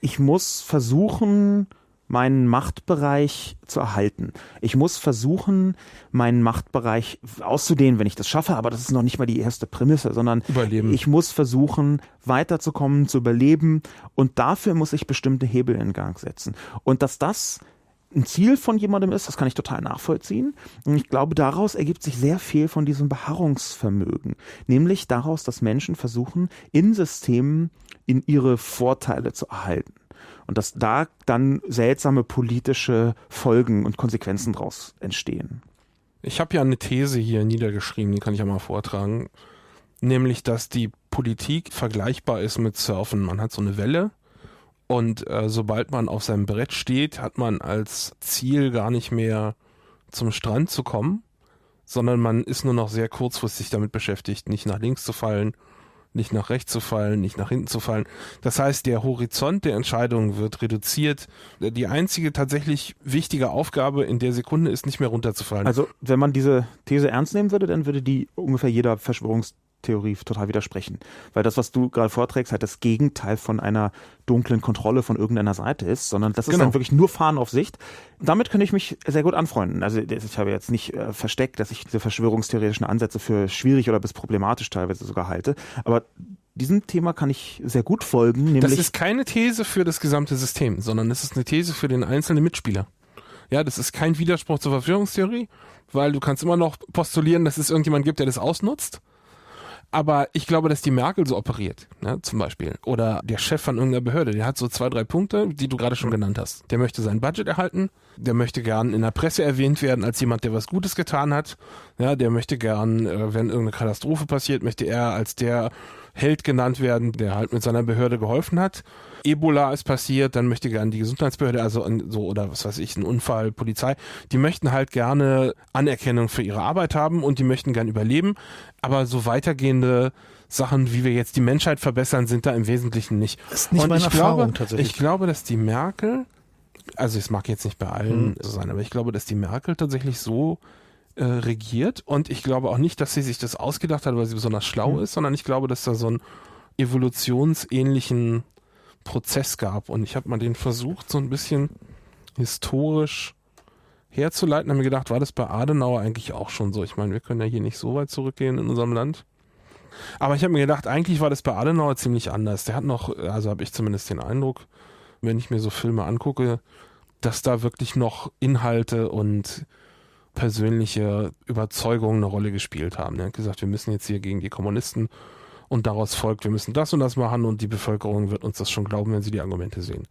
ich muss versuchen, meinen Machtbereich zu erhalten. Ich muss versuchen, meinen Machtbereich auszudehnen, wenn ich das schaffe, aber das ist noch nicht mal die erste Prämisse, sondern überleben. ich muss versuchen, weiterzukommen, zu überleben und dafür muss ich bestimmte Hebel in Gang setzen. Und dass das ein Ziel von jemandem ist, das kann ich total nachvollziehen. Und ich glaube, daraus ergibt sich sehr viel von diesem Beharrungsvermögen. Nämlich daraus, dass Menschen versuchen, in Systemen in ihre Vorteile zu erhalten und dass da dann seltsame politische Folgen und Konsequenzen daraus entstehen. Ich habe ja eine These hier niedergeschrieben, die kann ich ja mal vortragen, nämlich dass die Politik vergleichbar ist mit Surfen. Man hat so eine Welle und äh, sobald man auf seinem Brett steht, hat man als Ziel gar nicht mehr zum Strand zu kommen, sondern man ist nur noch sehr kurzfristig damit beschäftigt, nicht nach links zu fallen nicht nach rechts zu fallen, nicht nach hinten zu fallen. Das heißt, der Horizont der Entscheidungen wird reduziert. Die einzige tatsächlich wichtige Aufgabe in der Sekunde ist nicht mehr runterzufallen. Also, wenn man diese These ernst nehmen würde, dann würde die ungefähr jeder Verschwörungs Theorie total widersprechen. Weil das, was du gerade vorträgst, halt das Gegenteil von einer dunklen Kontrolle von irgendeiner Seite ist, sondern das ist genau. dann wirklich nur Fahren auf Sicht. Damit könnte ich mich sehr gut anfreunden. Also ich habe jetzt nicht äh, versteckt, dass ich diese verschwörungstheoretischen Ansätze für schwierig oder bis problematisch teilweise sogar halte. Aber diesem Thema kann ich sehr gut folgen. Das ist keine These für das gesamte System, sondern es ist eine These für den einzelnen Mitspieler. Ja, das ist kein Widerspruch zur Verschwörungstheorie, weil du kannst immer noch postulieren, dass es irgendjemand gibt, der das ausnutzt. Aber ich glaube, dass die Merkel so operiert, ne, zum Beispiel. Oder der Chef von irgendeiner Behörde, der hat so zwei, drei Punkte, die du gerade schon genannt hast. Der möchte sein Budget erhalten, der möchte gern in der Presse erwähnt werden als jemand, der was Gutes getan hat. Ja, der möchte gern, äh, wenn irgendeine Katastrophe passiert, möchte er als der Held genannt werden, der halt mit seiner Behörde geholfen hat. Ebola ist passiert, dann möchte gern die Gesundheitsbehörde, also so oder was weiß ich, ein Unfall, Polizei, die möchten halt gerne Anerkennung für ihre Arbeit haben und die möchten gern überleben, aber so weitergehende Sachen, wie wir jetzt die Menschheit verbessern, sind da im Wesentlichen nicht. Das ist nicht und meine ich Erfahrung glaube, tatsächlich. Ich glaube, dass die Merkel, also es mag jetzt nicht bei allen Hm. so sein, aber ich glaube, dass die Merkel tatsächlich so äh, regiert und ich glaube auch nicht, dass sie sich das ausgedacht hat, weil sie besonders schlau Hm. ist, sondern ich glaube, dass da so einen evolutionsähnlichen Prozess gab und ich habe mal den versucht, so ein bisschen historisch herzuleiten, habe mir gedacht, war das bei Adenauer eigentlich auch schon so? Ich meine, wir können ja hier nicht so weit zurückgehen in unserem Land. Aber ich habe mir gedacht, eigentlich war das bei Adenauer ziemlich anders. Der hat noch, also habe ich zumindest den Eindruck, wenn ich mir so Filme angucke, dass da wirklich noch Inhalte und persönliche Überzeugungen eine Rolle gespielt haben. Er hat gesagt, wir müssen jetzt hier gegen die Kommunisten und daraus folgt, wir müssen das und das machen und die Bevölkerung wird uns das schon glauben, wenn sie die Argumente sehen.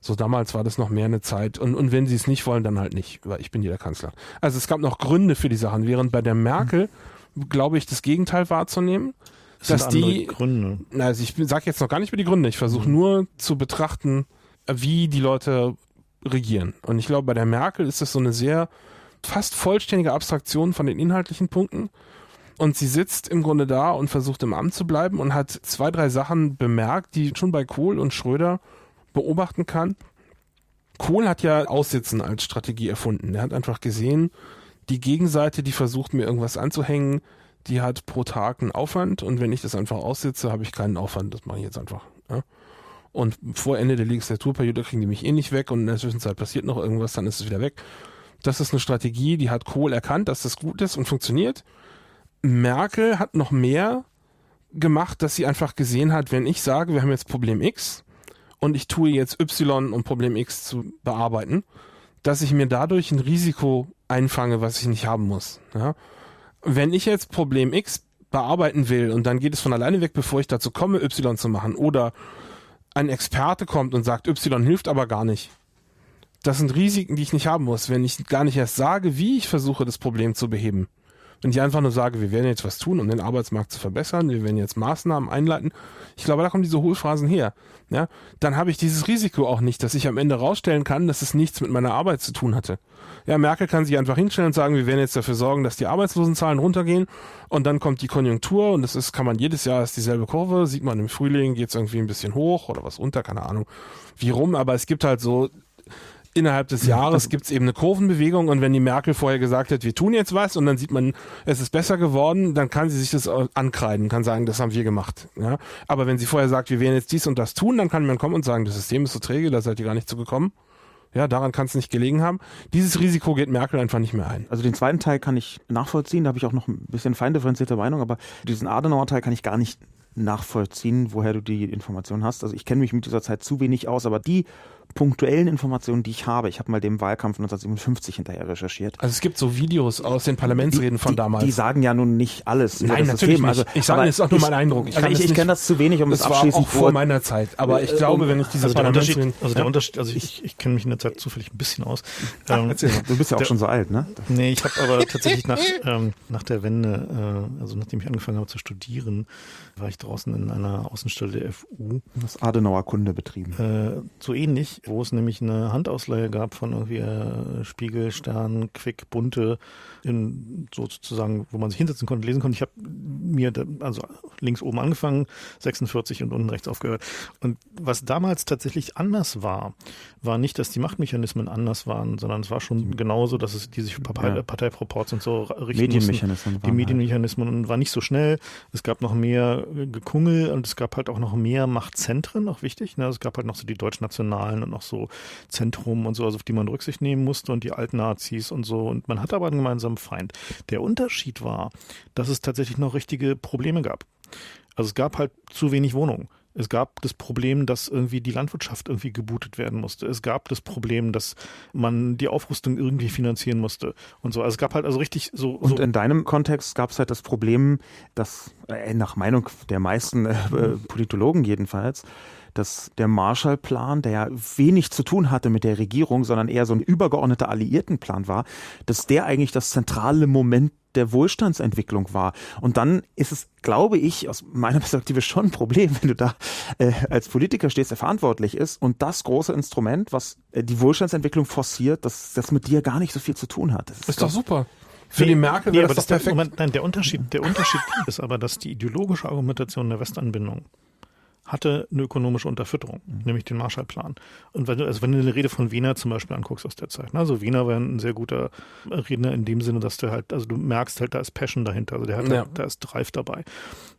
So damals war das noch mehr eine Zeit und, und wenn sie es nicht wollen, dann halt nicht, weil ich bin hier der Kanzler. Also es gab noch Gründe für die Sachen, während bei der Merkel, glaube ich, das Gegenteil wahrzunehmen, Das dass die, Gründe. also ich sage jetzt noch gar nicht über die Gründe, ich versuche nur zu betrachten, wie die Leute regieren. Und ich glaube, bei der Merkel ist das so eine sehr fast vollständige Abstraktion von den inhaltlichen Punkten. Und sie sitzt im Grunde da und versucht im Amt zu bleiben und hat zwei, drei Sachen bemerkt, die schon bei Kohl und Schröder beobachten kann. Kohl hat ja Aussitzen als Strategie erfunden. Er hat einfach gesehen, die Gegenseite, die versucht mir irgendwas anzuhängen, die hat pro Tag einen Aufwand und wenn ich das einfach aussitze, habe ich keinen Aufwand. Das mache ich jetzt einfach. Ja? Und vor Ende der Legislaturperiode kriegen die mich eh nicht weg und in der Zwischenzeit passiert noch irgendwas, dann ist es wieder weg. Das ist eine Strategie, die hat Kohl erkannt, dass das gut ist und funktioniert. Merkel hat noch mehr gemacht, dass sie einfach gesehen hat, wenn ich sage, wir haben jetzt Problem X und ich tue jetzt Y, um Problem X zu bearbeiten, dass ich mir dadurch ein Risiko einfange, was ich nicht haben muss. Ja? Wenn ich jetzt Problem X bearbeiten will und dann geht es von alleine weg, bevor ich dazu komme, Y zu machen, oder ein Experte kommt und sagt, Y hilft aber gar nicht. Das sind Risiken, die ich nicht haben muss, wenn ich gar nicht erst sage, wie ich versuche, das Problem zu beheben. Wenn ich einfach nur sage, wir werden jetzt was tun, um den Arbeitsmarkt zu verbessern, wir werden jetzt Maßnahmen einleiten, ich glaube, da kommen diese Hohlphrasen her. Ja, dann habe ich dieses Risiko auch nicht, dass ich am Ende rausstellen kann, dass es nichts mit meiner Arbeit zu tun hatte. Ja, Merkel kann sich einfach hinstellen und sagen, wir werden jetzt dafür sorgen, dass die Arbeitslosenzahlen runtergehen und dann kommt die Konjunktur und das ist, kann man jedes Jahr ist dieselbe Kurve, sieht man im Frühling geht es irgendwie ein bisschen hoch oder was runter, keine Ahnung, wie rum, aber es gibt halt so innerhalb des Jahres gibt es eben eine Kurvenbewegung und wenn die Merkel vorher gesagt hat, wir tun jetzt was und dann sieht man, es ist besser geworden, dann kann sie sich das ankreiden, kann sagen, das haben wir gemacht. Ja? Aber wenn sie vorher sagt, wir werden jetzt dies und das tun, dann kann man kommen und sagen, das System ist so träge, da seid ihr gar nicht zugekommen. Ja, daran kann es nicht gelegen haben. Dieses Risiko geht Merkel einfach nicht mehr ein. Also den zweiten Teil kann ich nachvollziehen, da habe ich auch noch ein bisschen feindifferenzierte Meinung, aber diesen Adenauer-Teil kann ich gar nicht nachvollziehen, woher du die Information hast. Also ich kenne mich mit dieser Zeit zu wenig aus, aber die punktuellen Informationen, die ich habe. Ich habe mal dem Wahlkampf 1957 hinterher recherchiert. Also es gibt so Videos aus den Parlamentsreden die, von damals. Die sagen ja nun nicht alles. Nein, natürlich nicht. Also, ich sage, ist auch nur mein Eindruck. Ich, also ich, ich kenne das zu wenig, um das, das abschließend war auch vor meiner Zeit. Aber ich glaube, wenn ich diese also Parlamentsreden... Also der Unterschied, also ich, ich kenne mich in der Zeit zufällig ein bisschen aus. Ach, ähm, du bist ja auch der, schon so alt, ne? Nee, ich habe aber tatsächlich nach, *laughs* ähm, nach der Wende, äh, also nachdem ich angefangen habe zu studieren, war ich draußen in einer Außenstelle der FU. Das Adenauer Kunde betrieben. Äh, so ähnlich, wo es nämlich eine Handausleihe gab von irgendwie äh, Spiegel, Stern, Quick, Bunte, in, sozusagen, wo man sich hinsetzen konnte, lesen konnte. Ich habe mir also links oben angefangen, 46 und unten rechts aufgehört. Und was damals tatsächlich anders war, war nicht, dass die Machtmechanismen anders waren, sondern es war schon genauso, dass es die sich Partei, ja. Parteiproports und so richten Medienmechanismen mussten. Die Medienmechanismen und war nicht so schnell. Es gab noch mehr Gekungel und es gab halt auch noch mehr Machtzentren, auch wichtig. Ne? Es gab halt noch so die deutschnationalen und noch so Zentrum und so, also auf die man Rücksicht nehmen musste und die alten Nazis und so. Und man hatte aber einen gemeinsamen Feind. Der Unterschied war, dass es tatsächlich noch richtige Probleme gab. Also es gab halt zu wenig Wohnungen. Es gab das Problem, dass irgendwie die Landwirtschaft irgendwie gebootet werden musste. Es gab das Problem, dass man die Aufrüstung irgendwie finanzieren musste und so. Also es gab halt also richtig so. Und so in deinem Kontext gab es halt das Problem, dass äh, nach Meinung der meisten äh, Politologen jedenfalls, dass der Marshallplan, der ja wenig zu tun hatte mit der Regierung, sondern eher so ein übergeordneter Alliiertenplan war, dass der eigentlich das zentrale Moment der Wohlstandsentwicklung war. Und dann ist es, glaube ich, aus meiner *laughs* Perspektive schon ein Problem, wenn du da äh, als Politiker stehst, der verantwortlich ist und das große Instrument, was äh, die Wohlstandsentwicklung forciert, dass das mit dir gar nicht so viel zu tun hat. Das ist, ist doch super. Für nee, die Merkel nee, aber das, das perfekt. Moment, nein, der Unterschied, der Unterschied *laughs* ist aber, dass die ideologische Argumentation der Westanbindung hatte eine ökonomische Unterfütterung, mhm. nämlich den Marshallplan. Und wenn du, also wenn du eine Rede von Wiener zum Beispiel anguckst aus der Zeit, ne? also Wiener war ein sehr guter Redner in dem Sinne, dass du halt, also du merkst halt, da ist Passion dahinter, also der hat, ja. da ist Drive dabei.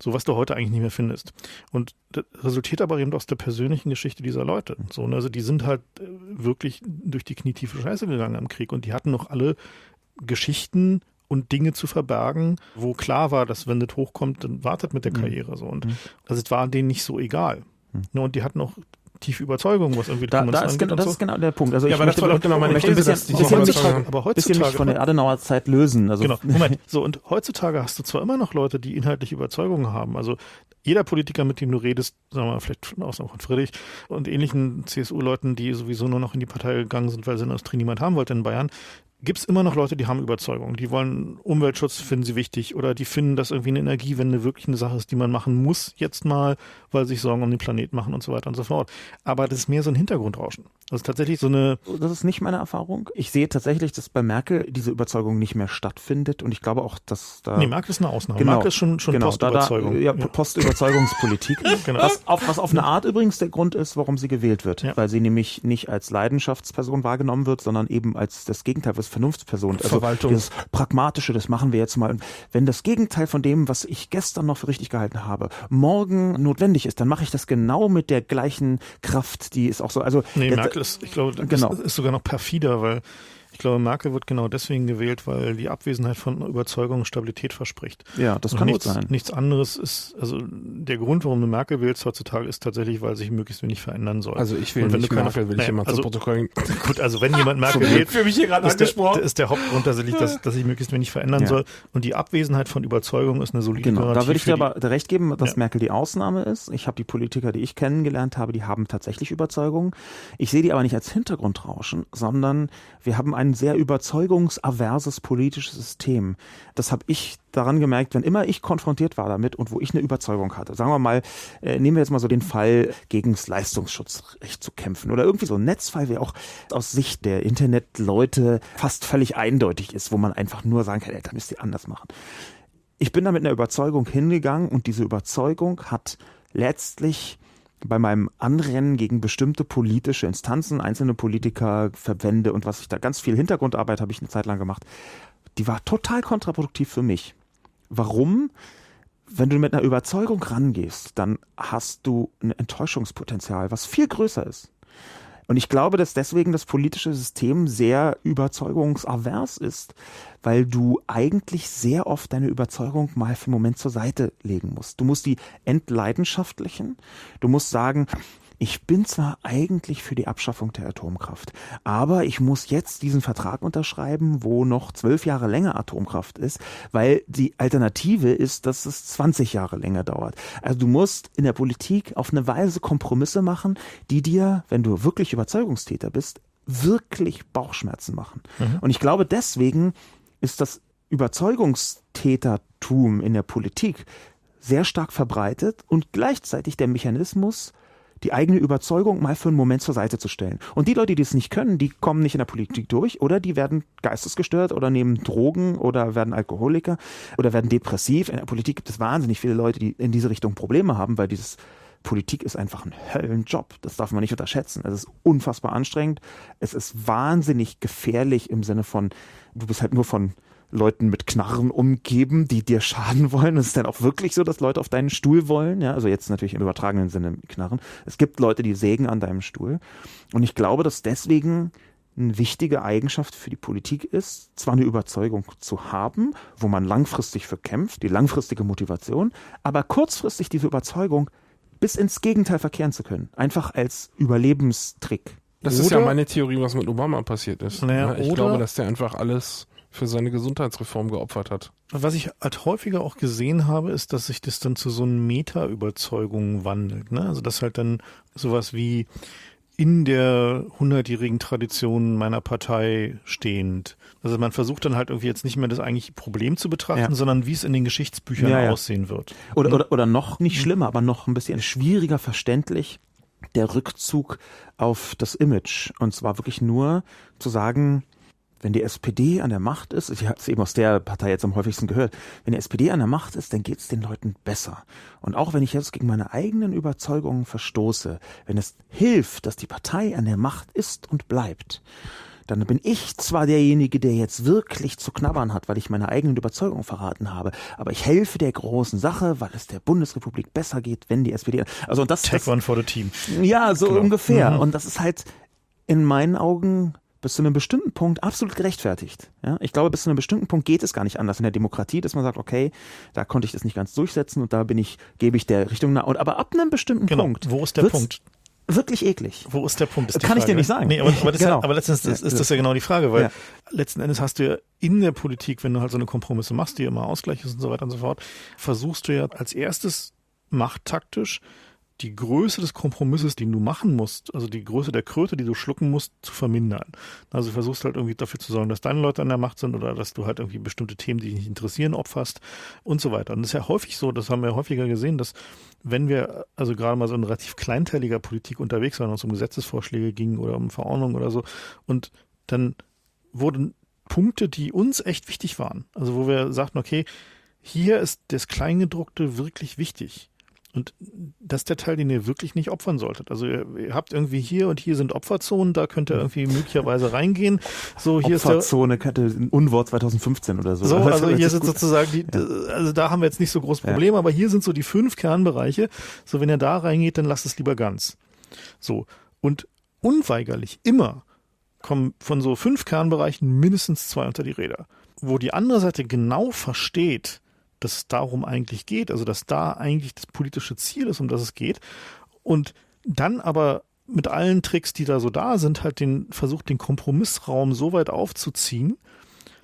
So was du heute eigentlich nicht mehr findest. Und das resultiert aber eben aus der persönlichen Geschichte dieser Leute. So, ne? also die sind halt äh, wirklich durch die knietiefe Scheiße gegangen am Krieg und die hatten noch alle Geschichten und Dinge zu verbergen, wo klar war, dass wenn das hochkommt, dann wartet mit der mhm. Karriere so. Und mhm. also es war denen nicht so egal. Mhm. Und die hatten auch tiefe Überzeugung, was irgendwie da, da ist, genau, das so. ist genau der Punkt. Also ja, ich aber möchte, das war doch genau meine These, bisschen, bisschen, bisschen, mich, aber heutzutage, bisschen von der Adenauer Zeit lösen. Also genau, *laughs* Moment. So, und heutzutage hast du zwar immer noch Leute, die inhaltliche Überzeugungen haben. Also jeder Politiker, mit dem du redest, sagen wir mal, vielleicht von Ausnahme von Friedrich und ähnlichen CSU-Leuten, die sowieso nur noch in die Partei gegangen sind, weil sie in Industrie niemand haben wollte in Bayern, gibt es immer noch Leute, die haben Überzeugung. Die wollen Umweltschutz, finden sie wichtig oder die finden, dass irgendwie eine Energiewende wirklich eine Sache ist, die man machen muss jetzt mal, weil sie sich Sorgen um den Planet machen und so weiter und so fort. Aber das ist mehr so ein Hintergrundrauschen. Das ist tatsächlich so eine. Das ist nicht meine Erfahrung. Ich sehe tatsächlich, dass bei Merkel diese Überzeugung nicht mehr stattfindet und ich glaube auch, dass da. Nee, Merkel ist eine Ausnahme. Genau, Merkel ist schon, schon genau, Postüberzeugung. Da, da, ja, ja. Postüberzeugungspolitik. *laughs* genau. was, auf, was auf eine Art übrigens der Grund ist, warum sie gewählt wird. Ja. Weil sie nämlich nicht als Leidenschaftsperson wahrgenommen wird, sondern eben als das Gegenteil, was Vernunftsperson. Also Verwaltung. Das Pragmatische, das machen wir jetzt mal. Und wenn das Gegenteil von dem, was ich gestern noch für richtig gehalten habe, morgen notwendig ist, dann mache ich das genau mit der gleichen Kraft, die ist auch so. Also nee, Merkel ist, ich glaube, genau. ist, ist sogar noch perfider, weil Ich glaube, Merkel wird genau deswegen gewählt, weil die Abwesenheit von Überzeugung Stabilität verspricht. Ja, das kann nichts, gut sein. Nichts anderes ist, also der Grund, warum du Merkel wählst heutzutage, ist tatsächlich, weil sich möglichst wenig verändern soll. Also ich will Und wenn nicht du keine- Merkel, will ich immer also- zu Protokoll. *laughs* Gut, also wenn jemand Merkel wählt, Für mich hier gerade ist der, angesprochen. ist der Hauptgrund tatsächlich, dass, *laughs* dass sich möglichst wenig verändern Ja. soll. Und die Abwesenheit von Überzeugung ist eine solide Genau, Garantie da würde ich dir aber recht geben, dass Ja. Merkel die Ausnahme ist. Ich habe die Politiker, die ich kennengelernt habe, die haben tatsächlich Überzeugungen. Ich sehe die aber nicht als Hintergrundrauschen, sondern wir haben ein sehr überzeugungsaverses politisches System. Das habe ich daran gemerkt, wenn immer ich konfrontiert war damit und wo ich eine Überzeugung hatte. Sagen wir mal, äh, nehmen wir jetzt mal so den Fall, gegen das Leistungsschutzrecht zu kämpfen oder irgendwie so ein Netzfall, der auch aus Sicht der Internetleute fast völlig eindeutig ist, wo man einfach nur sagen kann, ey, da müsst ihr anders machen ich bin da mit einer Überzeugung hingegangen und diese Überzeugung hat letztlich bei meinem Anrennen gegen bestimmte politische Instanzen, einzelne Politiker, Verbände und was ich da ganz viel Hintergrundarbeit habe ich eine Zeit lang gemacht, die war total kontraproduktiv für mich. Warum? Wenn du mit einer Überzeugung rangehst, dann hast du ein Enttäuschungspotenzial, was viel größer ist. Und ich glaube, dass deswegen das politische System sehr überzeugungsavers ist, weil du eigentlich sehr oft deine Überzeugung mal für einen Moment zur Seite legen musst. Du musst die entleidenschaftlichen, du musst sagen, ich bin zwar eigentlich für die Abschaffung der Atomkraft, aber ich muss jetzt diesen Vertrag unterschreiben, wo noch zwölf Jahre länger Atomkraft ist, weil die Alternative ist, dass es 20 Jahre länger dauert. Also du musst in der Politik auf eine Weise Kompromisse machen, die dir, wenn du wirklich Überzeugungstäter bist, wirklich Bauchschmerzen machen. Und ich glaube, deswegen ist das Überzeugungstätertum in der Politik sehr stark verbreitet und gleichzeitig der Mechanismus, die eigene Überzeugung mal für einen Moment zur Seite zu stellen. Und die Leute, die das nicht können, die kommen nicht in der Politik durch oder die werden geistesgestört oder nehmen Drogen oder werden Alkoholiker oder werden depressiv. In der Politik gibt es wahnsinnig viele Leute, die in diese Richtung Probleme haben, weil dieses Politik ist einfach ein Höllenjob. Das darf man nicht unterschätzen. Es ist unfassbar anstrengend. Es ist wahnsinnig gefährlich im Sinne von, du bist halt nur von Leuten mit Knarren umgeben, die dir schaden wollen. Es ist dann auch wirklich so, dass Leute auf deinen Stuhl wollen. Ja, also jetzt natürlich im übertragenen Sinne Knarren. Es gibt Leute, die sägen an deinem Stuhl. Und ich glaube, dass deswegen eine wichtige Eigenschaft für die Politik ist, zwar eine Überzeugung zu haben, wo man langfristig für kämpft, die langfristige Motivation, aber kurzfristig diese Überzeugung bis ins Gegenteil verkehren zu können. Einfach als Überlebenstrick. Das ist ja Oder- meine Theorie, was mit Obama passiert ist. Naja, Ja, ich oder- glaube, dass der einfach alles für seine Gesundheitsreform geopfert hat. Was ich halt häufiger auch gesehen habe, ist, dass sich das dann zu so einer Meta-Überzeugung wandelt. Ne? Also dass halt dann sowas wie in der hundertjährigen Tradition meiner Partei stehend. Also man versucht dann halt irgendwie jetzt nicht mehr das eigentliche Problem zu betrachten, Ja. sondern wie es in den Geschichtsbüchern Ja, ja. aussehen wird. Oder, oder, oder noch nicht schlimmer, aber noch ein bisschen schwieriger verständlich, der Rückzug auf das Image. Und zwar wirklich nur zu sagen, wenn die SPD an der Macht ist, ich habe es eben aus der Partei jetzt am häufigsten gehört, wenn die SPD an der Macht ist, dann geht es den Leuten besser. Und auch wenn ich jetzt gegen meine eigenen Überzeugungen verstoße, wenn es hilft, dass die Partei an der Macht ist und bleibt, dann bin ich zwar derjenige, der jetzt wirklich zu knabbern hat, weil ich meine eigenen Überzeugungen verraten habe, aber ich helfe der großen Sache, weil es der Bundesrepublik besser geht, wenn die SPD. Also und das, Take das one for the team. ja, so Genau. ungefähr. Mhm. Und das ist halt in meinen Augen bis zu einem bestimmten Punkt absolut gerechtfertigt. Ja, ich glaube, bis zu einem bestimmten Punkt geht es gar nicht anders in der Demokratie, dass man sagt, okay, da konnte ich das nicht ganz durchsetzen und da bin ich, gebe ich der Richtung nach. Und aber ab einem bestimmten Genau. Punkt Wo ist der Punkt? wirklich eklig. Wo ist der Punkt? Ist Kann ich Frage. dir nicht sagen. Nee, aber, aber, das Genau. ja, aber letztens ist, ist das ja genau die Frage, weil Ja. letzten Endes hast du ja in der Politik, wenn du halt so eine Kompromisse machst, die immer Ausgleich ist und so weiter und so fort, versuchst du ja als erstes machttaktisch die Größe des Kompromisses, den du machen musst, also die Größe der Kröte, die du schlucken musst, zu vermindern. Also versuchst halt irgendwie dafür zu sorgen, dass deine Leute an der Macht sind oder dass du halt irgendwie bestimmte Themen, die dich nicht interessieren, opferst und so weiter. Und das ist ja häufig so, das haben wir häufiger gesehen, dass wenn wir also gerade mal so in relativ kleinteiliger Politik unterwegs waren, es um Gesetzesvorschläge ging oder um Verordnungen oder so, und dann wurden Punkte, die uns echt wichtig waren, also wo wir sagten, okay, hier ist das Kleingedruckte wirklich wichtig. Und das ist der Teil, den ihr wirklich nicht opfern solltet. Also ihr, ihr habt irgendwie hier und hier sind Opferzonen, da könnt ihr irgendwie möglicherweise reingehen. So, hier ist der, Opferzone könnte ein Unwort 2015 oder so. so, also das hier sind sozusagen die, also da haben wir jetzt nicht so groß Probleme, aber hier sind so die fünf Kernbereiche. So, wenn ihr da reingeht, dann lasst es lieber ganz. So. Und unweigerlich immer kommen von so fünf Kernbereichen mindestens zwei unter die Räder. Wo die andere Seite genau versteht, dass es darum eigentlich geht, also dass da eigentlich das politische Ziel ist, um das es geht, und dann aber mit allen Tricks, die da so da sind, halt den versucht, den Kompromissraum so weit aufzuziehen,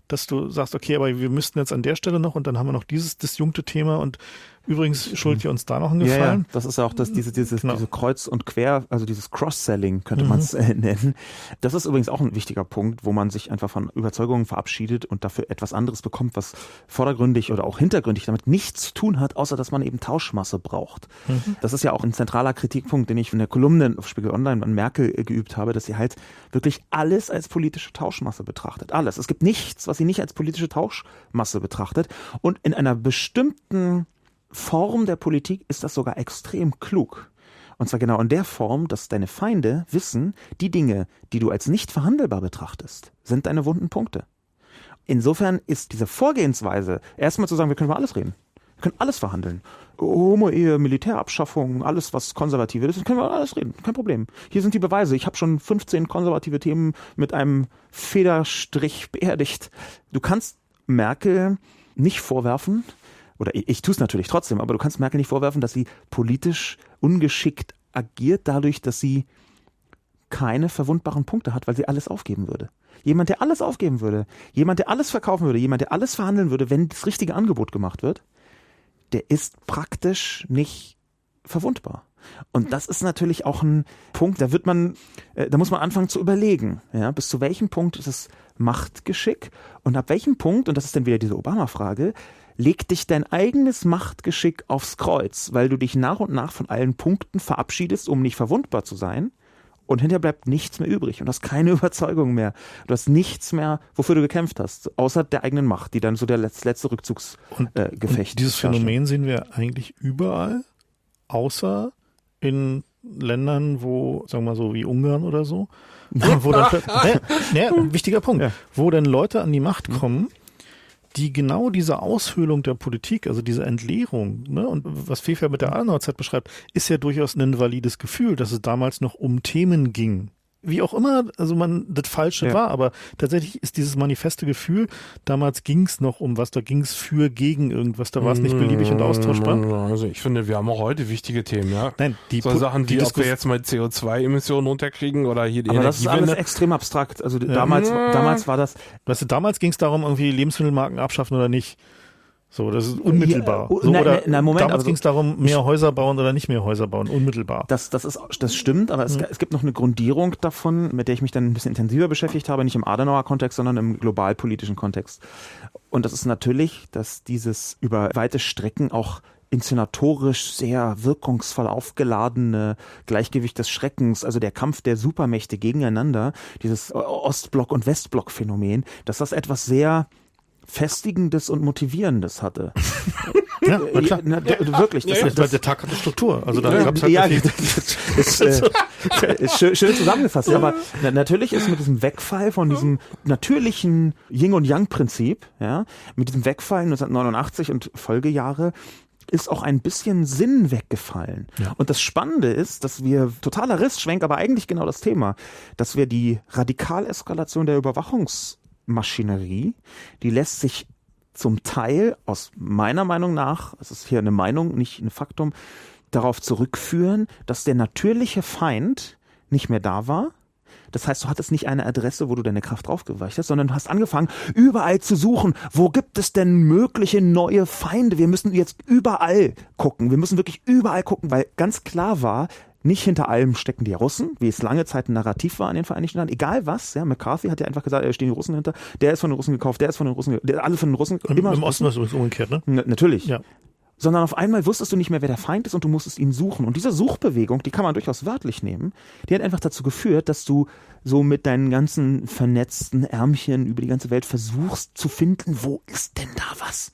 dass du sagst, okay, aber wir müssten jetzt an der Stelle noch und dann haben wir noch dieses disjunkte Thema und Übrigens schuldet ihr uns da noch einen Gefallen. Ja, ja. das ist auch das, diese, dieses, genau. diese Kreuz und Quer, also dieses Cross-Selling könnte mhm. man es äh, nennen. Das ist übrigens auch ein wichtiger Punkt, wo man sich einfach von Überzeugungen verabschiedet und dafür etwas anderes bekommt, was vordergründig oder auch hintergründig damit nichts zu tun hat, außer dass man eben Tauschmasse braucht. Mhm. Das ist ja auch ein zentraler Kritikpunkt, den ich in der Kolumne auf Spiegel Online an Merkel äh, geübt habe, dass sie halt wirklich alles als politische Tauschmasse betrachtet. Alles. Es gibt nichts, was sie nicht als politische Tauschmasse betrachtet. Und in einer bestimmten Form der Politik ist das sogar extrem klug. Und zwar genau in der Form, dass deine Feinde wissen, die Dinge, die du als nicht verhandelbar betrachtest, sind deine wunden Punkte. Insofern ist diese Vorgehensweise, erstmal zu sagen, wir können über alles reden. Wir können alles verhandeln. Homo-Ehe, Militärabschaffung, alles, was konservative ist, können wir alles reden. Kein Problem. Hier sind die Beweise. Ich habe schon 15 konservative Themen mit einem Federstrich beerdigt. Du kannst Merkel nicht vorwerfen, oder ich, ich tue es natürlich trotzdem, aber du kannst Merkel nicht vorwerfen, dass sie politisch ungeschickt agiert, dadurch, dass sie keine verwundbaren Punkte hat, weil sie alles aufgeben würde. Jemand, der alles aufgeben würde, jemand, der alles verkaufen würde, jemand, der alles verhandeln würde, wenn das richtige Angebot gemacht wird, der ist praktisch nicht verwundbar. Und das ist natürlich auch ein Punkt, da wird man, äh, da muss man anfangen zu überlegen, ja, bis zu welchem Punkt ist es Machtgeschick und ab welchem Punkt, und das ist dann wieder diese Obama-Frage, legt dich dein eigenes Machtgeschick aufs Kreuz, weil du dich nach und nach von allen Punkten verabschiedest, um nicht verwundbar zu sein. Und hinterher bleibt nichts mehr übrig und hast keine *laughs* Überzeugung mehr. Du hast nichts mehr, wofür du gekämpft hast, außer der eigenen Macht, die dann so der letzte, Rückzugsgefecht. Äh, und dieses Phänomen sehen wir eigentlich überall, außer in Ländern, wo, sagen wir mal so, wie Ungarn oder so, *laughs* wo dann, *laughs* ne, ne, wichtiger Punkt, ja. wo dann Leute an die Macht kommen, die genau diese Aushöhlung der Politik, also diese Entleerung, ne, und was Fefer mit der Adenauerzeit beschreibt, ist ja durchaus ein valides Gefühl, dass es damals noch um Themen ging, wie auch immer, also man das Falsche ja. war, aber tatsächlich ist dieses manifeste Gefühl, damals ging es noch um was, da ging es für gegen irgendwas, da war es nicht beliebig und austauschbar. Also ich finde, wir haben auch heute wichtige Themen, ja. Nein, die so Sachen, die, die ob wir jetzt mal CO2-Emissionen runterkriegen oder hier die Aber das ist alles extrem abstrakt. Also ja. damals, damals war das. Weißt du, damals ging es darum, irgendwie Lebensmittelmarken abschaffen oder nicht. So, das ist unmittelbar. Ja, so, na, oder na, Moment, damals also, ging es darum, mehr Häuser bauen oder nicht mehr Häuser bauen, unmittelbar. Das, das, ist, das stimmt, aber es, mhm. es gibt noch eine Grundierung davon, mit der ich mich dann ein bisschen intensiver beschäftigt habe, nicht im Adenauer Kontext, sondern im globalpolitischen Kontext. Und das ist natürlich, dass dieses über weite Strecken auch inszenatorisch sehr wirkungsvoll aufgeladene Gleichgewicht des Schreckens, also der Kampf der Supermächte gegeneinander, dieses Ostblock- und Westblock-Phänomen, dass das etwas sehr Festigendes und Motivierendes hatte. *laughs* Ja, na klar. Na, ja, wirklich. Das, ja, das, der Tag hatte Struktur. Also da ja, gab's halt ja, *laughs* ist, äh, *laughs* ist schön, schön zusammengefasst. Ja. Aber na, natürlich ist mit diesem Wegfall von diesem natürlichen Yin und Yang Prinzip, ja, mit diesem Wegfall 1989 und Folgejahre ist auch ein bisschen Sinn weggefallen. Ja. Und das Spannende ist, dass wir totaler Rissschwenk, aber eigentlich genau das Thema, dass wir die Radikалeskalation der Überwachungs Maschinerie, die lässt sich zum Teil aus meiner Meinung nach, es ist hier eine Meinung, nicht ein Faktum, darauf zurückführen, dass der natürliche Feind nicht mehr da war. Das heißt, du hattest nicht eine Adresse, wo du deine Kraft draufgeweicht hast, sondern du hast angefangen, überall zu suchen. Wo gibt es denn mögliche neue Feinde? Wir müssen jetzt überall gucken. Wir müssen wirklich überall gucken, weil ganz klar war, nicht hinter allem stecken die Russen, wie es lange Zeit ein Narrativ war in den Vereinigten Staaten. Egal was, ja, McCarthy hat ja einfach gesagt, da stehen die Russen hinter. Der ist von den Russen gekauft, der ist von den Russen, der, alle von den Russen. Im, immer im Osten war es umgekehrt, ne? Na, natürlich. Ja. Sondern auf einmal wusstest du nicht mehr, wer der Feind ist und du musstest ihn suchen. Und diese Suchbewegung, die kann man durchaus wörtlich nehmen, die hat einfach dazu geführt, dass du so mit deinen ganzen vernetzten Ärmchen über die ganze Welt versuchst zu finden, wo ist denn da was?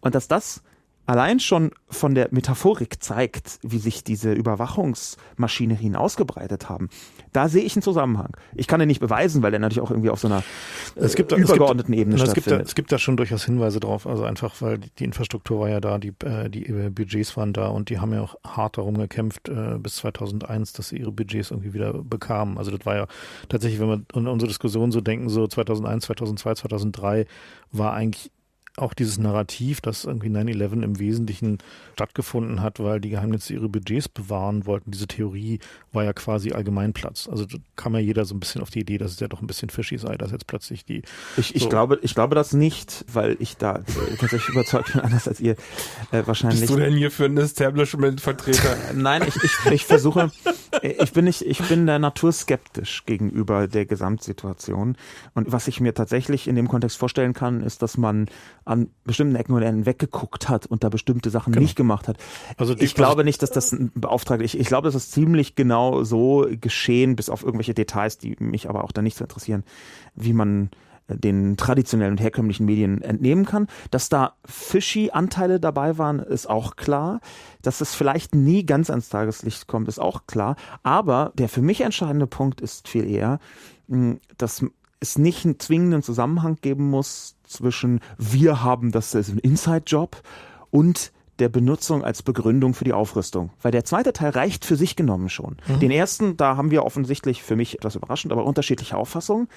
Und dass das allein schon von der Metaphorik zeigt, wie sich diese Überwachungsmaschinerien ausgebreitet haben, da sehe ich einen Zusammenhang. Ich kann den nicht beweisen, weil der natürlich auch irgendwie auf so einer es gibt, übergeordneten es gibt, Ebene es stattfindet. Gibt da, es gibt da schon durchaus Hinweise drauf, also einfach, weil die Infrastruktur war ja da, die, äh, die Budgets waren da und die haben ja auch hart darum gekämpft äh, bis 2001, dass sie ihre Budgets irgendwie wieder bekamen. Also das war ja tatsächlich, wenn wir an unsere Diskussion so denken, so 2001, 2002, 2003 war eigentlich auch dieses Narrativ, dass irgendwie 9-11 im Wesentlichen stattgefunden hat, weil die Geheimnisse ihre Budgets bewahren wollten. Diese Theorie war ja quasi Allgemeinplatz. Also da kam ja jeder so ein bisschen auf die Idee, dass es ja doch ein bisschen fishy sei, dass jetzt plötzlich die. Ich, ich, so glaube, ich glaube das nicht, weil ich da tatsächlich *laughs* überzeugt bin, anders als ihr äh, wahrscheinlich. Bist du denn hier für ein Establishment-Vertreter? *laughs* Nein, ich, ich, ich versuche, ich bin nicht, ich bin der Natur skeptisch gegenüber der Gesamtsituation. Und was ich mir tatsächlich in dem Kontext vorstellen kann, ist, dass man an bestimmten Ecken und Enden weggeguckt hat und da bestimmte Sachen genau. nicht gemacht hat. Also ich glaube nicht, dass das ein Beauftragter, ich, ich glaube, dass das ziemlich genau so geschehen, bis auf irgendwelche Details, die mich aber auch da nicht so interessieren, wie man den traditionellen und herkömmlichen Medien entnehmen kann. Dass da fishy Anteile dabei waren, ist auch klar. Dass es vielleicht nie ganz ans Tageslicht kommt, ist auch klar. Aber der für mich entscheidende Punkt ist viel eher, dass es nicht einen zwingenden Zusammenhang geben muss zwischen wir haben das ist ein Inside-Job und der Benutzung als Begründung für die Aufrüstung. Weil der zweite Teil reicht für sich genommen schon. Mhm. Den ersten, da haben wir offensichtlich für mich etwas überraschend, aber unterschiedliche Auffassungen.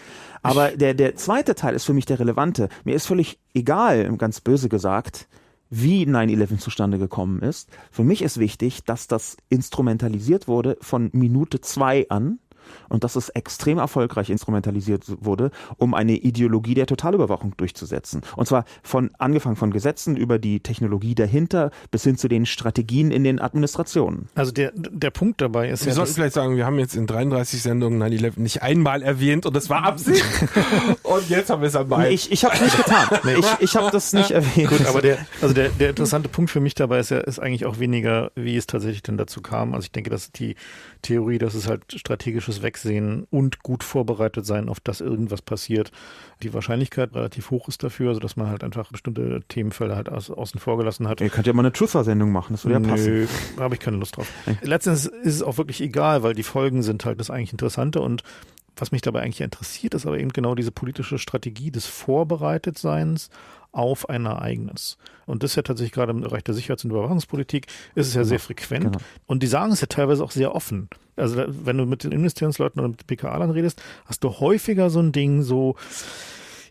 Aber der, der zweite Teil ist für mich der relevante. Mir ist völlig egal, ganz böse gesagt, wie 9-11 zustande gekommen ist. Für mich ist wichtig, dass das instrumentalisiert wurde von Minute zwei an und dass es extrem erfolgreich instrumentalisiert wurde, um eine Ideologie der Totalüberwachung durchzusetzen. Und zwar von angefangen von Gesetzen über die Technologie dahinter bis hin zu den Strategien in den Administrationen. Also der, der Punkt dabei ist wir ja. Wir sollten vielleicht sagen, wir haben jetzt in 33 Sendungen 9-11 nicht einmal erwähnt und das war Absicht. *laughs* und jetzt haben wir es einmal. Nee, ich ich habe es nicht getan. Nee, ich ich habe das nicht erwähnt. Gut, aber der, also der, der interessante Punkt für mich dabei ist ja, ist eigentlich auch weniger, wie es tatsächlich denn dazu kam. Also ich denke, dass die Theorie, dass es halt strategisches Wegsehen und gut vorbereitet sein, auf das irgendwas passiert, die Wahrscheinlichkeit relativ hoch ist dafür, also dass man halt einfach bestimmte Themenfelder halt aus, außen vor gelassen hat. Ihr könnt ja mal eine Truther-Sendung machen, das würde ja passen. Nö, habe ich keine Lust drauf. Letztendlich ist es auch wirklich egal, weil die Folgen sind halt das eigentlich Interessante und was mich dabei eigentlich interessiert, ist aber eben genau diese politische Strategie des Vorbereitetseins auf ein Ereignis. Und das ist ja tatsächlich gerade im Bereich der Sicherheits- und Überwachungspolitik ist es ja genau. sehr frequent. Genau. Und die sagen es ja teilweise auch sehr offen. Also wenn du mit den Investitionsleuten oder mit den PKA-Lern redest, hast du häufiger so ein Ding so,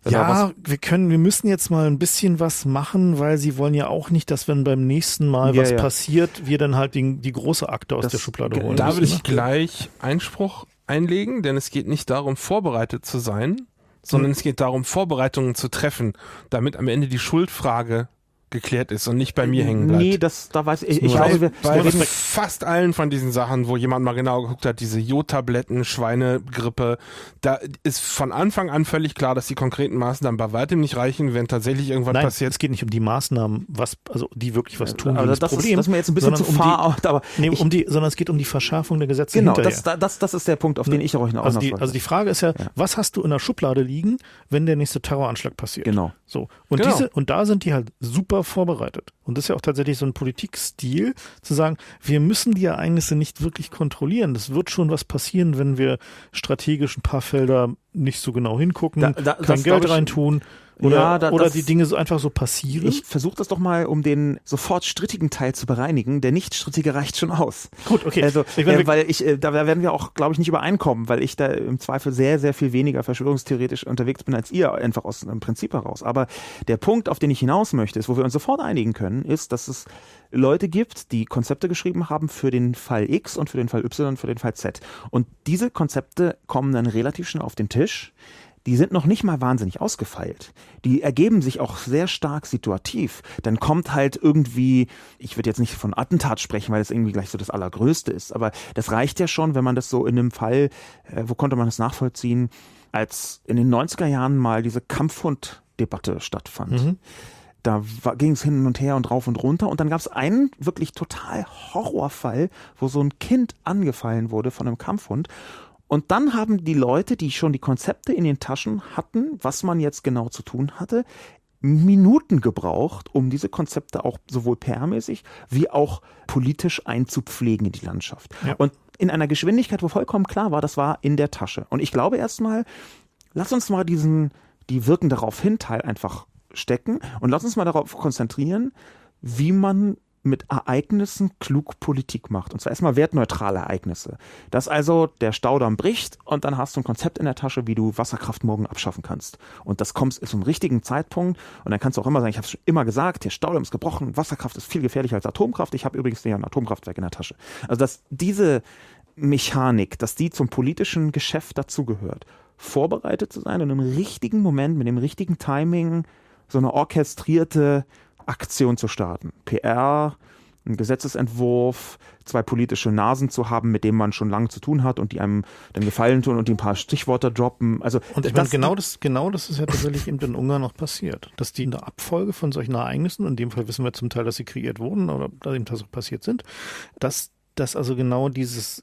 ja, wir können, wir müssen jetzt mal ein bisschen was machen, weil sie wollen ja auch nicht, dass wenn beim nächsten Mal ja, was ja. passiert, wir dann halt die, die große Akte aus das, der Schublade holen. Da will ich ne? gleich Einspruch einlegen, denn es geht nicht darum, vorbereitet zu sein, sondern mhm. es geht darum, Vorbereitungen zu treffen, damit am Ende die Schuldfrage geklärt ist und nicht bei mir hängen bleibt. Nee, das, da weiß ich, ich glaube, wir, bei wir fast allen von diesen Sachen, wo jemand mal genau geguckt hat, diese Jodtabletten, Schweinegrippe, da ist von Anfang an völlig klar, dass die konkreten Maßnahmen bei weitem nicht reichen, wenn tatsächlich irgendwas Nein, passiert. Es geht nicht um die Maßnahmen, was, also die wirklich was tun, aber das, das Problem, ist, das ist mir jetzt ein bisschen zu um far die, aber nee, um die, sondern es geht um die Verschärfung der Gesetze Genau, das, das, das ist der Punkt, auf den ich auch hinaus also die, also die Frage ist ja, ja, was hast du in der Schublade liegen, wenn der nächste Terroranschlag passiert? Genau. So. Und genau. diese, und da sind die halt super vorbereitet. Und das ist ja auch tatsächlich so ein Politikstil, zu sagen, wir müssen die Ereignisse nicht wirklich kontrollieren. Das wird schon was passieren, wenn wir strategisch ein paar Felder nicht so genau hingucken, da, da, kein Geld reintun. Oder, ja, da, oder die Dinge so einfach so passieren? Ich versuche das doch mal, um den sofort strittigen Teil zu bereinigen. Der nicht strittige reicht schon aus. Gut, okay. Also, ich mein, äh, weil ich, äh, da werden wir auch, glaube ich, nicht übereinkommen, weil ich da im Zweifel sehr, sehr viel weniger verschwörungstheoretisch unterwegs bin als ihr, einfach aus einem Prinzip heraus. Aber der Punkt, auf den ich hinaus möchte, ist, wo wir uns sofort einigen können, ist, dass es Leute gibt, die Konzepte geschrieben haben für den Fall X und für den Fall Y und für den Fall Z. Und diese Konzepte kommen dann relativ schnell auf den Tisch die sind noch nicht mal wahnsinnig ausgefeilt. Die ergeben sich auch sehr stark situativ. Dann kommt halt irgendwie, ich würde jetzt nicht von Attentat sprechen, weil das irgendwie gleich so das Allergrößte ist, aber das reicht ja schon, wenn man das so in einem Fall, äh, wo konnte man das nachvollziehen, als in den 90er Jahren mal diese Kampfhund-Debatte stattfand. Mhm. Da ging es hin und her und rauf und runter. Und dann gab es einen wirklich total Horrorfall, wo so ein Kind angefallen wurde von einem Kampfhund. Und dann haben die Leute, die schon die Konzepte in den Taschen hatten, was man jetzt genau zu tun hatte, Minuten gebraucht, um diese Konzepte auch sowohl PR-mäßig wie auch politisch einzupflegen in die Landschaft. Ja. Und in einer Geschwindigkeit, wo vollkommen klar war, das war in der Tasche. Und ich glaube erstmal, lass uns mal diesen, die wirken darauf hin Teil einfach stecken und lass uns mal darauf konzentrieren, wie man mit Ereignissen klug Politik macht. Und zwar erstmal wertneutrale Ereignisse. Dass also der Staudamm bricht und dann hast du ein Konzept in der Tasche, wie du Wasserkraft morgen abschaffen kannst. Und das kommt zum richtigen Zeitpunkt und dann kannst du auch immer sagen, ich habe es immer gesagt, der Staudamm ist gebrochen, Wasserkraft ist viel gefährlicher als Atomkraft. Ich habe übrigens ja ein Atomkraftwerk in der Tasche. Also dass diese Mechanik, dass die zum politischen Geschäft dazugehört, vorbereitet zu sein und im richtigen Moment, mit dem richtigen Timing so eine orchestrierte Aktion zu starten. PR, einen Gesetzesentwurf, zwei politische Nasen zu haben, mit denen man schon lange zu tun hat und die einem dann gefallen tun und die ein paar Stichworte droppen. Also und ich meine, genau das, genau das ist ja tatsächlich eben in Ungarn noch passiert, dass die in der Abfolge von solchen Ereignissen, in dem Fall wissen wir zum Teil, dass sie kreiert wurden oder dass eben das auch passiert sind, dass das also genau dieses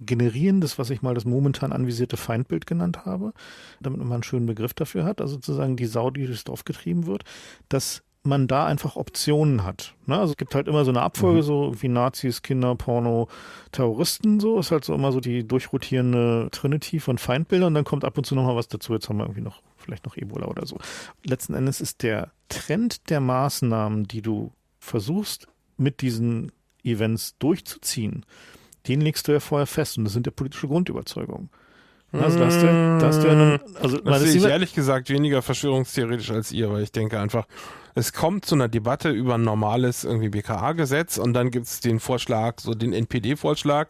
Generieren des, was ich mal das momentan anvisierte Feindbild genannt habe, damit man einen schönen Begriff dafür hat, also sozusagen die Sau, die durchs Dorf getrieben wird, dass man da einfach Optionen hat. Ne? Also es gibt halt immer so eine Abfolge, mhm. so wie Nazis, Kinder, Porno, Terroristen, so ist halt so immer so die durchrotierende Trinity von Feindbildern und dann kommt ab und zu nochmal was dazu. Jetzt haben wir irgendwie noch, vielleicht noch Ebola oder so. Letzten Endes ist der Trend der Maßnahmen, die du versuchst mit diesen Events durchzuziehen, den legst du ja vorher fest und das sind ja politische Grundüberzeugungen. Also da hast du, da hast du ja einen, also das sehe ich ehrlich gesagt weniger verschwörungstheoretisch als ihr, weil ich denke einfach, es kommt zu einer Debatte über ein normales irgendwie BKA-Gesetz und dann gibt es den Vorschlag, so den NPD-Vorschlag,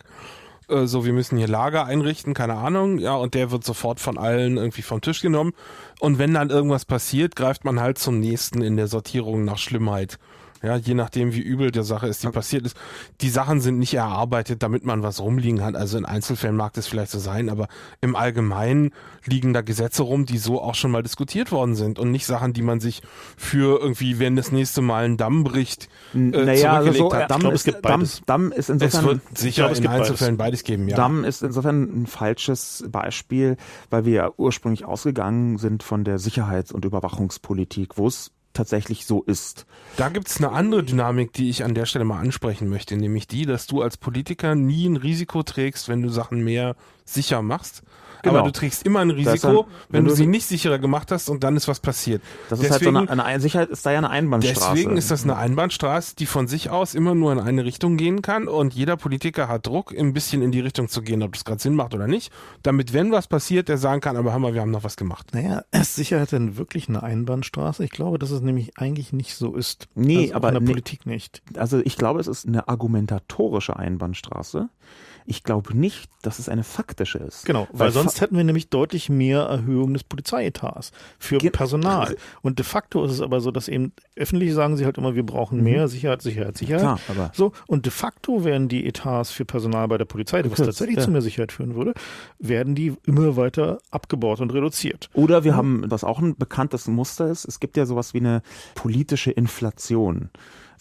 äh, so wir müssen hier Lager einrichten, keine Ahnung, ja, und der wird sofort von allen irgendwie vom Tisch genommen. Und wenn dann irgendwas passiert, greift man halt zum nächsten in der Sortierung nach Schlimmheit. Ja, je nachdem, wie übel der Sache ist, die passiert ist. Die Sachen sind nicht erarbeitet, damit man was rumliegen hat. Also in Einzelfällen mag das vielleicht so sein, aber im Allgemeinen liegen da Gesetze rum, die so auch schon mal diskutiert worden sind und nicht Sachen, die man sich für irgendwie, wenn das nächste Mal ein Damm bricht, äh, naja, also so, hat. Damm, glaub, ist, Damm, Damm ist insofern. Es wird sicher glaub, in Einzelfällen beides. beides geben, ja. Damm ist insofern ein falsches Beispiel, weil wir ja ursprünglich ausgegangen sind von der Sicherheits- und Überwachungspolitik, wo es tatsächlich so ist. Da gibt es eine andere Dynamik, die ich an der Stelle mal ansprechen möchte, nämlich die, dass du als Politiker nie ein Risiko trägst, wenn du Sachen mehr sicher machst, Genau. Aber du trägst immer ein Risiko, ein, wenn, wenn, du sie nicht sicherer gemacht hast und dann ist was passiert. Das ist deswegen, halt so eine, eine Sicherheit ist da ja eine Einbahnstraße. Deswegen ist das eine Einbahnstraße, die von sich aus immer nur in eine Richtung gehen kann und jeder Politiker hat Druck, ein bisschen in die Richtung zu gehen, ob das gerade Sinn macht oder nicht, damit wenn was passiert, der sagen kann, aber mal, wir haben noch was gemacht. Naja, *laughs* ist Sicherheit denn wirklich eine Einbahnstraße? Ich glaube, dass es nämlich eigentlich nicht so ist. Nee, also aber in der nee, Politik nicht. Also ich glaube, es ist eine argumentatorische Einbahnstraße. Ich glaube nicht, dass es eine faktische ist. Genau, weil, weil sonst hätten wir nämlich deutlich mehr Erhöhung des Polizeietats für Personal. Und de facto ist es aber so, dass eben öffentlich sagen sie halt immer, wir brauchen mehr mhm. Sicherheit, Sicherheit, Sicherheit. Klar, aber so und de facto werden die Etats für Personal bei der Polizei, was tatsächlich ja. zu mehr Sicherheit führen würde, werden die immer weiter abgebaut und reduziert. Oder wir ja. haben, was auch ein bekanntes Muster ist, es gibt ja sowas wie eine politische Inflation.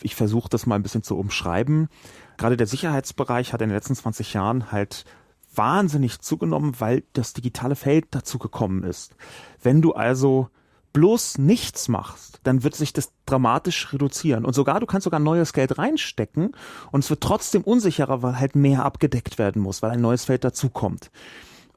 Ich versuche das mal ein bisschen zu umschreiben. Gerade der Sicherheitsbereich hat in den letzten 20 Jahren halt wahnsinnig zugenommen, weil das digitale Feld dazu gekommen ist. Wenn du also bloß nichts machst, dann wird sich das dramatisch reduzieren. Und sogar, du kannst sogar neues Geld reinstecken und es wird trotzdem unsicherer, weil halt mehr abgedeckt werden muss, weil ein neues Feld dazukommt.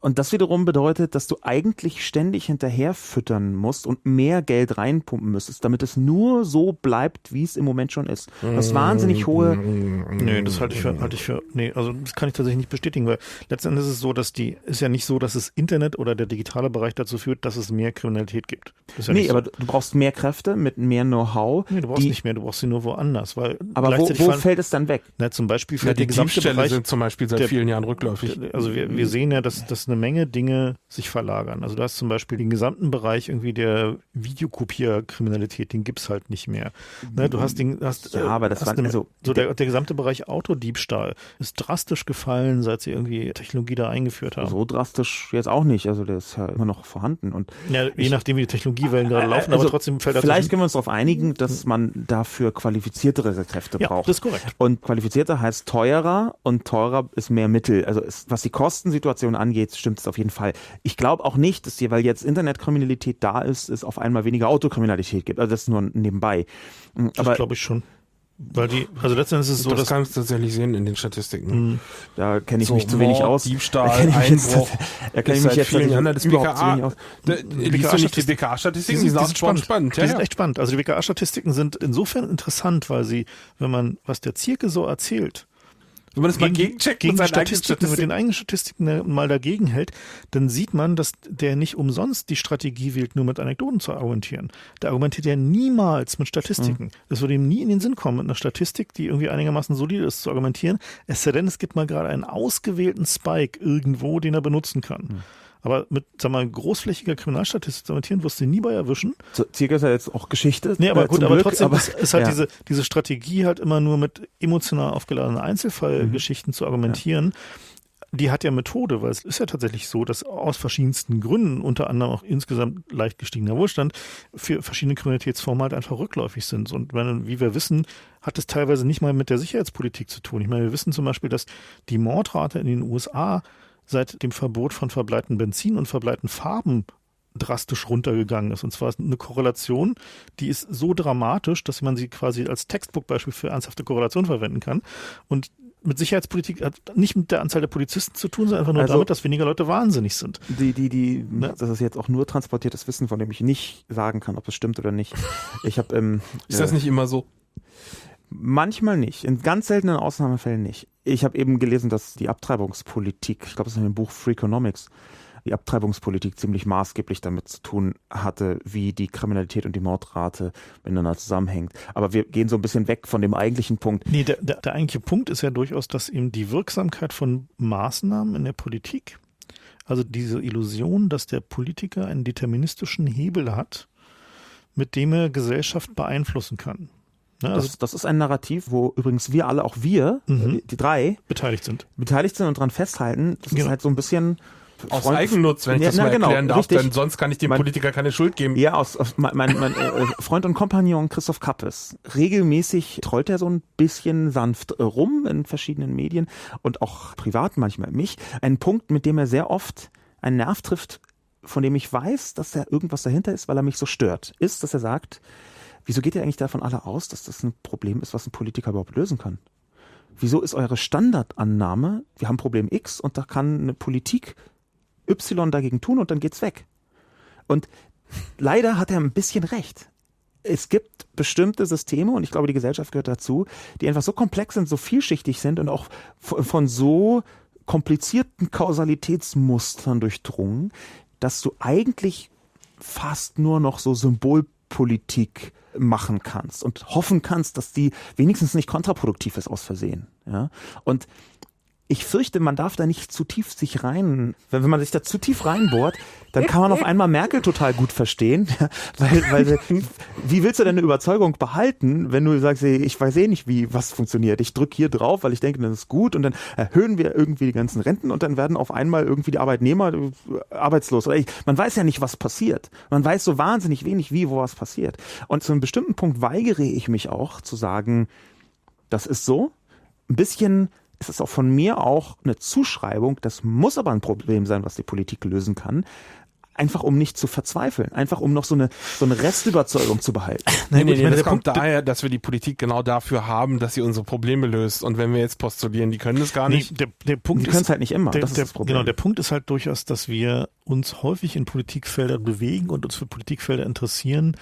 Und das wiederum bedeutet, dass du eigentlich ständig hinterher füttern musst und mehr Geld reinpumpen müsstest, damit es nur so bleibt, wie es im Moment schon ist. Das wahnsinnig hohe. Nee, das halte ich für, halte ich für, nee, also das kann ich tatsächlich nicht bestätigen, weil letztendlich ist es so, dass die, ist ja nicht so, dass das Internet oder der digitale Bereich dazu führt, dass es mehr Kriminalität gibt. Ja nee, aber so. du brauchst mehr Kräfte mit mehr Know-how. Nee, du brauchst nicht mehr, du brauchst sie nur woanders, weil. Aber wo, wo fällt es dann weg? Na, zum Beispiel fällt ja, die der gesamte Bereich. sind zum Beispiel seit der, vielen Jahren rückläufig. Also wir, wir sehen ja, dass, dass eine Menge Dinge sich verlagern. Also du hast zum Beispiel den gesamten Bereich irgendwie der Videokopierkriminalität, den gibt es halt nicht mehr. Ne, du hast den, hast, ja, aber das war eine, also, so der, der gesamte Bereich Autodiebstahl ist drastisch gefallen, seit sie irgendwie Technologie da eingeführt haben. So drastisch jetzt auch nicht. Also der ist ja immer noch vorhanden und ja, je ich, nachdem wie die Technologiewellen gerade laufen, also aber trotzdem fällt das Vielleicht können wir uns darauf einigen, dass man dafür qualifiziertere Kräfte ja, braucht. Das ist korrekt. Und qualifizierter heißt teurer und teurer ist mehr Mittel. Also ist, was die Kostensituation angeht, stimmt es auf jeden Fall. Ich glaube auch nicht, dass dir, weil jetzt Internetkriminalität da ist, es auf einmal weniger Autokriminalität gibt. Also das ist nur nebenbei. Hm, das glaube ich schon. Weil die, also letztendlich ist es so, das dass kannst du tatsächlich sehen in den Statistiken. Mh. Da kenne ich so, mich zu wenig aus. Diebstahl, Einbruch. Da kenne ich mich jetzt vielen Jahren das BKA. Liest du nicht die BKA-Statistiken? Die, die, sind spannend. spannend. Ja, die sind echt spannend. Also die BKA-Statistiken sind insofern interessant, weil sie, wenn man, was der Zirke so erzählt, wenn man das mal gegencheckt gegen mit, Statistiken, mit den eigenen Statistiken mal dagegen hält, dann sieht man, dass der nicht umsonst die Strategie wählt, nur mit Anekdoten zu argumentieren. Der argumentiert ja niemals mit Statistiken. Mhm. Das würde ihm nie in den Sinn kommen, mit einer Statistik, die irgendwie einigermaßen solide ist, zu argumentieren. Es sei denn, es gibt mal gerade einen ausgewählten Spike irgendwo, den er benutzen kann. Mhm. Aber mit, sag mal, großflächiger Kriminalstatistik zu argumentieren, wirst du nie bei erwischen. Zielke ist ja jetzt auch Geschichte. Nee, aber äh, gut, aber Glück, trotzdem aber, ist, ist halt ja. diese, diese Strategie halt immer nur mit emotional aufgeladenen Einzelfallgeschichten mhm. zu argumentieren. Ja die hat ja Methode, weil es ist ja tatsächlich so, dass aus verschiedensten Gründen, unter anderem auch insgesamt leicht gestiegener Wohlstand, für verschiedene Kriminalitätsformen halt einfach rückläufig sind. Und wenn, wie wir wissen, hat es teilweise nicht mal mit der Sicherheitspolitik zu tun. Ich meine, wir wissen zum Beispiel, dass die Mordrate in den USA seit dem Verbot von verbleiten Benzin und verbleiten Farben drastisch runtergegangen ist. Und zwar ist eine Korrelation, die ist so dramatisch, dass man sie quasi als Textbook-Beispiel für ernsthafte Korrelation verwenden kann. Und mit Sicherheitspolitik hat nicht mit der Anzahl der Polizisten zu tun, sondern einfach nur also, damit, dass weniger Leute wahnsinnig sind. Die, die, die, ne? das ist jetzt auch nur transportiertes Wissen, von dem ich nicht sagen kann, ob es stimmt oder nicht. Ich habe ähm, *laughs* ist das äh, nicht immer so? Manchmal nicht. In ganz seltenen Ausnahmefällen nicht. Ich habe eben gelesen, dass die Abtreibungspolitik, ich glaube, das ist in dem Buch Freakonomics, die Abtreibungspolitik ziemlich maßgeblich damit zu tun hatte, wie die Kriminalität und die Mordrate miteinander zusammenhängt. Aber wir gehen so ein bisschen weg von dem eigentlichen Punkt. Nee, der, der, der eigentliche Punkt ist ja durchaus, dass eben die Wirksamkeit von Maßnahmen in der Politik, also diese Illusion, dass der Politiker einen deterministischen Hebel hat, mit dem er Gesellschaft beeinflussen kann. Ne, also das, das, ist ein Narrativ, wo übrigens wir alle, auch wir, mhm. die, die, drei, beteiligt sind. Beteiligt sind und dran festhalten. Das genau. ist halt so ein bisschen aus Freund, Eigennutz, wenn ich ja, das mal genau, erklären darf, richtig. denn sonst kann ich dem mein, Politiker keine Schuld geben. Ja, aus, aus mein, mein, mein äh, Freund und Kompagnon Christoph Kappes. Regelmäßig trollt er so ein bisschen sanft äh, rum in verschiedenen Medien und auch privat manchmal mich. Ein Punkt, mit dem er sehr oft einen Nerv trifft, von dem ich weiß, dass da irgendwas dahinter ist, weil er mich so stört, ist, dass er sagt, Wieso geht ihr eigentlich davon alle aus, dass das ein Problem ist, was ein Politiker überhaupt lösen kann? Wieso ist eure Standardannahme, wir haben Problem X und da kann eine Politik Y dagegen tun und dann geht's weg? Und leider hat er ein bisschen recht. Es gibt bestimmte Systeme und ich glaube, die Gesellschaft gehört dazu, die einfach so komplex sind, so vielschichtig sind und auch von so komplizierten Kausalitätsmustern durchdrungen, dass du eigentlich fast nur noch so Symbolpolitik machen kannst und hoffen kannst, dass die wenigstens nicht kontraproduktiv ist aus Versehen. Ja? Und ich fürchte, man darf da nicht zu tief sich rein, wenn, wenn man sich da zu tief reinbohrt, dann kann man auf einmal Merkel total gut verstehen, *laughs* weil, weil wie willst du deine Überzeugung behalten, wenn du sagst, ich weiß eh nicht, wie was funktioniert. Ich drücke hier drauf, weil ich denke, das ist gut und dann erhöhen wir irgendwie die ganzen Renten und dann werden auf einmal irgendwie die Arbeitnehmer äh, arbeitslos. Man weiß ja nicht, was passiert. Man weiß so wahnsinnig wenig, wie wo was passiert. Und zu einem bestimmten Punkt weigere ich mich auch zu sagen, das ist so. Ein bisschen ist es auch von mir auch eine Zuschreibung, das muss aber ein Problem sein, was die Politik lösen kann, einfach um nicht zu verzweifeln, einfach um noch so eine so eine Restüberzeugung zu behalten. *laughs* Nee, nee, nee, nee das kommt Punkt, daher, dass wir die Politik genau dafür haben, dass sie unsere Probleme löst. Und wenn wir jetzt postulieren, die können das gar nicht. Nee, der, der Punkt die können es halt nicht immer. Der, das ist der, das Problem. Genau, der Punkt ist halt durchaus, dass wir uns häufig in Politikfelder bewegen und uns für Politikfelder interessieren,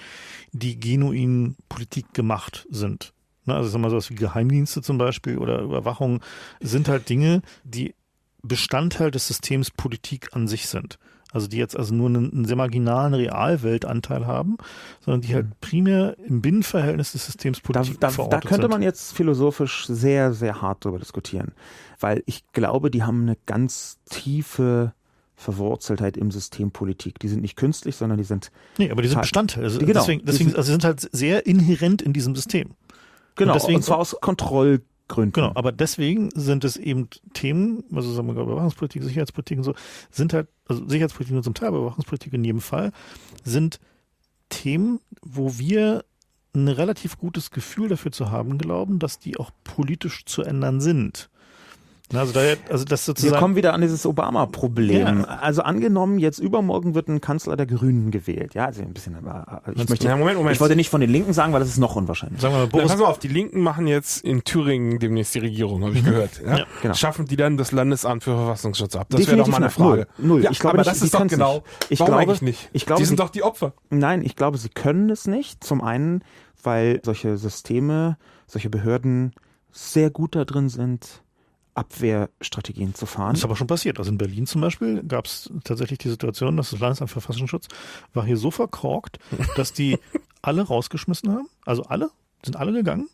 die genuin Politik gemacht sind. Ne, also sagen wir sowas wie Geheimdienste zum Beispiel oder Überwachung sind halt Dinge, die Bestandteil des Systems Politik an sich sind. Also die jetzt also nur einen, einen sehr marginalen Realweltanteil haben, sondern die halt mhm. primär im Binnenverhältnis des Systems Politik da, da, da könnte sind. man jetzt philosophisch sehr, sehr hart darüber diskutieren. Weil ich glaube, die haben eine ganz tiefe Verwurzeltheit im System Politik. Die sind nicht künstlich, sondern die sind. Nee, aber die sind Bestandteil. Also genau, deswegen, deswegen, also sie sind halt sehr inhärent in diesem System. Genau, und, deswegen, und zwar aus Kontrollgründen. Genau, aber deswegen sind es eben Themen, also sagen wir mal Überwachungspolitik, Sicherheitspolitik und so, sind halt, also Sicherheitspolitik nur zum Teil, Überwachungspolitik in jedem Fall, sind Themen, wo wir ein relativ gutes Gefühl dafür zu haben glauben, dass die auch politisch zu ändern sind. Also, da, also das sozusagen. Wir kommen wieder an dieses Obama-Problem. Ja. Also angenommen, jetzt übermorgen wird ein Kanzler der Grünen gewählt. Ja, also ein bisschen, aber ich möchte, ja, Moment, Moment. ich wollte nicht von den Linken sagen, weil das ist noch unwahrscheinlich. Sagen wir mal, Boris, Na, pass mal auf, die Linken machen jetzt in Thüringen demnächst die Regierung, habe ich mhm. gehört. Ja? ja? Genau. Schaffen die dann das Landesamt für Verfassungsschutz ab? Das wäre doch mal eine Frage. Null. Null. Ja, ich glaube, aber nicht, das ist doch genau. Nicht. Ich Warum glaube, eigentlich nicht. Ich glaube, die sind sie, doch die Opfer. Nein, ich glaube, sie können es nicht. Zum einen, weil solche Systeme, solche Behörden sehr gut da drin sind, Abwehrstrategien zu fahren. Das ist aber schon passiert. Also in Berlin zum Beispiel gab es tatsächlich die Situation, dass das Landesamt für Verfassungsschutz war hier so verkorkt, *laughs* dass die alle rausgeschmissen haben. Also alle, sind alle gegangen,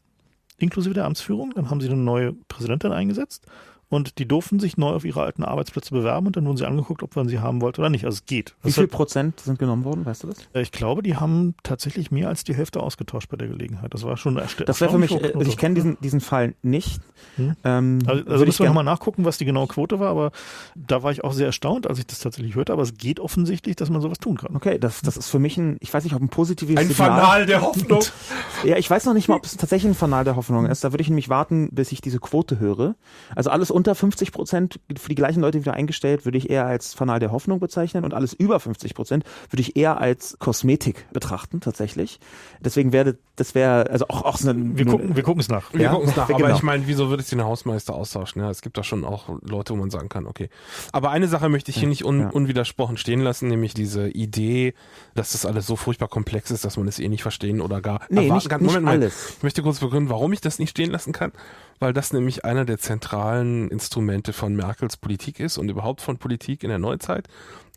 inklusive der Amtsführung. Dann haben sie eine neue Präsidentin eingesetzt und die durften sich neu auf ihre alten Arbeitsplätze bewerben und dann wurden sie angeguckt, ob man sie haben wollte oder nicht. Also es geht. Wie viel Prozent sind genommen worden, weißt du das? Ich glaube, die haben tatsächlich mehr als die Hälfte ausgetauscht bei der Gelegenheit. Das war schon erstaunlich. Das wäre für mich, also ich kenne diesen, diesen Fall nicht. Hm. Ähm, also, also müssen wir nochmal nachgucken, was die genaue Quote war, aber da war ich auch sehr erstaunt, als ich das tatsächlich hörte, aber es geht offensichtlich, dass man sowas tun kann. Okay, das, das ist für mich ein, ich weiß nicht, ob ein positives Ein Signal. Fanal der Hoffnung. *laughs* ja, ich weiß noch nicht mal, ob es tatsächlich ein Fanal der Hoffnung ist. Da würde ich nämlich warten, bis ich diese Quote höre. Also alles unter 50 Prozent Prozent für die gleichen Leute wieder eingestellt, würde ich eher als Fanal der Hoffnung bezeichnen und alles über 50 Prozent würde ich eher als Kosmetik betrachten, tatsächlich. Deswegen wäre, das wäre, also auch, auch so ein, Wir gucken, wir gucken es nach. Wir ja? gucken es nach, aber genau. ich meine, wieso würde ich den Hausmeister austauschen? Ja, es gibt da schon auch Leute, wo man sagen kann, okay. Aber eine Sache möchte ich hier nicht un, ja. unwidersprochen stehen lassen, nämlich diese Idee, dass das alles so furchtbar komplex ist, dass man es eh nicht verstehen oder gar nee, nicht, kann. Moment, Moment, alles. Ich möchte kurz begründen, warum ich das nicht stehen lassen kann weil das nämlich einer der zentralen Instrumente von Merkels Politik ist und überhaupt von Politik in der Neuzeit,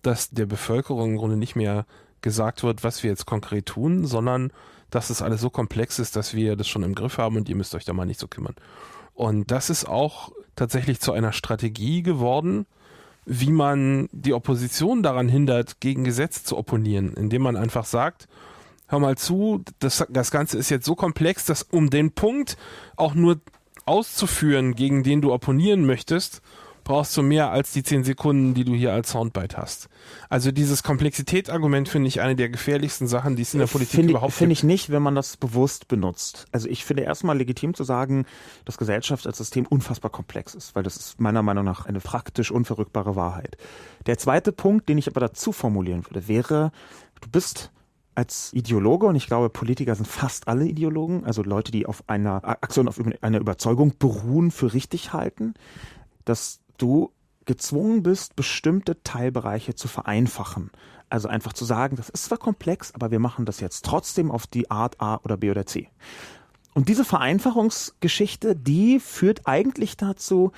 dass der Bevölkerung im Grunde nicht mehr gesagt wird, was wir jetzt konkret tun, sondern dass es alles so komplex ist, dass wir das schon im Griff haben und ihr müsst euch da mal nicht so kümmern. Und das ist auch tatsächlich zu einer Strategie geworden, wie man die Opposition daran hindert, gegen Gesetze zu opponieren, indem man einfach sagt, hör mal zu, das, das Ganze ist jetzt so komplex, dass um den Punkt auch nur auszuführen, gegen den du opponieren möchtest, brauchst du mehr als die zehn Sekunden, die du hier als Soundbite hast. Also dieses Komplexitätsargument finde ich eine der gefährlichsten Sachen, die es in der Politik find, überhaupt Finde ich nicht, wenn man das bewusst benutzt. Also ich finde erstmal legitim zu sagen, dass Gesellschaft als System unfassbar komplex ist, weil das ist meiner Meinung nach eine praktisch unverrückbare Wahrheit. Der zweite Punkt, den ich aber dazu formulieren würde, wäre, du bist als Ideologe, und ich glaube, Politiker sind fast alle Ideologen, also Leute, die auf einer Aktion, auf einer Überzeugung beruhen, für richtig halten, dass du gezwungen bist, bestimmte Teilbereiche zu vereinfachen. Also einfach zu sagen, das ist zwar komplex, aber wir machen das jetzt trotzdem auf die Art A oder B oder C. Und diese Vereinfachungsgeschichte, die führt eigentlich dazu,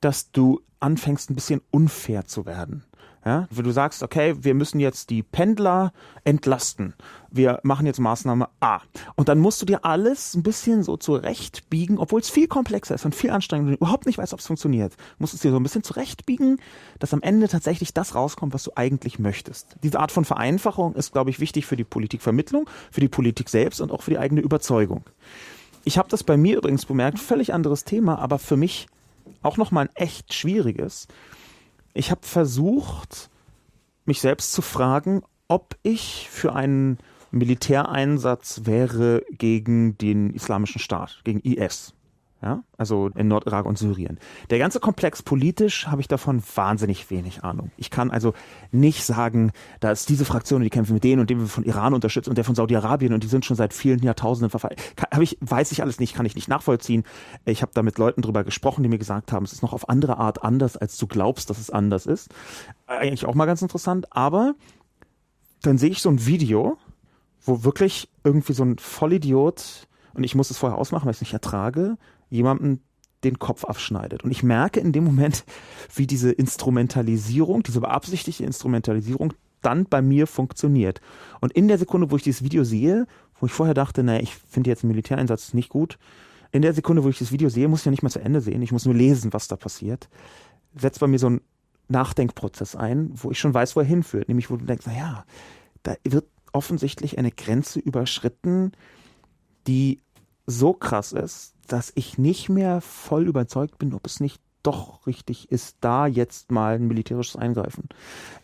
dass du anfängst, ein bisschen unfair zu werden. Ja, wenn du sagst, okay, wir müssen jetzt die Pendler entlasten. Wir machen jetzt Maßnahme A. Und dann musst du dir alles ein bisschen so zurechtbiegen, obwohl es viel komplexer ist und viel anstrengender und überhaupt nicht weißt, ob es funktioniert. Musst es dir so ein bisschen zurechtbiegen, dass am Ende tatsächlich das rauskommt, was du eigentlich möchtest. Diese Art von Vereinfachung ist, glaube ich, wichtig für die Politikvermittlung, für die Politik selbst und auch für die eigene Überzeugung. Ich habe das bei mir übrigens bemerkt, völlig anderes Thema, aber für mich auch nochmal ein echt schwieriges ich habe versucht, mich selbst zu fragen, ob ich für einen Militäreinsatz wäre gegen den Islamischen Staat, gegen IS ja, also in Nordirak und Syrien. Der ganze Komplex politisch habe ich davon wahnsinnig wenig Ahnung. Ich kann also nicht sagen, da ist diese Fraktion, die kämpfen mit denen und dem wir von Iran unterstützt und der von Saudi-Arabien und die sind schon seit vielen Jahrtausenden verfallen. Ich, weiß ich alles nicht, kann ich nicht nachvollziehen. Ich habe da mit Leuten drüber gesprochen, die mir gesagt haben, es ist noch auf andere Art anders, als du glaubst, dass es anders ist. Eigentlich auch mal ganz interessant, aber dann sehe ich so ein Video, wo wirklich irgendwie so ein Vollidiot und ich muss es vorher ausmachen, weil ich es nicht ertrage, jemandem den Kopf abschneidet. Und ich merke in dem Moment, wie diese Instrumentalisierung, diese beabsichtigte Instrumentalisierung dann bei mir funktioniert. Und in der Sekunde, wo ich dieses Video sehe, wo ich vorher dachte, naja, ich finde jetzt einen Militäreinsatz nicht gut, in der Sekunde, wo ich das Video sehe, muss ich ja nicht mal zu Ende sehen, ich muss nur lesen, was da passiert, setzt bei mir so ein Nachdenkprozess ein, wo ich schon weiß, wo er hinführt. Nämlich, wo du denkst, naja, da wird offensichtlich eine Grenze überschritten, die so krass ist, dass ich nicht mehr voll überzeugt bin, ob es nicht doch richtig ist, da jetzt mal ein militärisches Eingreifen?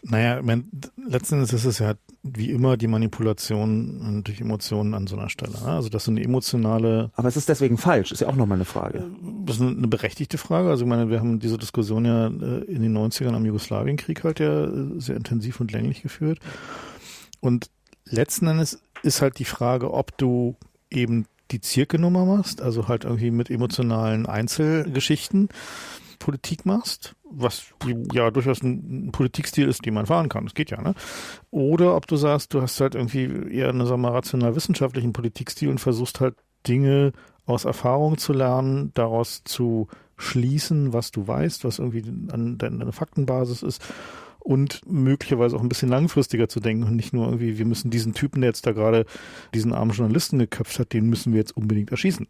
Naja, ich mein, letzten Endes ist es ja wie immer die Manipulation durch Emotionen an so einer Stelle. Ne? Also das sind emotionale. Aber es ist deswegen falsch, ist ja auch nochmal eine Frage. Äh, das ist eine berechtigte Frage. Also ich meine, wir haben diese Diskussion ja äh, in den 90ern am Jugoslawienkrieg halt ja äh, sehr intensiv und länglich geführt. Und letzten Endes ist halt die Frage, ob du eben die Zirkelnummer machst, also halt irgendwie mit emotionalen Einzelgeschichten Politik machst, was ja durchaus ein Politikstil ist, den man fahren kann. Das geht ja, ne? Oder ob du sagst, du hast halt irgendwie eher einen, sagen wir, rational-wissenschaftlichen Politikstil und versuchst halt Dinge aus Erfahrung zu lernen, daraus zu schließen, was du weißt, was irgendwie an deine Faktenbasis ist und möglicherweise auch ein bisschen langfristiger zu denken und nicht nur irgendwie, wir müssen diesen Typen, der jetzt da gerade diesen armen Journalisten geköpft hat, den müssen wir jetzt unbedingt erschießen.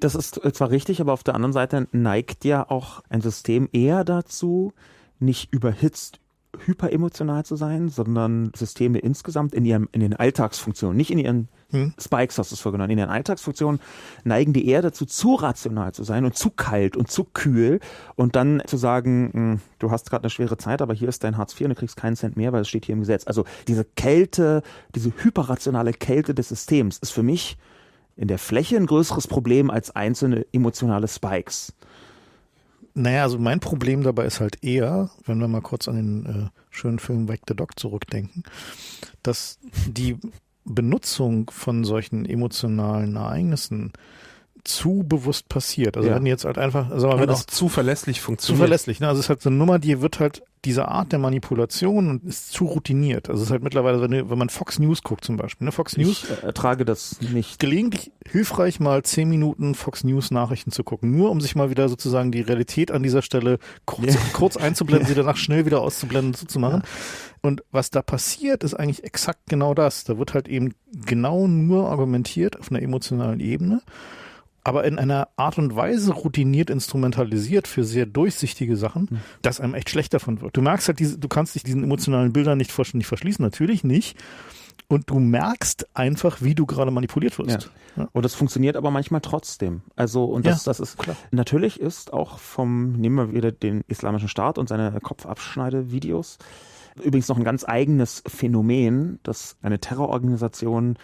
Das ist zwar richtig, aber auf der anderen Seite neigt ja auch ein System eher dazu, nicht überhitzt hyperemotional zu sein, sondern Systeme insgesamt in ihrem, in den Alltagsfunktionen, nicht in ihren hm. Spikes hast du es vorgenommen, in ihren Alltagsfunktionen neigen die eher dazu, zu rational zu sein und zu kalt und zu kühl und dann zu sagen, hm, du hast gerade eine schwere Zeit, aber hier ist dein Hartz IV und du kriegst keinen Cent mehr, weil es steht hier im Gesetz. Also diese Kälte, diese hyperrationale Kälte des Systems ist für mich in der Fläche ein größeres Problem als einzelne emotionale Spikes. Naja, also mein Problem dabei ist halt eher, wenn wir mal kurz an den äh, schönen Film Wake the Dog zurückdenken, dass die Benutzung von solchen emotionalen Ereignissen zu bewusst passiert. Also ja. wenn jetzt halt einfach, also wenn auch zuverlässig funktioniert. Zuverlässlich, ne? Also es ist halt so eine Nummer, die wird halt diese Art der Manipulation und ist zu routiniert. Also es ist halt mittlerweile, wenn, wenn man Fox News guckt zum Beispiel, ne? Fox News. Ich äh, ertrage das nicht. Gelegentlich hilfreich mal zehn Minuten Fox News Nachrichten zu gucken, nur um sich mal wieder sozusagen die Realität an dieser Stelle kurz, ja. kurz einzublenden, *laughs* sie danach schnell wieder auszublenden, so zu machen. Ja. Und was da passiert, ist eigentlich exakt genau das. Da wird halt eben genau nur argumentiert auf einer emotionalen Ebene aber in einer Art und Weise routiniert instrumentalisiert für sehr durchsichtige Sachen, mhm. dass einem echt schlecht davon wird. Du merkst halt, diese, du kannst dich diesen emotionalen Bildern nicht vollständig verschließen, natürlich nicht. Und du merkst einfach, wie du gerade manipuliert wirst. Ja. Ja. Und das funktioniert aber manchmal trotzdem. Also, und das, ja, das ist klar. Natürlich ist auch vom, nehmen wir wieder den Islamischen Staat und seine Kopfabschneide-Videos, übrigens noch ein ganz eigenes Phänomen, dass eine Terrororganisation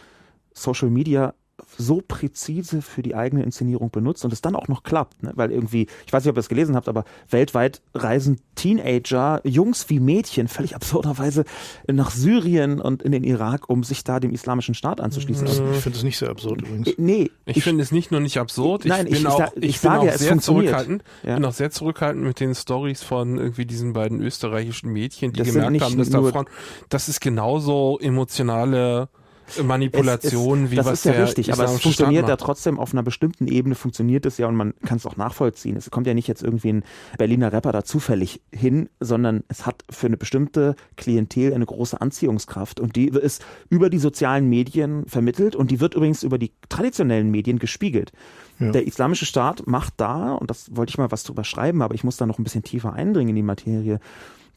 Social Media so präzise für die eigene Inszenierung benutzt und es dann auch noch klappt, ne? weil irgendwie, ich weiß nicht, ob ihr es gelesen habt, aber weltweit reisen Teenager, Jungs wie Mädchen, völlig absurderweise nach Syrien und in den Irak, um sich da dem islamischen Staat anzuschließen. Also, ich finde es nicht so absurd übrigens. Äh, nee. Ich, ich finde es nicht nur nicht absurd, ich nein, bin ich, auch, ich, ich bin sage, auch sehr zurückhaltend, ja. bin auch sehr zurückhaltend mit den Stories von irgendwie diesen beiden österreichischen Mädchen, die das gemerkt haben, dass da Frauen, das ist genauso emotionale Manipulation, es, es, wie das was ist ja richtig, aber es funktioniert ja trotzdem auf einer bestimmten Ebene funktioniert es ja und man kann es auch nachvollziehen. Es kommt ja nicht jetzt irgendwie ein Berliner Rapper da zufällig hin, sondern es hat für eine bestimmte Klientel eine große Anziehungskraft und die ist über die sozialen Medien vermittelt und die wird übrigens über die traditionellen Medien gespiegelt. Ja. Der islamische Staat macht da, und das wollte ich mal was drüber schreiben, aber ich muss da noch ein bisschen tiefer eindringen in die Materie,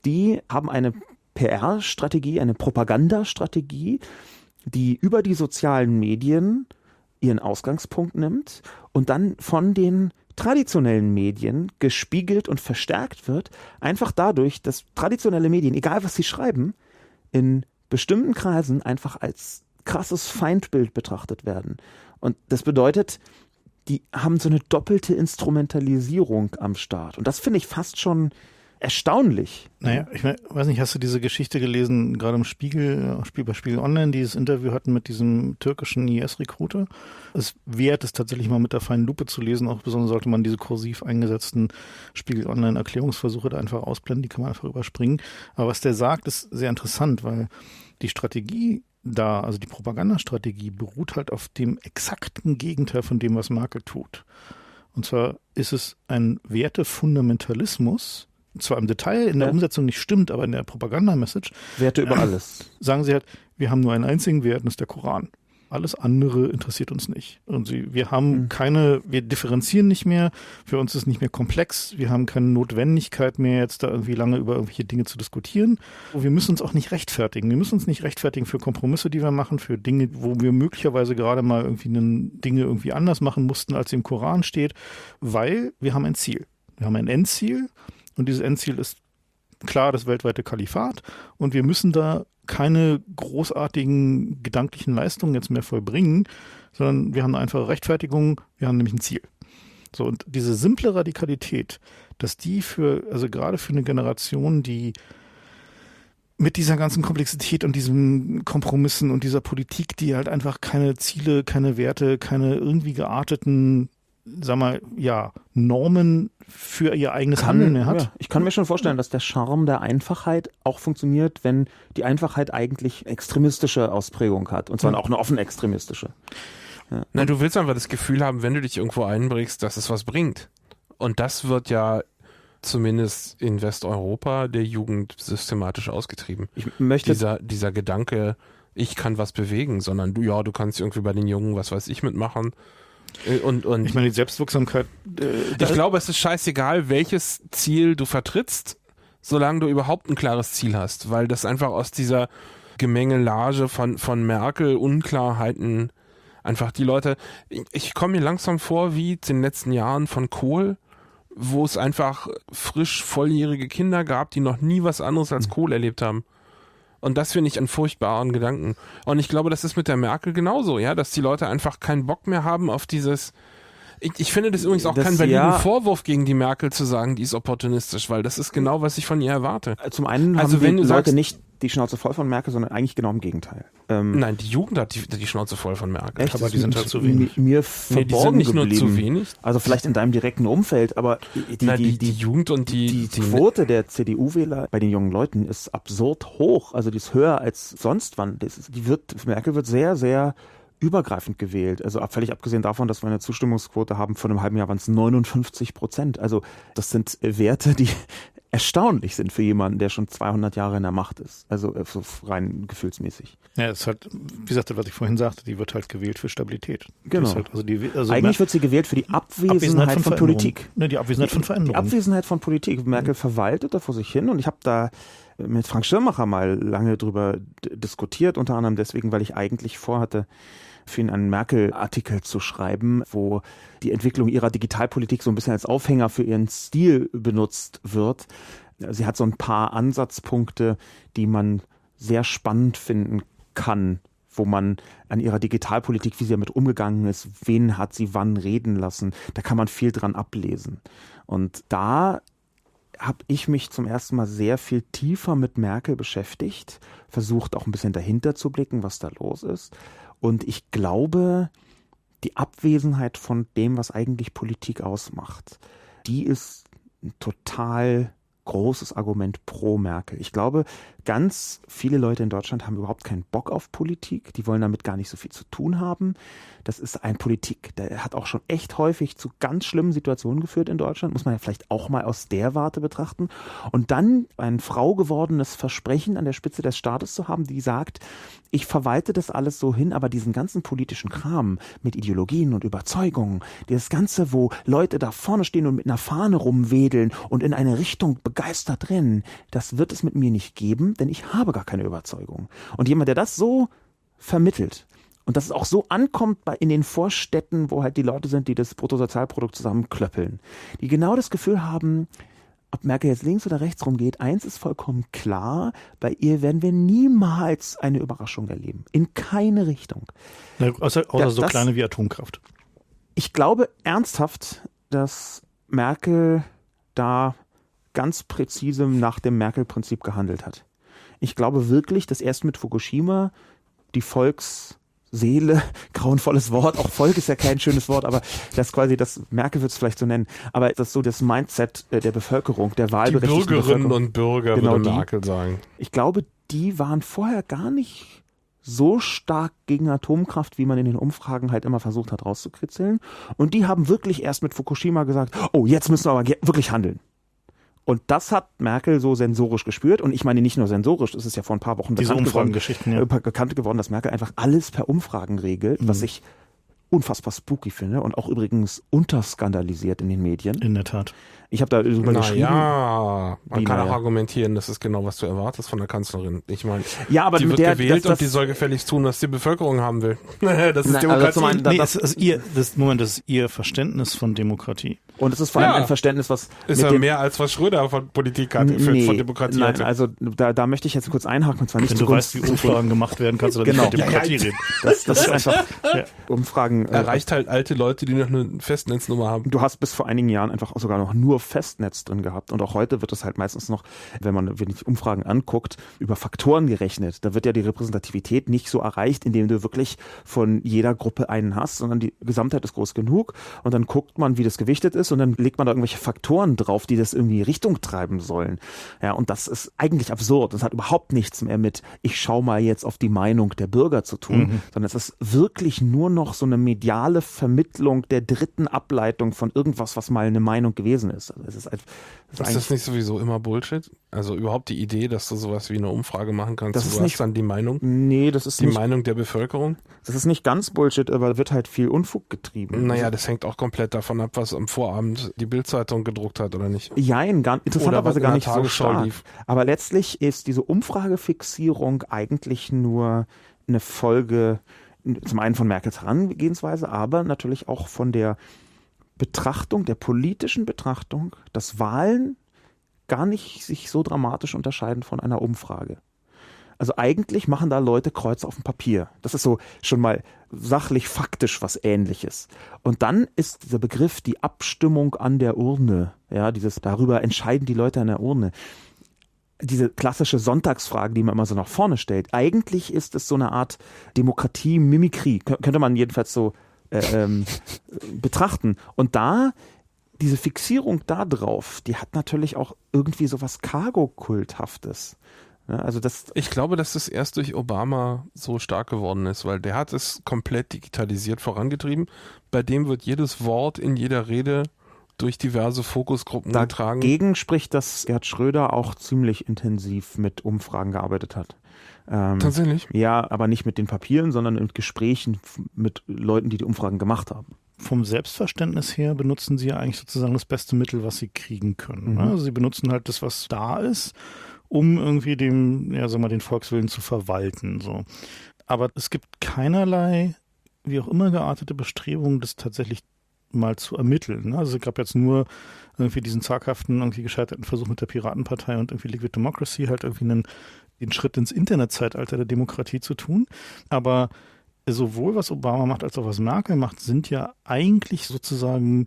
die haben eine PR-Strategie, eine Propagandastrategie, die über die sozialen Medien ihren Ausgangspunkt nimmt und dann von den traditionellen Medien gespiegelt und verstärkt wird, einfach dadurch, dass traditionelle Medien, egal was sie schreiben, in bestimmten Kreisen einfach als krasses Feindbild betrachtet werden. Und das bedeutet, die haben so eine doppelte Instrumentalisierung am Start. Und das finde ich fast schon erstaunlich. Naja, ich weiß nicht, hast du diese Geschichte gelesen, gerade im Spiegel, bei Spiegel Online, dieses Interview hatten mit diesem türkischen IS-Rekruter? Es wert es tatsächlich mal mit der feinen Lupe zu lesen, auch besonders sollte man diese kursiv eingesetzten Spiegel Online Erklärungsversuche da einfach ausblenden, die kann man einfach überspringen. Aber was der sagt, ist sehr interessant, weil die Strategie da, also die Propagandastrategie beruht halt auf dem exakten Gegenteil von dem, was Merkel tut. Und zwar ist es ein Wertefundamentalismus, zwar im Detail in der ja. Umsetzung nicht stimmt, aber in der Propaganda-Message. Werte über alles. Sagen sie halt, wir haben nur einen einzigen Wert, und das ist der Koran. Alles andere interessiert uns nicht. Und sie, wir haben mhm. keine, wir differenzieren nicht mehr. Für uns ist nicht mehr komplex. Wir haben keine Notwendigkeit mehr, jetzt da irgendwie lange über irgendwelche Dinge zu diskutieren. Wir müssen uns auch nicht rechtfertigen. Wir müssen uns nicht rechtfertigen für Kompromisse, die wir machen, für Dinge, wo wir möglicherweise gerade mal irgendwie Dinge irgendwie anders machen mussten, als im Koran steht, weil wir haben ein Ziel. Wir haben ein Endziel und dieses Endziel ist klar das weltweite Kalifat und wir müssen da keine großartigen gedanklichen Leistungen jetzt mehr vollbringen, sondern wir haben eine einfache Rechtfertigung, wir haben nämlich ein Ziel. So, und diese simple Radikalität, dass die für, also gerade für eine Generation, die mit dieser ganzen Komplexität und diesen Kompromissen und dieser Politik, die halt einfach keine Ziele, keine Werte, keine irgendwie gearteten, sag mal, ja, Normen für ihr eigenes Kann- Handeln mehr hat. Ja, ich kann mir schon vorstellen, dass der Charme der Einfachheit auch funktioniert, wenn die Einfachheit eigentlich extremistische Ausprägung hat. Und zwar Ja. auch eine offen extremistische. Na, du willst einfach das Gefühl haben, wenn du dich irgendwo einbringst, dass es was bringt. Und das wird ja zumindest in Westeuropa der Jugend systematisch ausgetrieben. Ich möchte Dieser, dieser Gedanke, ich kann was bewegen, sondern du, ja, du kannst irgendwie bei den Jungen was weiß ich mitmachen. Äh, Und, und Ich meine, die Selbstwirksamkeit. Äh, ich glaube, es ist scheißegal, welches Ziel du vertrittst, solange du überhaupt ein klares Ziel hast, weil das einfach aus dieser Gemengelage von, von Merkel, Unklarheiten, einfach die Leute, ich, ich komme mir langsam vor wie in den letzten Jahren von Kohl, wo es einfach frisch volljährige Kinder gab, die noch nie was anderes als Kohl erlebt haben. Und das finde ich einen furchtbaren Gedanken. Und ich glaube, das ist mit der Merkel genauso, ja, dass die Leute einfach keinen Bock mehr haben auf dieses. Ich, ich finde das übrigens auch Das- kein validen ja. Vorwurf gegen die Merkel zu sagen, die ist opportunistisch, weil das ist genau, was ich von ihr erwarte. zum einen Also haben wenn die Leute sagst- nicht die Schnauze voll von Merkel, sondern eigentlich genau im Gegenteil. Ähm, Nein, die Jugend hat die, die Schnauze voll von Merkel. echt, aber die sind halt zu wenig. mi- Mir Nee, verborgen die sind nicht geblieben. nur zu wenig. Also vielleicht in deinem direkten Umfeld, aber die, Na, die, die, Jugend und die, die Quote der CDU-Wähler bei den jungen Leuten ist absurd hoch. Also die ist höher als sonst wann. Das ist, die wird, Merkel wird sehr, sehr übergreifend gewählt. Also völlig abgesehen davon, dass wir eine Zustimmungsquote haben von einem halben Jahr waren es 59 Prozent. Also das sind Werte, die erstaunlich sind für jemanden, der schon 200 Jahre in der Macht ist. Also äh, so rein gefühlsmäßig. Ja, es ist halt, wie gesagt, was ich vorhin sagte, die wird halt gewählt für Stabilität. Die Genau. Halt, also die, also Eigentlich wird sie gewählt für die Abwesenheit, von, Veränderung. Politik. Ne, die Abwesenheit von Die Veränderungen. Abwesenheit von Politik. Merkel verwaltet da vor sich hin und ich habe da mit Frank Schirmacher mal lange drüber diskutiert, unter anderem deswegen, weil ich eigentlich vorhatte, für ihn einen Merkel-Artikel zu schreiben, wo die Entwicklung ihrer Digitalpolitik so ein bisschen als Aufhänger für ihren Stil benutzt wird. Sie hat so ein paar Ansatzpunkte, die man sehr spannend finden kann, wo man an ihrer Digitalpolitik, wie sie damit umgegangen ist, wen hat sie wann reden lassen, da kann man viel dran ablesen. Und da habe ich mich zum ersten Mal sehr viel tiefer mit Merkel beschäftigt, versucht auch ein bisschen dahinter zu blicken, was da los ist. Und ich glaube, die Abwesenheit von dem, was eigentlich Politik ausmacht, die ist ein total großes Argument pro Merkel. Ich glaube, ganz viele Leute in Deutschland haben überhaupt keinen Bock auf Politik. Die wollen damit gar nicht so viel zu tun haben. Das ist ein Politik, der hat auch schon echt häufig zu ganz schlimmen Situationen geführt in Deutschland. Muss man ja vielleicht auch mal aus der Warte betrachten. Und dann ein Frau gewordenes Versprechen an der Spitze des Staates zu haben, die sagt, ich verwalte das alles so hin, aber diesen ganzen politischen Kram mit Ideologien und Überzeugungen, das Ganze, wo Leute da vorne stehen und mit einer Fahne rumwedeln und in eine Richtung begeistert rennen, das wird es mit mir nicht geben, denn ich habe gar keine Überzeugung. Und jemand, der das so vermittelt, und dass es auch so ankommt bei, in den Vorstädten, wo halt die Leute sind, die das Bruttosozialprodukt zusammenklöppeln, die genau das Gefühl haben, ob Merkel jetzt links oder rechts rumgeht, eins ist vollkommen klar, bei ihr werden wir niemals eine Überraschung erleben. In keine Richtung. Ne, außer außer Ja, so das- kleine wie Atomkraft. Ich glaube ernsthaft, dass Merkel da ganz präzise nach dem Merkel-Prinzip gehandelt hat. Ich glaube wirklich, dass erst mit Fukushima die Volksseele, *laughs* grauenvolles Wort, auch Volk ist ja kein schönes Wort, aber das quasi, das Merkel wird es vielleicht so nennen, aber das ist so das Mindset äh, der Bevölkerung, der die wahlberechtigten Bürgerinnen Bevölkerung. und Bürger, Genau würde die. Merkel sagen. Ich glaube, die waren vorher gar nicht so stark gegen Atomkraft, wie man in den Umfragen halt immer versucht hat rauszukritzeln. Und die haben wirklich erst mit Fukushima gesagt, oh, jetzt müssen wir aber wirklich handeln. Und das hat Merkel so sensorisch gespürt. Und ich meine nicht nur sensorisch, es ist ja vor ein paar Wochen bekannt geworden, ja. äh, bekannt geworden, dass Merkel einfach alles per Umfragen regelt, was Mhm. ich unfassbar spooky finde und auch übrigens unterskandalisiert in den Medien. In der Tat. Ich habe da drüber geschrieben. Naja, man Wie, kann auch argumentieren, das ist genau, was du erwartest von der Kanzlerin. Ich meine, Ja, aber die mit wird der, gewählt das, und die das, soll gefälligst tun, was die Bevölkerung haben will. *laughs* das ist Nein, Demokratie. zum einen- Da- Nee, das- es ist ihr, das, Moment, das ist ihr Verständnis von Demokratie. Und es ist vor allem Ja. ein Verständnis, was Ist ja mehr als was Schröder von Politik hat, für, Nee, von Demokratie nein, hatte. also da, da möchte ich jetzt kurz einhaken, und zwar nicht Wenn du weißt, wie Umfragen gemacht werden, kannst du da Genau. nicht von Demokratie Ja, ja. reden. Das, das ist *laughs* einfach Ja. Umfragen. äh, Erreicht halt alte Leute, die noch eine Festnetznummer haben. Du hast bis vor einigen Jahren einfach auch sogar noch nur Festnetz drin gehabt. Und auch heute wird es halt meistens noch, wenn man wenn ich Umfragen anguckt, über Faktoren gerechnet. Da wird ja die Repräsentativität nicht so erreicht, indem du wirklich von jeder Gruppe einen hast, sondern die Gesamtheit ist groß genug. Und dann guckt man, wie das gewichtet ist und dann legt man da irgendwelche Faktoren drauf, die das irgendwie Richtung treiben sollen. Ja, und das ist eigentlich absurd. Das hat überhaupt nichts mehr mit, ich schau mal jetzt auf die Meinung der Bürger zu tun, sondern es ist wirklich nur noch so eine mediale Vermittlung der dritten Ableitung von irgendwas, was mal eine Meinung gewesen ist. Also es ist, ein- es ist Ist das nicht sowieso immer Bullshit? Also überhaupt die Idee, dass du sowas wie eine Umfrage machen kannst, Das und ist du nicht- dann die Meinung, Nee, das ist die nicht, Meinung der Bevölkerung? das ist nicht ganz Bullshit, aber wird halt viel Unfug getrieben. Naja, das hängt auch komplett davon ab, was am Vorabend die Bildzeitung gedruckt hat oder nicht. Jein, gar, interessanterweise in gar nicht so stark. lief. Aber letztlich ist diese Umfragefixierung eigentlich nur eine Folge zum einen von Merkels Herangehensweise, aber natürlich auch von der Betrachtung, der politischen Betrachtung, dass Wahlen gar nicht sich so dramatisch unterscheiden von einer Umfrage. Also eigentlich machen da Leute Kreuz auf dem Papier. Das ist so schon mal sachlich faktisch was ähnliches. Und dann ist dieser Begriff die Abstimmung an der Urne, ja, dieses darüber entscheiden die Leute an der Urne. Diese klassische Sonntagsfrage, die man immer so nach vorne stellt. Eigentlich ist es so eine Art Demokratie-Mimikrie, Kö- könnte man jedenfalls so ähm, betrachten. Und da diese Fixierung da drauf, die hat natürlich auch irgendwie so was Cargo-Kulthaftes. Ja, also das, Ich glaube, dass das erst durch Obama so stark geworden ist, weil der hat es komplett digitalisiert vorangetrieben. Bei dem wird jedes Wort in jeder Rede durch diverse Fokusgruppen getragen. dagegen spricht, dass Gerd Schröder auch ziemlich intensiv mit Umfragen gearbeitet hat. Ähm, Tatsächlich. ja, aber nicht mit den Papieren, sondern mit Gesprächen mit Leuten, die die Umfragen gemacht haben. Vom Selbstverständnis her benutzen sie ja eigentlich sozusagen das beste Mittel, was sie kriegen können. Mhm. Ne? Also sie benutzen halt das, was da ist, um irgendwie dem, ja, sag mal, den Volkswillen zu verwalten. So. Aber es gibt keinerlei, wie auch immer geartete Bestrebungen, das tatsächlich mal zu ermitteln. Ne? Also es gab jetzt nur irgendwie diesen zaghaften, irgendwie gescheiterten Versuch mit der Piratenpartei und irgendwie Liquid Democracy halt irgendwie einen, den Schritt ins Internetzeitalter der Demokratie zu tun. Aber sowohl was Obama macht als auch was Merkel macht, sind ja eigentlich sozusagen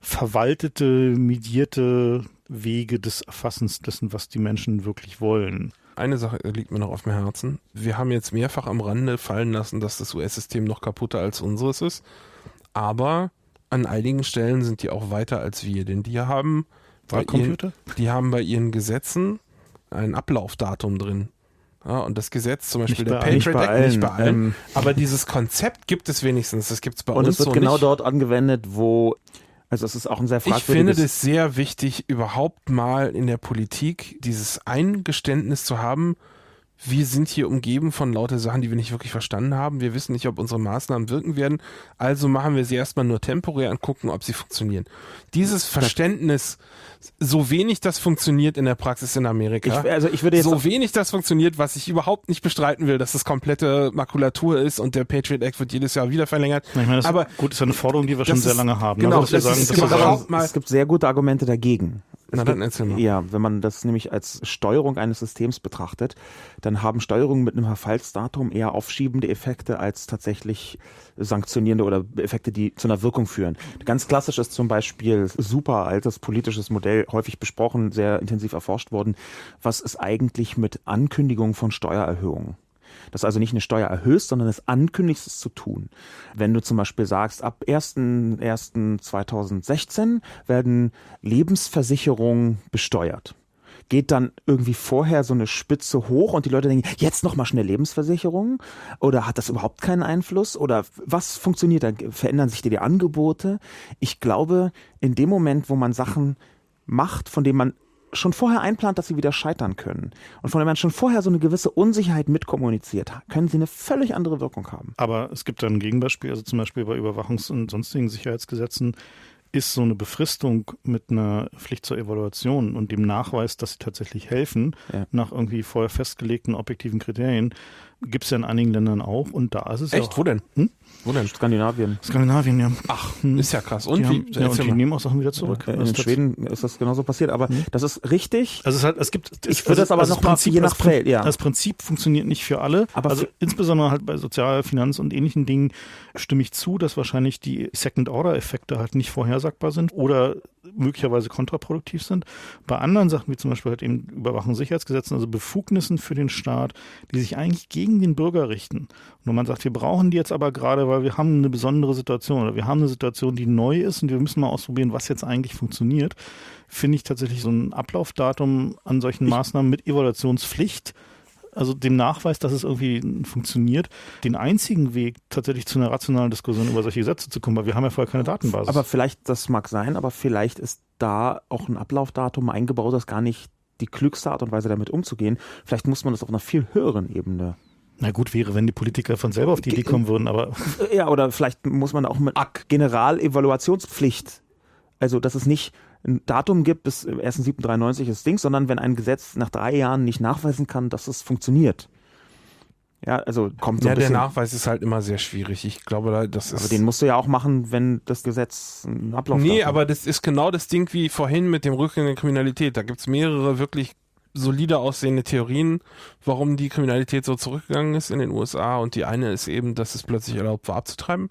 verwaltete, medierte Wege des Erfassens dessen, was die Menschen wirklich wollen. Eine Sache liegt mir noch auf dem Herzen. Wir haben jetzt mehrfach am Rande fallen lassen, dass das US-System noch kaputter als unseres ist. Aber an einigen Stellen sind die auch weiter als wir, denn die haben bei ihren, Wahlcomputer? die haben bei ihren Gesetzen ein Ablaufdatum drin. Ja, und das Gesetz, zum Beispiel Nicht der bei. Patriot Act, nicht bei allen, allen. ähm, aber dieses Konzept gibt es wenigstens. Das gibt es bei Und uns es wird so genau nicht. dort angewendet, wo, also es ist auch ein sehr Ich finde fragwürdiges... das sehr wichtig, überhaupt mal in der Politik dieses Eingeständnis zu haben, wir sind hier umgeben von lauter Sachen, die wir nicht wirklich verstanden haben. Wir wissen nicht, ob unsere Maßnahmen wirken werden. Also machen wir sie erstmal nur temporär und gucken, ob sie funktionieren. Dieses Verständnis, so wenig das funktioniert in der Praxis in Amerika, ich, also ich würde jetzt so wenig das funktioniert, was ich überhaupt nicht bestreiten will, dass das komplette Makulatur ist und der Patriot Act wird jedes Jahr wieder verlängert. Ich meine, das Aber gut, ist eine Forderung, die wir schon sehr lange haben. genau, ne? Dass wir das sagen, ist das mal- es gibt sehr gute Argumente dagegen. Na, dann erzähl mal. Ja, wenn man das nämlich als Steuerung eines Systems betrachtet, dann haben Steuerungen mit einem Verfallsdatum eher aufschiebende Effekte als tatsächlich sanktionierende oder Effekte, die zu einer Wirkung führen. Ganz klassisch ist zum Beispiel super altes politisches Modell, häufig besprochen, sehr intensiv erforscht worden. Was ist eigentlich mit Ankündigungen von Steuererhöhungen? Dass du also nicht eine Steuer erhöhst, sondern es ankündigst, es zu tun. Wenn du zum Beispiel sagst, ab 1.1.2016 werden Lebensversicherungen besteuert. Geht dann irgendwie vorher so eine Spitze hoch und die Leute denken, jetzt nochmal schnell Lebensversicherung? Oder hat das überhaupt keinen Einfluss? Oder was funktioniert da? Verändern sich dir die Angebote? Ich glaube, in dem Moment, wo man Sachen macht, von denen man schon vorher einplant, dass sie wieder scheitern können und von dem man schon vorher so eine gewisse Unsicherheit mitkommuniziert, können sie eine völlig andere Wirkung haben. Aber es gibt da ein Gegenbeispiel, also zum Beispiel bei Überwachungs- und sonstigen Sicherheitsgesetzen ist so eine Befristung mit einer Pflicht zur Evaluation und dem Nachweis, dass sie tatsächlich helfen, Ja. nach irgendwie vorher festgelegten objektiven Kriterien, Gibt es ja in einigen Ländern auch und da ist es Echt? ja auch. Wo denn? Hm? Wo denn? Skandinavien. Skandinavien, ja. Ach, Hm. ist ja krass. Die Und haben, wie? ja, und die nehmen auch Sachen wieder zurück. Das In ist Schweden ist das genauso passiert, aber Hm. das ist richtig. Also es, hat, es gibt Ich würde das aber noch mal je nach Feld, ja. das Prinzip funktioniert nicht für alle. Aber also insbesondere halt bei Sozial-, Finanz- und ähnlichen Dingen stimme ich zu, dass wahrscheinlich die Second-Order-Effekte halt nicht vorhersagbar sind oder möglicherweise kontraproduktiv sind. Bei anderen Sachen, wie zum Beispiel halt eben Überwachungssicherheitsgesetzen, also Befugnissen für den Staat, die sich eigentlich gegen den Bürger richten. Und wenn man sagt, wir brauchen die jetzt aber gerade, weil wir haben eine besondere Situation oder wir haben eine Situation, die neu ist und wir müssen mal ausprobieren, was jetzt eigentlich funktioniert, finde ich tatsächlich so ein Ablaufdatum an solchen Maßnahmen mit Evaluationspflicht also dem Nachweis, dass es irgendwie funktioniert, den einzigen Weg tatsächlich zu einer rationalen Diskussion über solche Gesetze zu kommen, weil wir haben ja vorher keine Datenbasis. Aber vielleicht, das mag sein, aber vielleicht ist da auch ein Ablaufdatum eingebaut, das gar nicht die klügste Art und Weise damit umzugehen. Vielleicht muss man das auf einer viel höheren Ebene. Na gut wäre, wenn die Politiker von selber auf die Idee kommen würden, aber Ja, oder vielleicht muss man auch mit Generalevaluationspflicht. Also, dass es nicht ein Datum gibt, bis 1.793 ist Ding, sondern wenn ein Gesetz nach drei Jahren nicht nachweisen kann, dass es funktioniert. Ja, also kommt so Ja, ein der bisschen. Nachweis ist halt immer sehr schwierig. Ich glaube, da- das ist. aber den musst du ja auch machen, wenn das Gesetz einen Ablauf Nee, aber das ist genau das Ding wie vorhin mit dem Rückgang der Kriminalität. Da gibt's mehrere wirklich solide aussehende Theorien, warum die Kriminalität so zurückgegangen ist in den USA. Und die eine ist eben, dass es plötzlich erlaubt war abzutreiben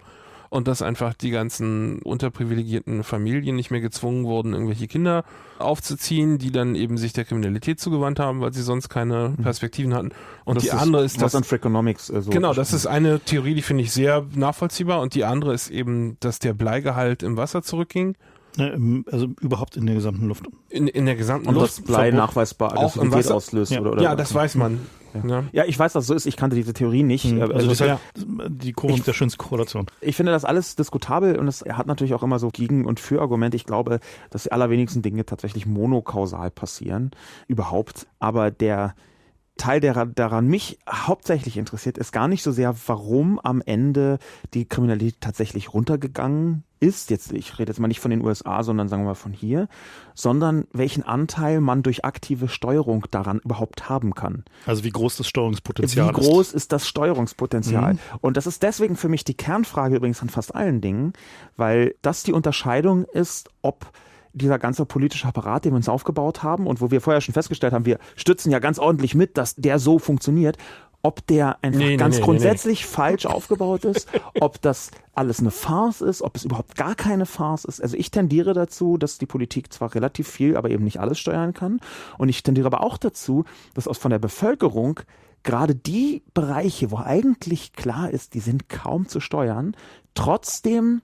und dass einfach die ganzen unterprivilegierten Familien nicht mehr gezwungen wurden, irgendwelche Kinder aufzuziehen, die dann eben sich der Kriminalität zugewandt haben, weil sie sonst keine Perspektiven hatten. Und Das die ist andere ist das Freakonomics äh, so Genau, das ist eine Theorie, die finde ich sehr nachvollziehbar. Und die andere ist eben, dass der Bleigehalt im Wasser zurückging, also überhaupt in der gesamten Luft. in, in der gesamten und Luft. das Blei Verbot- nachweisbar Aggressivität auslöst. Ja. Oder, oder Ja, das weiß man. Ja. Ja, ich weiß, dass es so ist. Ich kannte diese Theorie nicht. Mhm. Also, Also, das ist halt ja. die Kurve mit der schönsten Korrelation. ich finde das alles diskutabel und es hat natürlich auch immer so Gegen- und Für-Argumente. Ich glaube, dass die allerwenigsten Dinge tatsächlich monokausal passieren. Überhaupt. Aber der Teil, der daran mich hauptsächlich interessiert, ist gar nicht so sehr, warum am Ende die Kriminalität tatsächlich runtergegangen ist. Jetzt, ich rede jetzt mal nicht von den USA, sondern sagen wir mal von hier, sondern welchen Anteil man durch aktive Steuerung daran überhaupt haben kann. Also wie groß das Steuerungspotenzial Wie ist. groß ist das Steuerungspotenzial? Mhm. Und das ist deswegen für mich die Kernfrage übrigens an fast allen Dingen, weil das die Unterscheidung ist, ob dieser ganze politische Apparat, den wir uns aufgebaut haben und wo wir vorher schon festgestellt haben, wir stützen ja ganz ordentlich mit, dass der so funktioniert, ob der einfach Nee, nee, ganz nee, nee, grundsätzlich falsch aufgebaut ist, ob das alles eine Farce ist, ob es überhaupt gar keine Farce ist. Also ich tendiere dazu, dass die Politik zwar relativ viel, aber eben nicht alles steuern kann. Und ich tendiere aber auch dazu, dass aus von der Bevölkerung gerade die Bereiche, wo eigentlich klar ist, die sind kaum zu steuern, trotzdem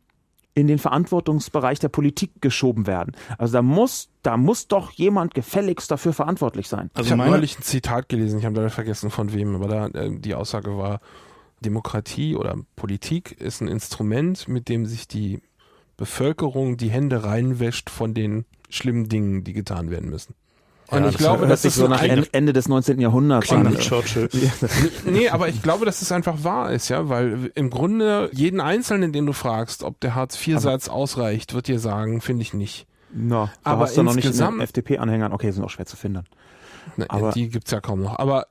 in den Verantwortungsbereich der Politik geschoben werden. Also da muss, da muss doch jemand gefälligst dafür verantwortlich sein. Also ich habe neulich ein Zitat gelesen, ich habe leider vergessen von wem, aber da äh, die Aussage war, Demokratie oder Politik ist ein Instrument, mit dem sich die Bevölkerung die Hände reinwäscht von den schlimmen Dingen, die getan werden müssen. Und Ja, ich das glaube, hört das sich ist so nach Ende des 19. Jahrhunderts an. Churchill. *laughs* Nee, aber ich glaube, dass es einfach wahr ist, ja, weil im Grunde jeden Einzelnen, den du fragst, ob der Hartz-IV-Satz ausreicht, wird dir sagen, finde ich nicht. No, da Aber hast du noch nicht in FDP-Anhängern. Okay, sind auch schwer zu finden. Na, Aber- die gibt's ja kaum noch. Aber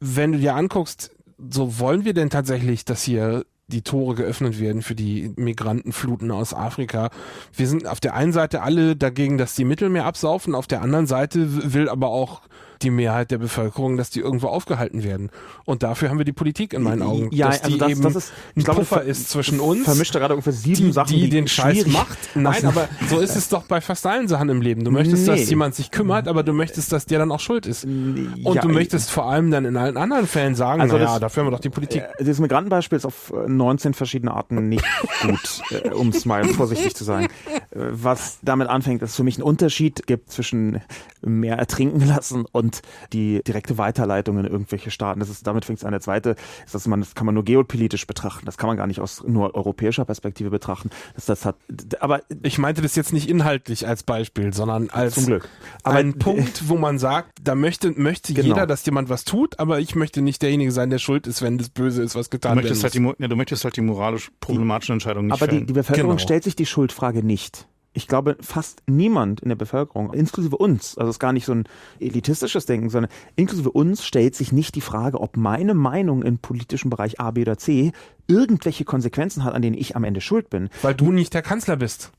wenn du dir anguckst, so wollen wir denn tatsächlich, dass hier die Tore geöffnet werden für die Migrantenfluten aus Afrika. Wir sind auf der einen Seite alle dagegen, dass die Mittelmeer absaufen, auf der anderen Seite will aber auch die Mehrheit der Bevölkerung, dass die irgendwo aufgehalten werden. Und dafür haben wir die Politik in meinen Augen, Ja, dass also die das, eben das ist, ein glaube, Puffer ist zwischen uns Vermischt gerade ungefähr sieben die, Sachen, die den Scheiß macht. *laughs* Nein, aber so ist es doch bei fast allen Sachen im Leben. Du möchtest, Nee. dass jemand sich kümmert, aber du möchtest, dass der dann auch schuld ist. Und Ja, du möchtest vor allem dann in allen anderen Fällen sagen, Also naja, dafür haben wir doch die Politik. Äh, Das Migrantenbeispiel ist auf äh, 19 verschiedene Arten nicht *laughs* gut, äh, um es mal vorsichtig zu sagen. Äh, Was damit anfängt, dass es für mich einen Unterschied gibt zwischen mehr ertrinken lassen und die direkte Weiterleitung in irgendwelche Staaten. Das ist, damit fängt es an. Der zweite ist, dass man, das kann man nur geopolitisch betrachten. Das kann man gar nicht aus nur europäischer Perspektive betrachten. Das, das hat, aber Ich meinte das jetzt nicht inhaltlich als Beispiel, sondern als zum Glück. Aber ein Punkt, wo man sagt, da möchte, möchte Genau. jeder, dass jemand was tut, aber ich möchte nicht derjenige sein, der schuld ist, wenn das Böse ist, was getan möchtest, halt die, ja, du möchtest halt die moralisch problematischen Entscheidungen nicht Aber die, die Bevölkerung Genau. stellt sich die Schuldfrage nicht. Ich glaube, fast niemand in der Bevölkerung, inklusive uns, also es ist gar nicht so ein elitistisches Denken, sondern inklusive uns stellt sich nicht die Frage, ob meine Meinung im politischen Bereich A, B oder C irgendwelche Konsequenzen hat, an denen ich am Ende schuld bin. Weil du nicht der Kanzler bist.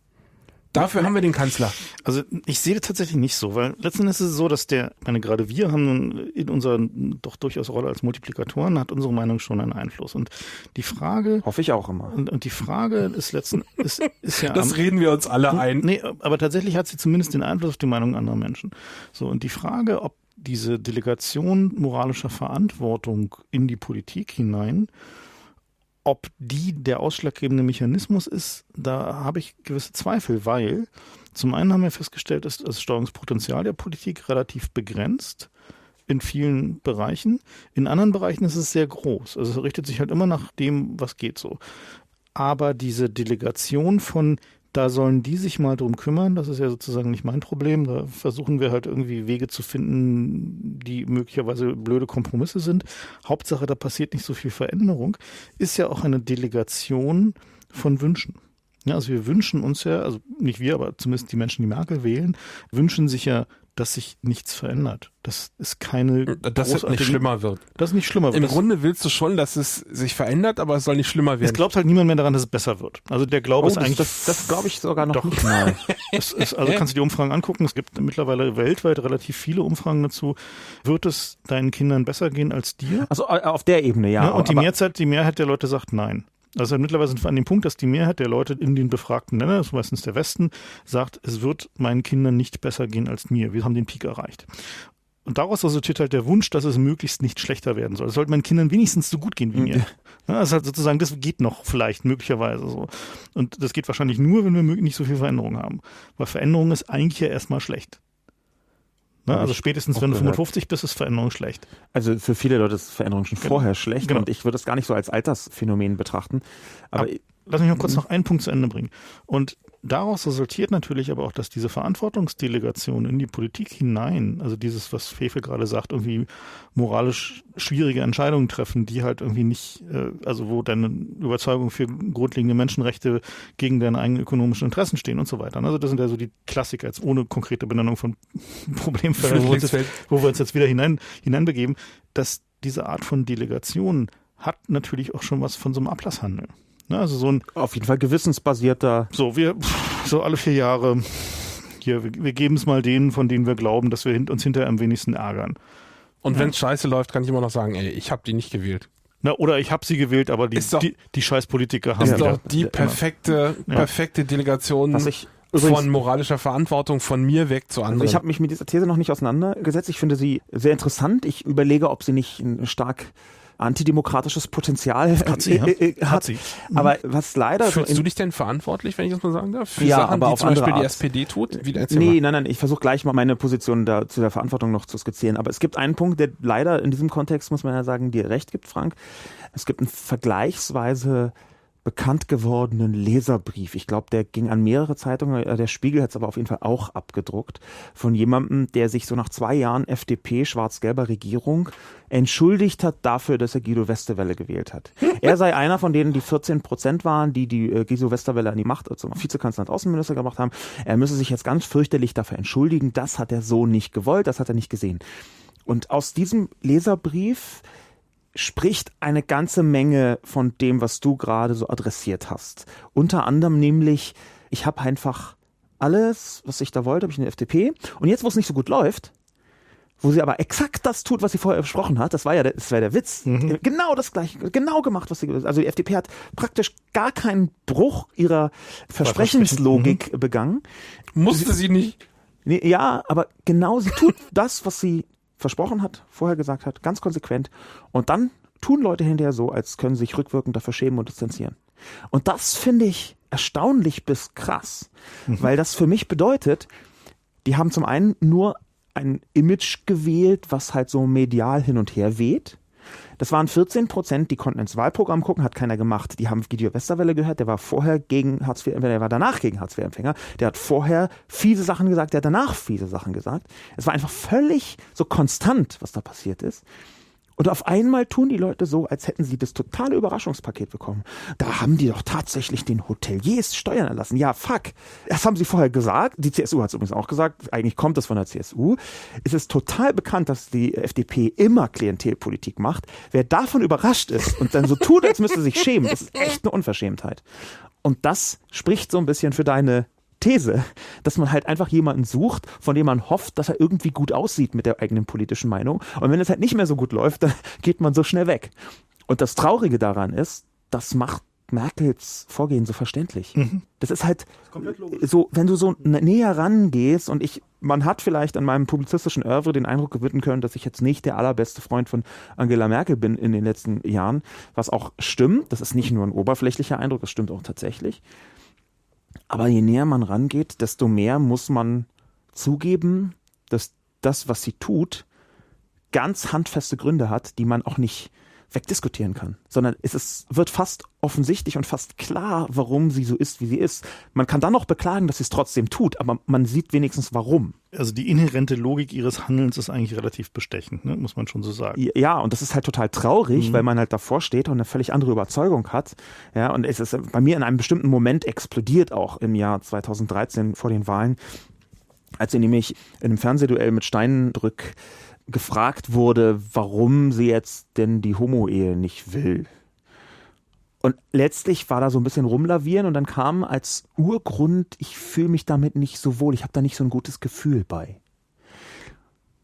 Dafür haben wir den Kanzler. Also ich sehe das tatsächlich nicht so, weil letztendlich ist es so, dass der, meine, gerade wir haben in unserer doch durchaus Rolle als Multiplikatoren, hat unsere Meinung schon einen Einfluss. Und die Frage. Hoffe ich auch immer. Und, und die Frage ist letzten, ist, ist ja. *laughs* Das am, reden wir uns alle ein. Nee, aber tatsächlich hat sie zumindest den Einfluss auf die Meinung anderer Menschen. So, und die Frage, ob diese Delegation moralischer Verantwortung in die Politik hinein ob die der ausschlaggebende Mechanismus ist, da habe ich gewisse Zweifel, weil zum einen haben wir festgestellt, dass das Steuerungspotenzial der Politik relativ begrenzt in vielen Bereichen. In anderen Bereichen ist es sehr groß. Also es richtet sich halt immer nach dem, was geht so. Aber diese Delegation von da sollen die sich mal drum kümmern. Das ist ja sozusagen nicht mein Problem. Da versuchen wir halt irgendwie Wege zu finden, die möglicherweise blöde Kompromisse sind. Hauptsache, da passiert nicht so viel Veränderung. Ist ja auch eine Delegation von Wünschen. Ja, also wir wünschen uns ja, also nicht wir, aber zumindest die Menschen, die Merkel wählen, wünschen sich ja dass sich nichts verändert. Das ist keine. Dass es nicht schlimmer wird. Dass es nicht schlimmer wird. Im Grunde willst du schon, dass es sich verändert, aber es soll nicht schlimmer werden. Es glaubt halt niemand mehr daran, dass es besser wird. Also der Glaube oh, ist eigentlich. Das, das glaube ich sogar noch doch. nicht mal. *laughs* ist, also *laughs* kannst du die Umfragen angucken. Es gibt mittlerweile weltweit relativ viele Umfragen dazu. Wird es deinen Kindern besser gehen als dir? Also äh, auf der Ebene, ja. ja und die Mehrheit, die Mehrheit der Leute sagt nein. Also mittlerweile sind wir an dem Punkt, dass die Mehrheit der Leute in den befragten Ländern, das ist meistens der Westen, sagt, es wird meinen Kindern nicht besser gehen als mir. Wir haben den Peak erreicht. Und daraus resultiert halt der Wunsch, dass es möglichst nicht schlechter werden soll. Es sollte meinen Kindern wenigstens so gut gehen wie mir. Das ist halt sozusagen, das geht noch vielleicht, möglicherweise so. Und das geht wahrscheinlich nur, wenn wir nicht so viel Veränderung haben. Weil Veränderung ist eigentlich ja erstmal schlecht. Ne? Also spätestens, wenn du 55 bist, ist Veränderung schlecht. Also für viele Leute ist Veränderung schon genau. vorher schlecht genau. und ich würde es gar nicht so als Altersphänomen betrachten. Aber, aber lass mich noch kurz noch einen Punkt zu Ende bringen. Und daraus resultiert natürlich aber auch, dass diese Verantwortungsdelegation in die Politik hinein, also dieses, was Fefe gerade sagt, irgendwie moralisch schwierige Entscheidungen treffen, die halt irgendwie nicht, äh, also wo deine Überzeugung für grundlegende Menschenrechte gegen deine eigenen ökonomischen Interessen stehen und so weiter. Also das sind ja so die Klassiker jetzt ohne konkrete Benennung von *laughs* Problemfällen, wo, wir uns jetzt, wo wir uns jetzt wieder hinein, hineinbegeben, dass diese Art von Delegation hat natürlich auch schon was von so einem Ablasshandel. Ne, also so ein auf jeden Fall gewissensbasierter. So, wir so alle vier Jahre hier, wir, wir geben es mal denen, von denen wir glauben, dass wir uns hinterher am wenigsten ärgern. Und ja. wenn es scheiße läuft, kann ich immer noch sagen, ey, ich habe die nicht gewählt. Na, oder ich habe sie gewählt, aber die, doch, die, die scheiß Politiker haben ist doch die perfekte, perfekte Delegation Was ich Übrigens, von moralischer Verantwortung von mir weg zu anderen. Also ich habe mich mit dieser These noch nicht auseinandergesetzt. Ich finde sie sehr interessant. Ich überlege, ob sie nicht stark antidemokratisches Potenzial hat. Sie, ja. *laughs* äh, hat. hat sie. Aber was leider Fühlst so du dich denn verantwortlich, wenn ich das mal sagen darf? Für ja, Sachen, aber die auf zum Beispiel Art. die SPD tut? Wie, nee, nein, nein, ich versuche gleich mal meine Position da zu der Verantwortung noch zu skizzieren. Aber es gibt einen Punkt, der leider in diesem Kontext, muss man ja sagen, dir recht gibt, Frank. Es gibt einen vergleichsweise bekannt gewordenen Leserbrief. Ich glaube, der ging an mehrere Zeitungen, äh, der Spiegel hat es aber auf jeden Fall auch abgedruckt, von jemandem, der sich so nach zwei Jahren FDP, schwarz-gelber Regierung, entschuldigt hat dafür, dass er Guido Westerwelle gewählt hat. er sei einer von denen, die 14 Prozent waren, die die äh, Guido Westerwelle an die Macht zum also Vizekanzler und Außenminister gemacht haben. Er müsse sich jetzt ganz fürchterlich dafür entschuldigen. Das hat er so nicht gewollt, das hat er nicht gesehen. Und aus diesem Leserbrief spricht eine ganze Menge von dem, was du gerade so adressiert hast. Unter anderem nämlich, ich habe einfach alles, was ich da wollte, habe ich in der FDP. Und jetzt, wo es nicht so gut läuft, wo sie aber exakt das tut, was sie vorher besprochen hat, das war ja der, das war der Witz. Mhm. Genau das gleiche, genau gemacht, was sie, also die FDP hat praktisch gar keinen Bruch ihrer Versprechenslogik mhm. begangen. Musste sie nicht. Nee, ja, aber genau sie tut *laughs* das, was sie versprochen hat, vorher gesagt hat, ganz konsequent. Und dann tun Leute hinterher so, als können sie sich rückwirkend dafür schämen und distanzieren. Und das finde ich erstaunlich bis krass, mhm. weil das für mich bedeutet, die haben zum einen nur ein Image gewählt, was halt so medial hin und her weht. Das waren 14 Prozent, die konnten ins Wahlprogramm gucken, hat keiner gemacht. Die haben Guido Westerwelle gehört, der war vorher gegen Hartz IV, der war danach gegen Hartz IV-Empfänger. Der hat vorher fiese Sachen gesagt, der hat danach fiese Sachen gesagt. Es war einfach völlig so konstant, was da passiert ist. Und auf einmal tun die Leute so, als hätten sie das totale Überraschungspaket bekommen. Da haben die doch tatsächlich den Hoteliers Steuern erlassen. Ja, fuck. Das haben sie vorher gesagt. Die CSU hat es übrigens auch gesagt. Eigentlich kommt das von der CSU. Es ist total bekannt, dass die FDP immer Klientelpolitik macht. Wer davon überrascht ist und dann so tut, als müsste sich schämen, das ist echt eine Unverschämtheit. Und das spricht so ein bisschen für deine These, dass man halt einfach jemanden sucht, von dem man hofft, dass er irgendwie gut aussieht mit der eigenen politischen Meinung. Und wenn es halt nicht mehr so gut läuft, dann *laughs* geht man so schnell weg. Und das Traurige daran ist, das macht Merkels Vorgehen so verständlich. Mhm. Das ist halt ist so, wenn du so näher rangehst und ich, man hat vielleicht an meinem publizistischen Oeuvre den Eindruck gewinnen können, dass ich jetzt nicht der allerbeste Freund von Angela Merkel bin in den letzten Jahren, was auch stimmt. Das ist nicht nur ein oberflächlicher Eindruck, das stimmt auch tatsächlich. Aber je näher man rangeht, desto mehr muss man zugeben, dass das, was sie tut, ganz handfeste Gründe hat, die man auch nicht wegdiskutieren kann, sondern es ist, wird fast offensichtlich und fast klar, warum sie so ist, wie sie ist. Man kann dann noch beklagen, dass sie es trotzdem tut, aber man sieht wenigstens warum. Also die inhärente Logik ihres Handelns ist eigentlich relativ bestechend, ne? muss man schon so sagen. Ja, und das ist halt total traurig, mhm. weil man halt davor steht und eine völlig andere Überzeugung hat. Ja, und es ist bei mir in einem bestimmten Moment explodiert auch im Jahr 2013 vor den Wahlen, als sie nämlich in einem Fernsehduell mit Steinbrück gefragt wurde, warum sie jetzt denn die Homo-Ehe nicht will. Und letztlich war da so ein bisschen rumlavieren und dann kam als Urgrund, ich fühle mich damit nicht so wohl, ich habe da nicht so ein gutes Gefühl bei.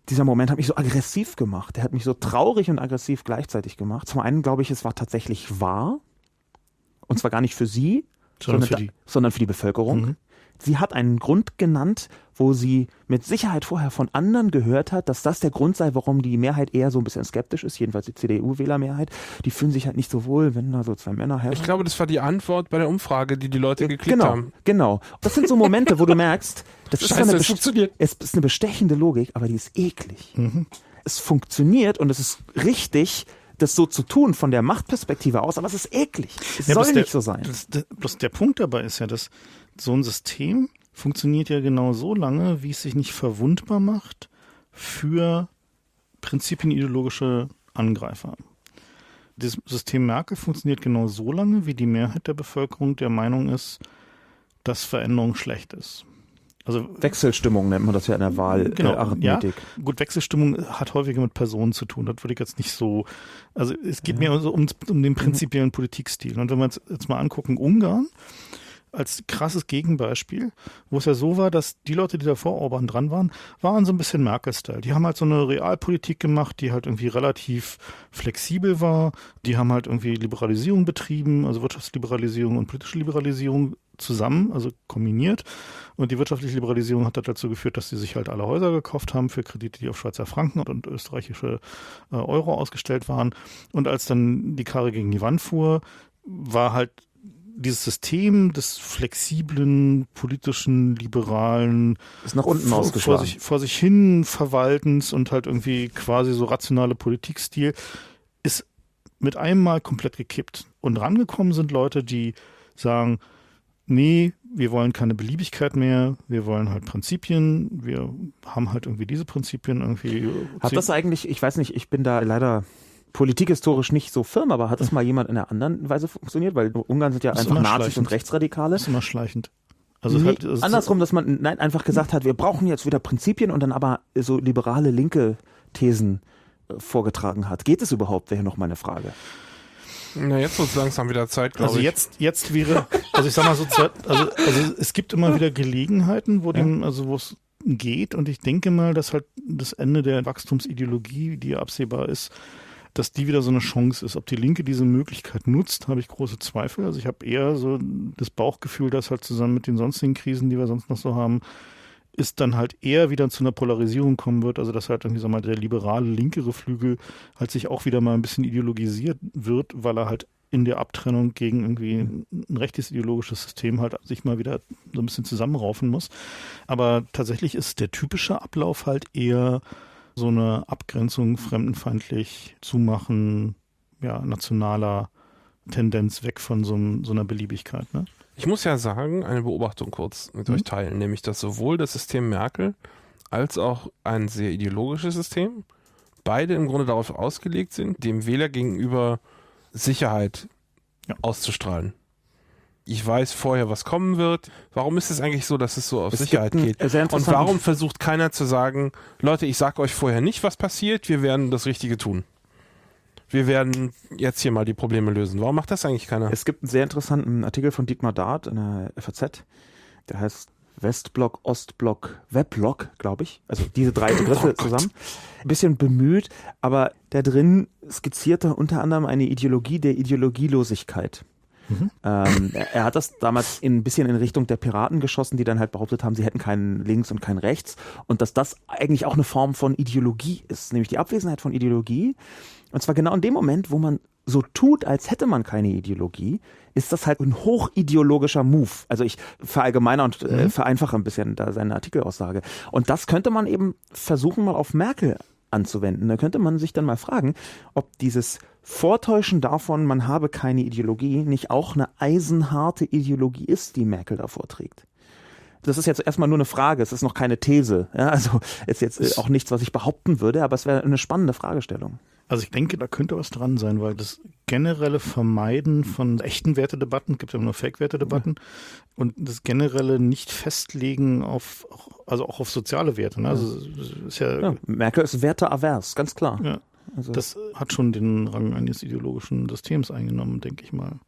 Dieser Moment hat mich so aggressiv gemacht, der hat mich so traurig und aggressiv gleichzeitig gemacht. Zum einen glaube ich, es war tatsächlich wahr, und zwar gar nicht für sie, sondern, sondern, für, die, sondern für die Bevölkerung. Mhm sie hat einen Grund genannt, wo sie mit Sicherheit vorher von anderen gehört hat, dass das der Grund sei, warum die Mehrheit eher so ein bisschen skeptisch ist, jedenfalls die CDU-Wählermehrheit. Die fühlen sich halt nicht so wohl, wenn da so zwei Männer heiraten. Ich glaube, das war die Antwort bei der Umfrage, die die Leute geklickt genau, haben. Genau. Das sind so Momente, wo du merkst, *laughs* das ist, Scheiße, eine, funktioniert. es ist eine bestechende Logik, aber die ist eklig. Mhm. Es funktioniert und es ist richtig, das so zu tun von der Machtperspektive aus, aber es ist eklig. Es ja, soll nicht der, so sein. Das, das, bloß der Punkt dabei ist ja, dass so ein System funktioniert ja genau so lange, wie es sich nicht verwundbar macht für prinzipienideologische Angreifer. Das System Merkel funktioniert genau so lange, wie die Mehrheit der Bevölkerung der Meinung ist, dass Veränderung schlecht ist. Also Wechselstimmung nennt man das ja in der Wahl. Äh, genau, Arithmetik. Ja, gut, Wechselstimmung hat häufiger mit Personen zu tun. Das würde ich jetzt nicht so. Also es geht ja. mir um, um den prinzipiellen Politikstil. Und wenn wir uns jetzt mal angucken, Ungarn, als krasses Gegenbeispiel, wo es ja so war, dass die Leute, die da vor Orban dran waren, waren so ein bisschen Merkel-Style. Die haben halt so eine Realpolitik gemacht, die halt irgendwie relativ flexibel war. Die haben halt irgendwie Liberalisierung betrieben, also Wirtschaftsliberalisierung und politische Liberalisierung zusammen, also kombiniert. Und die wirtschaftliche Liberalisierung hat dazu geführt, dass sie sich halt alle Häuser gekauft haben für Kredite, die auf Schweizer Franken und österreichische äh, Euro ausgestellt waren. Und als dann die Karre gegen die Wand fuhr, war halt dieses System des flexiblen, politischen, liberalen, ist nach unten vor, vor, sich, vor sich hin Verwaltens und halt irgendwie quasi so rationale Politikstil ist mit einem Mal komplett gekippt. Und rangekommen sind Leute, die sagen, nee, wir wollen keine Beliebigkeit mehr, wir wollen halt Prinzipien, wir haben halt irgendwie diese Prinzipien irgendwie. Hat das eigentlich, ich weiß nicht, ich bin da leider politikhistorisch nicht so firm, aber hat das mal jemand in einer anderen Weise funktioniert? Weil Ungarn sind ja einfach Nazis und Rechtsradikale. Das ist immer schleichend. Also nee, halt, also andersrum, dass man nein, einfach gesagt hat, wir brauchen jetzt wieder Prinzipien und dann aber so liberale linke Thesen äh, vorgetragen hat. Geht es überhaupt, wäre noch meine Frage. Na, jetzt wird es langsam wieder Zeit, glaube also ich. Also jetzt, jetzt wäre, also ich sag mal so, also, also es gibt immer wieder Gelegenheiten, wo dem, also wo es geht und ich denke mal, dass halt das Ende der Wachstumsideologie, die absehbar ist, dass die wieder so eine Chance ist. Ob die Linke diese Möglichkeit nutzt, habe ich große Zweifel. Also ich habe eher so das Bauchgefühl, dass halt zusammen mit den sonstigen Krisen, die wir sonst noch so haben, ist dann halt eher wieder zu einer Polarisierung kommen wird, also dass halt irgendwie so mal der liberale, linkere Flügel halt sich auch wieder mal ein bisschen ideologisiert wird, weil er halt in der Abtrennung gegen irgendwie ein rechtes ideologisches System halt sich mal wieder so ein bisschen zusammenraufen muss. Aber tatsächlich ist der typische Ablauf halt eher so eine Abgrenzung fremdenfeindlich zumachen, ja, nationaler Tendenz weg von so, so einer Beliebigkeit. Ne? Ich muss ja sagen, eine Beobachtung kurz mit mhm. euch teilen, nämlich dass sowohl das System Merkel als auch ein sehr ideologisches System beide im Grunde darauf ausgelegt sind, dem Wähler gegenüber Sicherheit ja. auszustrahlen. Ich weiß vorher, was kommen wird. Warum ist es eigentlich so, dass es so auf es Sicherheit geht? Und warum versucht keiner zu sagen, Leute, ich sage euch vorher nicht, was passiert, wir werden das Richtige tun? wir werden jetzt hier mal die Probleme lösen. Warum macht das eigentlich keiner? Es gibt einen sehr interessanten Artikel von Dietmar Dart in der FAZ, der heißt Westblock, Ostblock, Webblock, glaube ich. Also diese drei *clears throat* Begriffe oh zusammen. Ein bisschen bemüht, aber da drin skizziert er unter anderem eine Ideologie der Ideologielosigkeit. Mhm. Ähm, er, hat das damals in, ein bisschen in Richtung der Piraten geschossen, die dann halt behauptet haben, sie hätten keinen links und keinen rechts und dass das eigentlich auch eine Form von Ideologie ist, nämlich die Abwesenheit von Ideologie. Und zwar genau in dem Moment, wo man so tut, als hätte man keine Ideologie, ist das halt ein hochideologischer Move. Also ich verallgemeiner und äh, mhm. vereinfache ein bisschen da seine Artikelaussage. Und das könnte man eben versuchen, mal auf Merkel anzuwenden. Da könnte man sich dann mal fragen, ob dieses Vortäuschen davon, man habe keine Ideologie, nicht auch eine eisenharte Ideologie ist, die Merkel da vorträgt. Das ist jetzt erstmal nur eine Frage, es ist noch keine These. Ja, also ist jetzt äh, auch nichts, was ich behaupten würde, aber es wäre eine spannende Fragestellung. Also ich denke, da könnte was dran sein, weil das generelle Vermeiden von echten Wertedebatten, gibt ja nur Fake-Wertedebatten, ja. und das generelle Nicht-Festlegen auf, also auch auf soziale Werte. Ne? Also ist ja, ja, Merkel ist werteavers, ganz klar. Ja. Also das hat schon den Rang eines ideologischen Systems eingenommen, denke ich mal.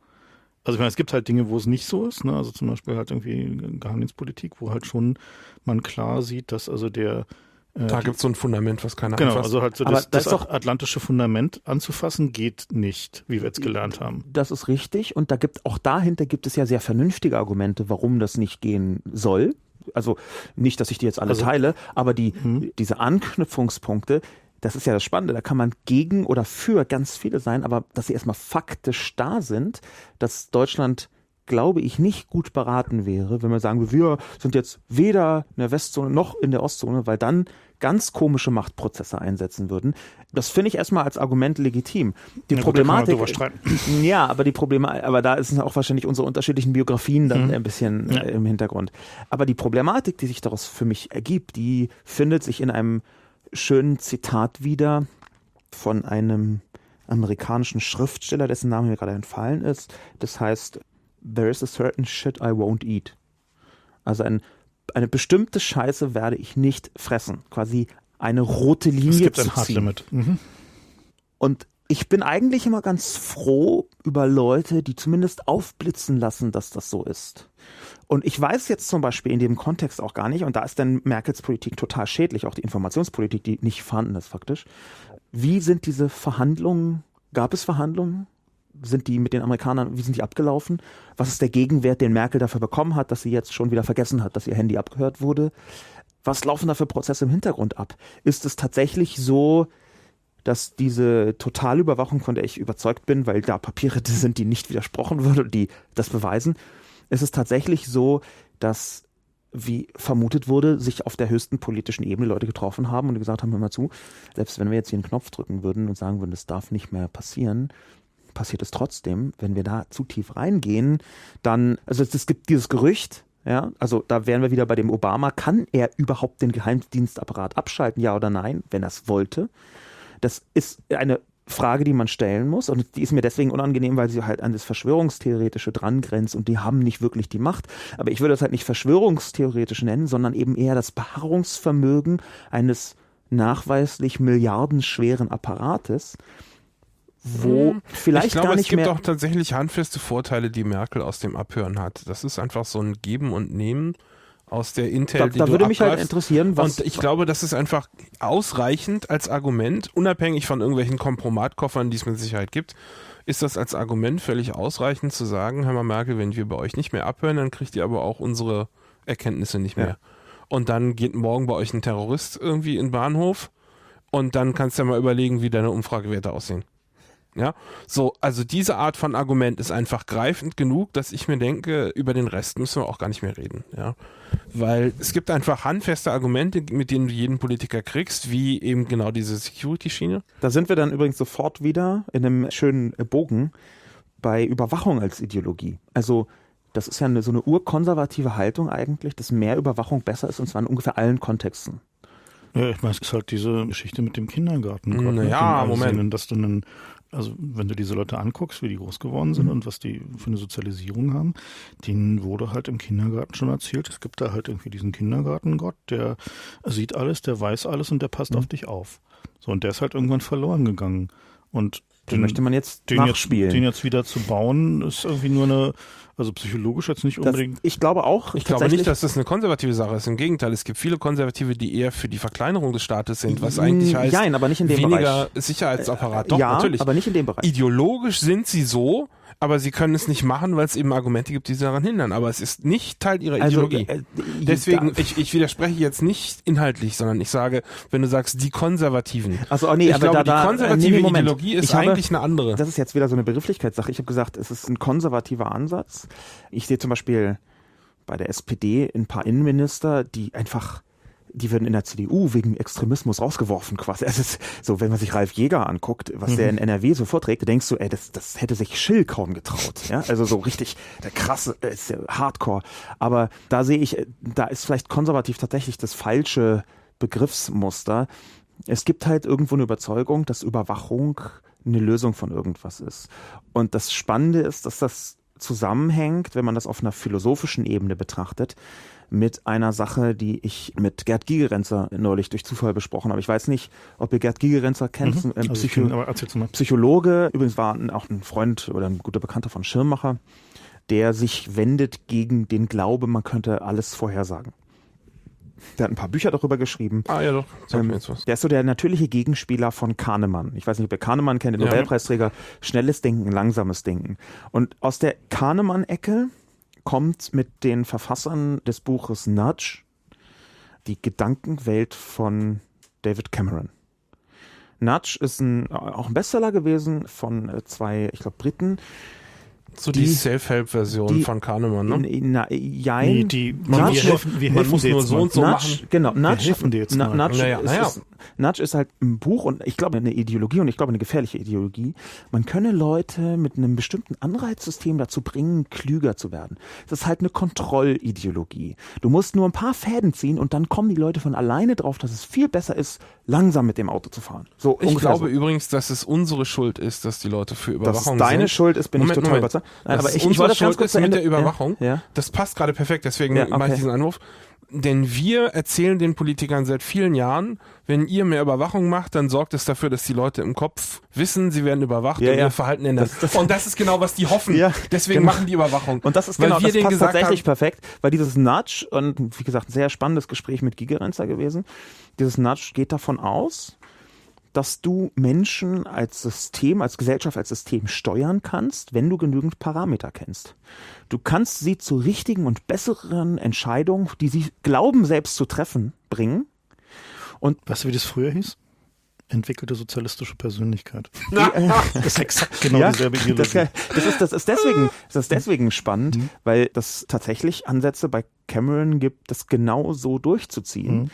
Also ich meine, es gibt halt Dinge, wo es nicht so ist, ne? Also zum Beispiel halt irgendwie Geheimdienstpolitik, wo halt schon man klar sieht, dass also der da gibt es so ein Fundament, was keiner genau, anfasst. Genau, also halt so das, das, das atlantische Fundament anzufassen geht nicht, wie wir jetzt gelernt haben. Das ist richtig und da gibt auch dahinter gibt es ja sehr vernünftige Argumente, warum das nicht gehen soll. Also nicht, dass ich die jetzt alle also, teile, aber die, hm. diese Anknüpfungspunkte, das ist ja das Spannende, da kann man gegen oder für ganz viele sein, aber dass sie erstmal faktisch da sind, dass Deutschland glaube ich, nicht gut beraten wäre, wenn wir sagen, wir sind jetzt weder in der Westzone noch in der Ostzone, weil dann ganz komische Machtprozesse einsetzen würden. Das finde ich erstmal als Argument legitim. Die ja, Problematik. *laughs* Ja, aber die Probleme, aber da sind auch wahrscheinlich unsere unterschiedlichen Biografien dann mhm. ein bisschen ja. äh, im Hintergrund. Aber die Problematik, die sich daraus für mich ergibt, die findet sich in einem schönen Zitat wieder von einem amerikanischen Schriftsteller, dessen Name mir gerade entfallen ist. Das heißt, there is a certain shit I won't eat. Also ein, eine bestimmte Scheiße werde ich nicht fressen. Quasi eine rote Linie es gibt zu ein ziehen. Limit. Mhm. Und ich bin eigentlich immer ganz froh über Leute, die zumindest aufblitzen lassen, dass das so ist. Und ich weiß jetzt zum Beispiel in dem Kontext auch gar nicht, und da ist dann Merkels Politik total schädlich, auch die Informationspolitik, die nicht vorhanden ist faktisch. Wie sind diese Verhandlungen, gab es Verhandlungen? Sind die mit den Amerikanern, wie sind die abgelaufen? Was ist der Gegenwert, den Merkel dafür bekommen hat, dass sie jetzt schon wieder vergessen hat, dass ihr Handy abgehört wurde? Was laufen da für Prozesse im Hintergrund ab? Ist es tatsächlich so, dass diese Totalüberwachung, von der ich überzeugt bin, weil da Papiere sind, die nicht widersprochen *laughs* würden und die das beweisen, ist es tatsächlich so, dass wie vermutet wurde, sich auf der höchsten politischen Ebene Leute getroffen haben und gesagt haben, hör mal zu, selbst wenn wir jetzt hier einen Knopf drücken würden und sagen würden, das darf nicht mehr passieren, passiert es trotzdem. Wenn wir da zu tief reingehen, dann, also es, gibt dieses Gerücht, ja, also da wären wir wieder bei dem Obama. Kann er überhaupt den Geheimdienstapparat abschalten, ja oder nein, wenn er es wollte? Das ist eine Frage, die man stellen muss und die ist mir deswegen unangenehm, weil sie halt an das Verschwörungstheoretische drangrenzt und die haben nicht wirklich die Macht. Aber ich würde das halt nicht verschwörungstheoretisch nennen, sondern eben eher das Beharrungsvermögen eines nachweislich milliardenschweren Apparates, wo hm. vielleicht ich glaube, gar nicht mehr. Es gibt auch tatsächlich handfeste Vorteile, die Merkel aus dem Abhören hat. Das ist einfach so ein Geben und Nehmen aus der Intel, da, die da würde mich halt interessieren, was und ich glaube, das ist einfach ausreichend als Argument, unabhängig von irgendwelchen Kompromatkoffern, die es mit Sicherheit gibt, ist das als Argument völlig ausreichend zu sagen, Herr Merkel, wenn wir bei euch nicht mehr abhören, dann kriegt ihr aber auch unsere Erkenntnisse nicht mehr. Ja. Und dann geht morgen bei euch ein Terrorist irgendwie in den Bahnhof und dann kannst du ja mal überlegen, wie deine Umfragewerte aussehen. Ja, so, also diese Art von Argument ist einfach greifend genug, dass ich mir denke, über den Rest müssen wir auch gar nicht mehr reden. Ja, weil es gibt einfach handfeste Argumente, mit denen du jeden Politiker kriegst, wie eben genau diese Security-Schiene. Da sind wir dann übrigens sofort wieder in einem schönen Bogen bei Überwachung als Ideologie. Also, das ist ja eine, so eine urkonservative Haltung eigentlich, dass mehr Überwachung besser ist und zwar in ungefähr allen Kontexten. Ja, ich meine, es ist halt diese Geschichte mit dem Kindergarten. Gott, Na mit ja, dem Moment. Aussehen, Dass du einen, also wenn du diese Leute anguckst, wie die groß geworden sind und was die für eine Sozialisierung haben, denen wurde halt im Kindergarten schon erzählt, es gibt da halt irgendwie diesen Kindergartengott, der sieht alles, der weiß alles und der passt auf dich auf. So, und der ist halt irgendwann verloren gegangen. Und Den möchte man jetzt den jetzt, nachspielen. den jetzt wieder zu bauen, ist irgendwie nur eine, also psychologisch jetzt nicht das, unbedingt. ich glaube auch. Ich glaube nicht, dass das eine konservative Sache ist. Im Gegenteil, es gibt viele Konservative, die eher für die Verkleinerung des Staates sind, was eigentlich heißt, Nein, aber nicht in dem weniger Bereich. Sicherheitsapparat. Doch, ja, natürlich. aber nicht in dem Bereich. Ideologisch sind sie so, aber sie können es nicht machen, weil es eben Argumente gibt, die sie daran hindern. Aber es ist nicht Teil ihrer Ideologie. äh, Deswegen, da- ich, ich widerspreche jetzt nicht inhaltlich, sondern ich sage, wenn du sagst, die Konservativen. Also, oh nee, ich aber glaube, da, da, die konservative nee, Moment. Ideologie ist habe- eigentlich eine andere. Das ist jetzt wieder so eine Begrifflichkeitssache. Ich habe gesagt, es ist ein konservativer Ansatz. Ich sehe zum Beispiel bei der SPD ein paar Innenminister, die einfach, die werden in der CDU wegen Extremismus rausgeworfen quasi. Es ist so, wenn man sich Ralf Jäger anguckt, was der in NRW so vorträgt, denkst du, ey, das, das hätte sich Schill kaum getraut. Ja, also so richtig der krasse, äh, ist ja Hardcore. Aber da sehe ich, äh, da ist vielleicht konservativ tatsächlich das falsche Begriffsmuster. Es gibt halt irgendwo eine Überzeugung, dass Überwachung eine Lösung von irgendwas ist. Und das Spannende ist, dass das zusammenhängt, wenn man das auf einer philosophischen Ebene betrachtet, mit einer Sache, die ich mit Gerd Gigerenzer neulich durch Zufall besprochen habe. Ich weiß nicht, ob ihr Gerd Gigerenzer kennt, ein Also ich Psycho kenn. Psychologe, übrigens war auch ein Freund oder ein guter Bekannter von Schirmacher, der sich wendet gegen den Glaube, man könnte alles vorhersagen. Der hat ein paar Bücher darüber geschrieben. ah ja doch, sag Ähm, mir jetzt was. der ist so der natürliche Gegenspieler von Kahnemann. Ich weiß nicht, ob ihr Kahnemann kennt, den Ja. Nobelpreisträger. Schnelles Denken, langsames Denken. Und aus der Kahnemann-Ecke kommt mit den Verfassern des Buches Nudge die Gedankenwelt von David Cameron. Nudge ist ein, auch ein Bestseller gewesen von äh, zwei, ich glaube, Briten. So die, die- Self-Help-Version von Kahnemann, ne? Na, jein. Nee, die, Man wir muss helfen, wir man helfen muss dir nur jetzt so und so Nudge, machen. Genau, Nudge, helfen dir jetzt Na, mal. Nudge, Naja, ist, naja. Ist, Nudge ist halt ein Buch und ich glaube eine Ideologie und ich glaube eine gefährliche Ideologie. Man könne Leute mit einem bestimmten Anreizsystem dazu bringen, klüger zu werden. Das ist halt eine Kontrollideologie. Du musst nur ein paar Fäden ziehen und dann kommen die Leute von alleine drauf, dass es viel besser ist, langsam mit dem Auto zu fahren. So Ich glaube so. übrigens, dass es unsere Schuld ist, dass die Leute für dass Überwachung es deine sind. Schuld ist, bin Moment, ich total Moment. überzeugt. Nein, aber ich, ich wollte das ganz kurz mit der Überwachung. Ja, ja. Das passt gerade perfekt, deswegen Ja, mache ich okay. diesen Einwurf. Denn wir erzählen den Politikern seit vielen Jahren, wenn ihr mehr Überwachung macht, dann sorgt es dafür, dass die Leute im Kopf wissen, sie werden überwacht Ja, und ja. ihr Verhalten ändern. Das- das- und das ist genau, was die hoffen. Ja, Deswegen genau. machen die Überwachung. Und das ist Weil genau, wir das passt tatsächlich haben, perfekt, weil dieses Nudge, und wie gesagt, ein sehr spannendes Gespräch mit Gigerenzer gewesen, dieses Nudge geht davon aus, dass du Menschen als System, als Gesellschaft, als System steuern kannst, wenn du genügend Parameter kennst. Du kannst sie zu richtigen und besseren Entscheidungen, die sie glauben selbst zu treffen, bringen. Weißt du, wie das früher hieß? Entwickelte sozialistische Persönlichkeit. *laughs* Das ist exakt genau Ja, dieselbe Ideologie. das, ist, das ist deswegen, das ist deswegen spannend, weil das tatsächlich Ansätze bei Cameron gibt, das genau so durchzuziehen.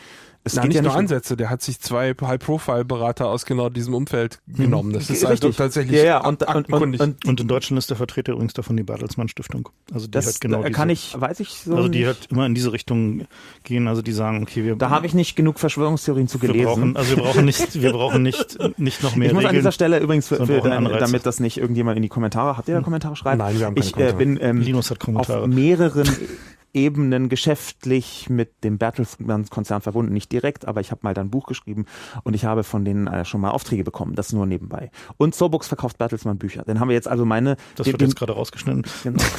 Es Na, geht nicht ja nur nicht Ansätze, der hat sich zwei High-Profile-Berater aus genau diesem Umfeld genommen. Das ist Richtig. also tatsächlich ja, ja, und, und, und, und Und in Deutschland ist der Vertreter übrigens davon die Bertelsmann Stiftung. Also die das hat genau äh, diese, kann ich, weiß ich so. also die nicht. hat immer in diese Richtung gehen. Also die sagen, okay, wir da habe ich nicht genug Verschwörungstheorien zu wir gelesen. brauchen, also wir brauchen nicht, wir brauchen nicht, *laughs* nicht noch mehr ich muss an Regeln. dieser Stelle übrigens, für, für, damit, das nicht irgendjemand in die Kommentare, habt ihr da Kommentare schreiben? Nein, wir haben keine Ich äh, Kommentare. bin ähm, Linus hat auf Kommentare. mehreren *laughs* Ebenen geschäftlich mit dem Bertelsmann-Konzern verbunden. Nicht direkt, aber ich habe mal dann ein Buch geschrieben und ich habe von denen äh, schon mal Aufträge bekommen. Das nur nebenbei. Und Sobux verkauft Bertelsmann Bücher. Dann haben wir jetzt also meine... Das den- wird jetzt gerade rausgeschnitten. Genau. *laughs*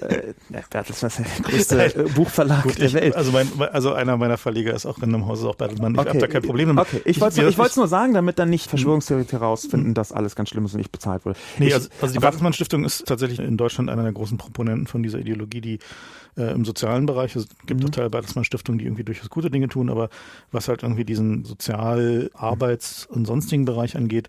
äh, ja, Bertelsmann ist der *laughs* größte äh, Buchverlag Gut, der ich, Welt. also, mein, also einer meiner Verleger ist auch in einem Haus, ist auch Bertelsmann. Ich habe da kein Problem damit. Okay, ich wollte ich es nur sagen, damit dann nicht Verschwörungstheoretiker herausfinden, dass alles ganz schlimm ist und nicht bezahlt wurde. Nee, ich, also, also die Bertelsmann Stiftung ist tatsächlich in Deutschland einer der großen Proponenten von dieser Ideologie, die äh, im sozialen Bereich, es gibt Mhm. Teile Bertelsmann Stiftung, die irgendwie durchaus gute Dinge tun, aber was halt irgendwie diesen Sozial-, Arbeits- und sonstigen Bereich angeht,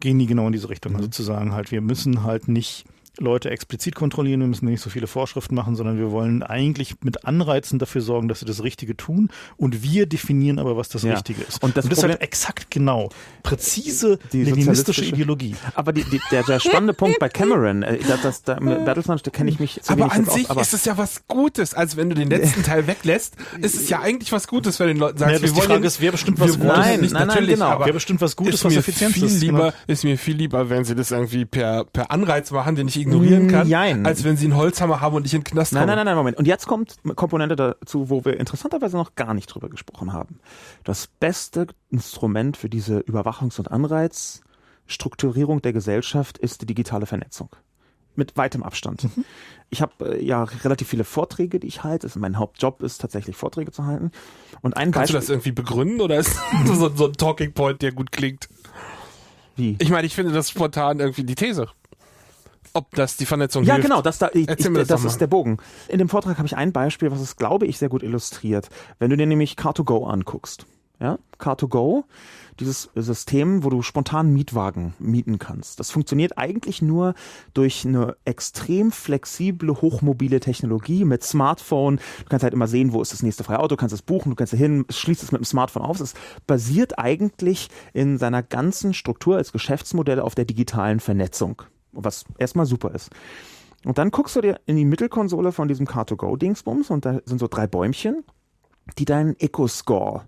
gehen die genau in diese Richtung. Mhm. Also zu sagen halt, wir müssen halt nicht Leute explizit kontrollieren, wir müssen nicht so viele Vorschriften machen, sondern wir wollen eigentlich mit Anreizen dafür sorgen, dass sie das Richtige tun und wir definieren aber, was das ja. Richtige ist. Und das, und das ist halt exakt genau, präzise die leninistische Ideologie. Aber die, die, der, der spannende Punkt bei Cameron, äh, das, das, da, mit Battlefront, da kenne ich mich zu Aber an sich auf, aber ist es ja was Gutes, also wenn du den letzten *laughs* Teil weglässt, ist es ja eigentlich was Gutes, wenn den Leuten sagst, ja, wir wollen Frage ist, wer bestimmt was Gutes. Nein, nicht nein, natürlich, nein, genau. wer bestimmt was Gutes, was Effizienz viel ist. Lieber, genau. Ist mir viel lieber, wenn sie das irgendwie per, per Anreiz machen, den ich ignorieren kann, Jein. als wenn sie einen Holzhammer haben und ich in den Knast komme. Nein, nein, nein, Moment. Und jetzt kommt eine Komponente dazu, wo wir interessanterweise noch gar nicht drüber gesprochen haben. Das beste Instrument für diese Überwachungs- und Anreizstrukturierung der Gesellschaft ist die digitale Vernetzung mit weitem Abstand. Mhm. Ich habe äh, ja relativ viele Vorträge, die ich halte. mein Hauptjob ist tatsächlich Vorträge zu halten. Und ein Kannst Beispiel, du das irgendwie begründen oder ist *laughs* so, so ein Talking Point, der gut klingt? Wie? Ich meine, ich finde das spontan irgendwie die These. Ob das die Vernetzung Ja, hilft. genau, das, da, ich, ich, das, das ist der Bogen. In dem Vortrag habe ich ein Beispiel, was es, glaube ich, sehr gut illustriert. Wenn du dir nämlich Car2Go anguckst. Ja, Car2Go, dieses System, wo du spontan Mietwagen mieten kannst. Das funktioniert eigentlich nur durch eine extrem flexible, hochmobile Technologie mit Smartphone. Du kannst halt immer sehen, wo ist das nächste freie Auto, du kannst es buchen, du kannst hin, schließt es mit dem Smartphone auf. Es basiert eigentlich in seiner ganzen Struktur als Geschäftsmodell auf der digitalen Vernetzung, was erstmal super ist. Und dann guckst du dir in die Mittelkonsole von diesem Car2Go-Dingsbums und da sind so drei Bäumchen, die deinen Eco-Score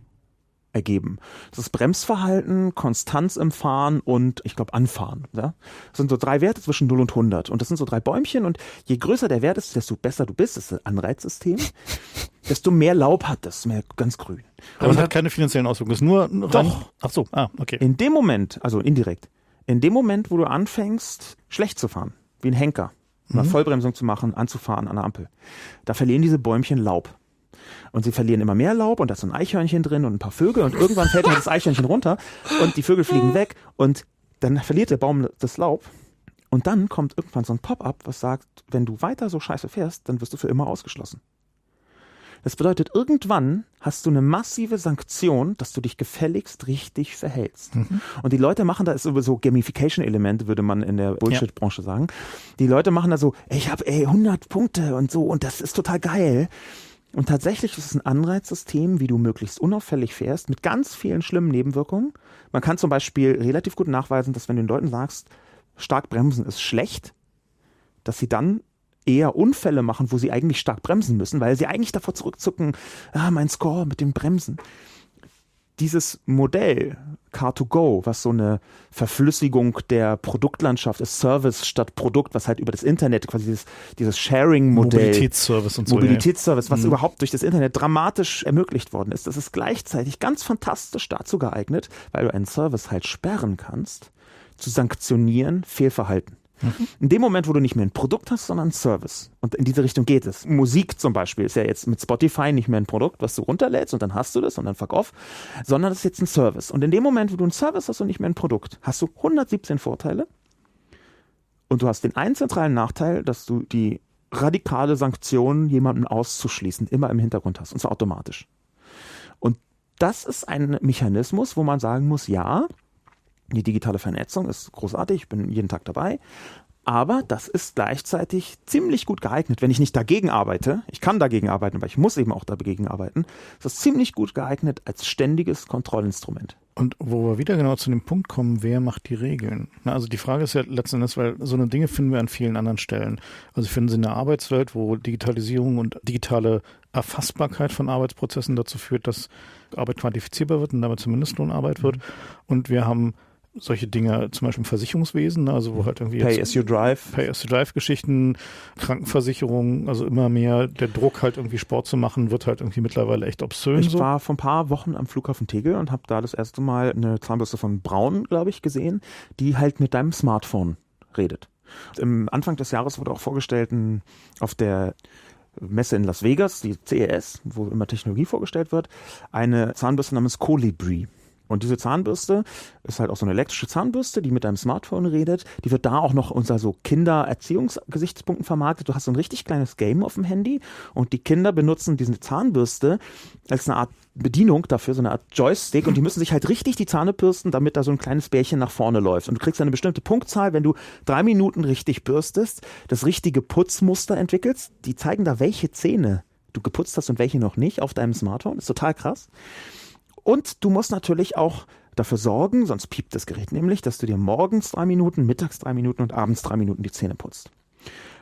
ergeben. Das ist Bremsverhalten, Konstanz im Fahren und ich glaube Anfahren. Ja? Das sind so drei Werte zwischen 0 und 100 und das sind so drei Bäumchen und je größer der Wert ist, desto besser du bist, das ist ein Anreizsystem, *laughs* desto mehr Laub hat das, mehr ganz grün. Aber es hat keine finanziellen Auswirkungen, es ist nur rein, Doch. Ach so, ah, okay. In dem Moment, also indirekt, in dem Moment, wo du anfängst, schlecht zu fahren, wie ein Henker, eine mhm. Vollbremsung zu machen, anzufahren an der Ampel, da verlieren diese Bäumchen Laub. Und sie verlieren immer mehr Laub und da ist so ein Eichhörnchen drin und ein paar Vögel und irgendwann fällt halt das Eichhörnchen runter und die Vögel fliegen weg und dann verliert der Baum das Laub. Und dann kommt irgendwann so ein Pop-up, was sagt, wenn du weiter so scheiße fährst, dann wirst du für immer ausgeschlossen. Das bedeutet, irgendwann hast du eine massive Sanktion, dass du dich gefälligst richtig verhältst. Mhm. Und die Leute machen da ist so Gamification-Elemente, würde man in der Bullshit-Branche sagen. Die Leute machen da so, ey, ich habe ey 100 Punkte und so und das ist total geil. Und tatsächlich ist es ein Anreizsystem, wie du möglichst unauffällig fährst, mit ganz vielen schlimmen Nebenwirkungen. Man kann zum Beispiel relativ gut nachweisen, dass wenn du den Leuten sagst, stark bremsen ist schlecht, dass sie dann eher Unfälle machen, wo sie eigentlich stark bremsen müssen, weil sie eigentlich davor zurückzucken, ah, mein Score mit dem Bremsen dieses Modell Car2Go, was so eine Verflüssigung der Produktlandschaft ist, Service statt Produkt, was halt über das Internet, quasi dieses, dieses Sharing-Modell. Mobilitätsservice und so. Mobilitätsservice, was mhm. überhaupt durch das Internet dramatisch ermöglicht worden ist. Das ist gleichzeitig ganz fantastisch dazu geeignet, weil du einen Service halt sperren kannst, zu sanktionieren Fehlverhalten. In dem Moment, wo du nicht mehr ein Produkt hast, sondern ein Service. Und in diese Richtung geht es. Musik zum Beispiel ist ja jetzt mit Spotify nicht mehr ein Produkt, was du runterlädst und dann hast du das und dann fuck off, sondern das ist jetzt ein Service. Und in dem Moment, wo du ein Service hast und nicht mehr ein Produkt, hast du 117 Vorteile. Und du hast den einen zentralen Nachteil, dass du die radikale Sanktion, jemanden auszuschließen, immer im Hintergrund hast. Und zwar automatisch. Und das ist ein Mechanismus, wo man sagen muss, ja, die digitale Vernetzung ist großartig, ich bin jeden Tag dabei. Aber das ist gleichzeitig ziemlich gut geeignet, wenn ich nicht dagegen arbeite. Ich kann dagegen arbeiten, aber ich muss eben auch dagegen arbeiten. Das ist ziemlich gut geeignet als ständiges Kontrollinstrument. Und wo wir wieder genau zu dem Punkt kommen, wer macht die Regeln? Na, also die Frage ist ja letzten Endes, weil so eine Dinge finden wir an vielen anderen Stellen. Also finden sie in der Arbeitswelt, wo Digitalisierung und digitale Erfassbarkeit von Arbeitsprozessen dazu führt, dass Arbeit quantifizierbar wird und damit zumindest Lohnarbeit wird. Und wir haben solche Dinge, zum Beispiel im Versicherungswesen, ne, also wo halt irgendwie Pay as you drive. Pay as you drive Geschichten, Krankenversicherung, also immer mehr der Druck halt irgendwie Sport zu machen, wird halt irgendwie mittlerweile echt obszön. Ich so. war vor ein paar Wochen am Flughafen Tegel und habe da das erste Mal eine Zahnbürste von Braun, glaube ich, gesehen, die halt mit deinem Smartphone redet. Im Anfang des Jahres wurde auch vorgestellt auf der Messe in Las Vegas, die CES, wo immer Technologie vorgestellt wird, eine Zahnbürste namens Colibri. Und diese Zahnbürste ist halt auch so eine elektrische Zahnbürste, die mit deinem Smartphone redet. Die wird da auch noch unter so Kindererziehungsgesichtspunkten vermarktet. Du hast so ein richtig kleines Game auf dem Handy und die Kinder benutzen diese Zahnbürste als eine Art Bedienung dafür, so eine Art Joystick und die müssen sich halt richtig die Zähne bürsten, damit da so ein kleines Bärchen nach vorne läuft. Und du kriegst eine bestimmte Punktzahl, wenn du drei Minuten richtig bürstest, das richtige Putzmuster entwickelst. Die zeigen da, welche Zähne du geputzt hast und welche noch nicht auf deinem Smartphone. ist total krass. Und du musst natürlich auch dafür sorgen, sonst piept das Gerät nämlich, dass du dir morgens drei Minuten, mittags drei Minuten und abends drei Minuten die Zähne putzt.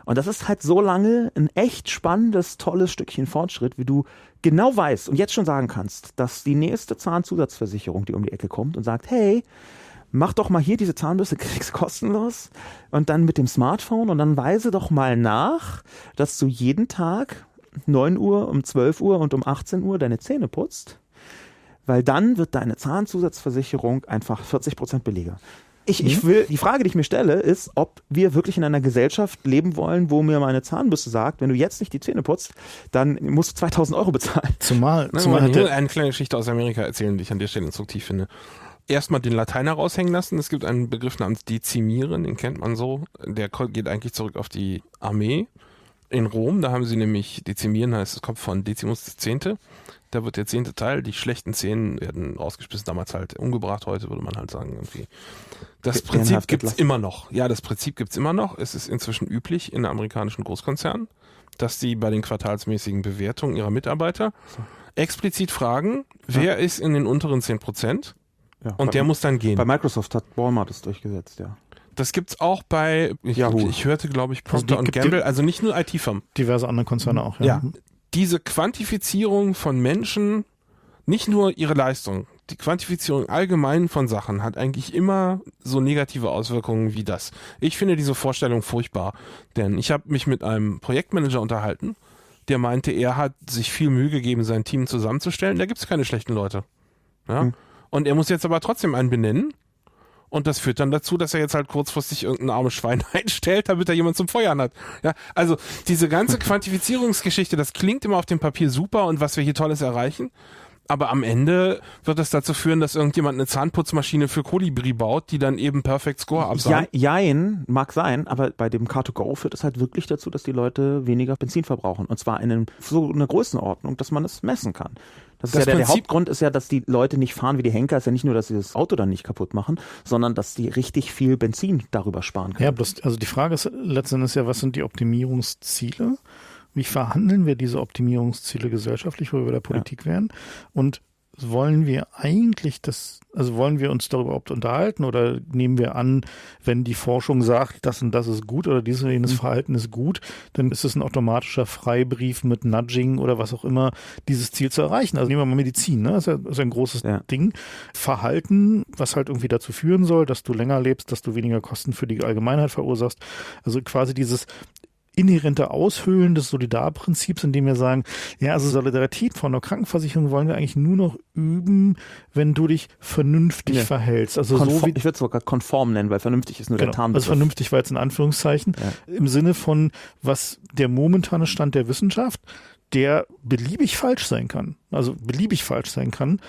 Und das ist halt so lange ein echt spannendes, tolles Stückchen Fortschritt, wie du genau weißt und jetzt schon sagen kannst, dass die nächste Zahnzusatzversicherung, die um die Ecke kommt und sagt, hey, mach doch mal hier diese Zahnbürste, *laughs* kriegst kostenlos und dann mit dem Smartphone und dann weise doch mal nach, dass du jeden Tag 9 Uhr, um 12 Uhr und um 18 Uhr deine Zähne putzt, weil dann wird deine Zahnzusatzversicherung einfach 40 Prozent billiger. Ich, ich mhm. will, die Frage, die ich mir stelle, ist, ob wir wirklich in einer Gesellschaft leben wollen, wo mir meine Zahnbürste sagt, wenn du jetzt nicht die Zähne putzt, dann musst du 2000 Euro bezahlen. Zumal, Na, zumal ich will eine kleine Geschichte aus Amerika erzählen, die ich an der Stelle instruktiv finde. Erstmal den Lateiner raushängen lassen. Es gibt einen Begriff namens Dezimieren, den kennt man so. Der geht eigentlich zurück auf die Armee in Rom. Da haben sie nämlich Dezimieren, heißt es kommt von Decimus Zehnte da wird der zehnte Teil, die schlechten Szenen werden rausgeschmissen, damals halt umgebracht, heute würde man halt sagen irgendwie. Das Prinzip gibt es immer noch. Ja, das Prinzip gibt es immer noch. Es ist inzwischen üblich in amerikanischen Großkonzernen, dass sie bei den quartalsmäßigen Bewertungen ihrer Mitarbeiter explizit fragen, wer ja. ist in den unteren 10 Prozent ja, und der muss dann gehen. Bei Microsoft hat Walmart es durchgesetzt, ja. Das gibt's auch bei, ich, Yahoo. ich hörte, glaube ich, Procter also Gamble, also nicht nur IT-Firmen. Diverse andere Konzerne auch, ja. ja diese Quantifizierung von Menschen, nicht nur ihre Leistung, die Quantifizierung allgemein von Sachen hat eigentlich immer so negative Auswirkungen wie das. Ich finde diese Vorstellung furchtbar, denn ich habe mich mit einem Projektmanager unterhalten, der meinte, er hat sich viel Mühe gegeben, sein Team zusammenzustellen. Da gibt es keine schlechten Leute. Ja? Hm. Und er muss jetzt aber trotzdem einen benennen, und das führt dann dazu, dass er jetzt halt kurzfristig irgendein armes Schwein *laughs* einstellt, damit er jemand zum Feuern hat. Ja, also diese ganze Quantifizierungsgeschichte, das klingt immer auf dem Papier super und was wir hier Tolles erreichen. Aber am Ende wird es dazu führen, dass irgendjemand eine Zahnputzmaschine für Kolibri baut, die dann eben Perfect Score absagt. Ja, jein, mag sein, aber bei dem Car2Go führt es halt wirklich dazu, dass die Leute weniger Benzin verbrauchen. Und zwar in so einer Größenordnung, dass man es messen kann. Das, das ist ja der, der, Hauptgrund ist ja, dass die Leute nicht fahren wie die Henker. Ist ja nicht nur, dass sie das Auto dann nicht kaputt machen, sondern dass die richtig viel Benzin darüber sparen können. Ja, bloß, also die Frage ist letztendlich ja, was sind die Optimierungsziele? Wie verhandeln wir diese Optimierungsziele gesellschaftlich, wo wir bei der Politik ja. wären? Und wollen wir eigentlich das, also wollen wir uns darüber überhaupt unterhalten oder nehmen wir an, wenn die Forschung sagt, das und das ist gut oder dieses und jenes mhm. Verhalten ist gut, dann ist es ein automatischer Freibrief mit Nudging oder was auch immer, dieses Ziel zu erreichen. Also nehmen wir mal Medizin, ne? Das ist ja, das ist ein großes ja. Ding. Verhalten, was halt irgendwie dazu führen soll, dass du länger lebst, dass du weniger Kosten für die Allgemeinheit verursachst. Also quasi dieses inhärente Aushöhlen des Solidarprinzips, indem wir sagen, ja, also Solidarität von der Krankenversicherung wollen wir eigentlich nur noch üben, wenn du dich vernünftig ja. verhältst. Also Konform, so wie, ich würde es sogar konform nennen, weil vernünftig ist nur genau, der Tarnbegriff. Also vernünftig war jetzt in Anführungszeichen. Ja. Im Sinne von, was der momentane Stand der Wissenschaft, der beliebig falsch sein kann. Also beliebig falsch sein kann,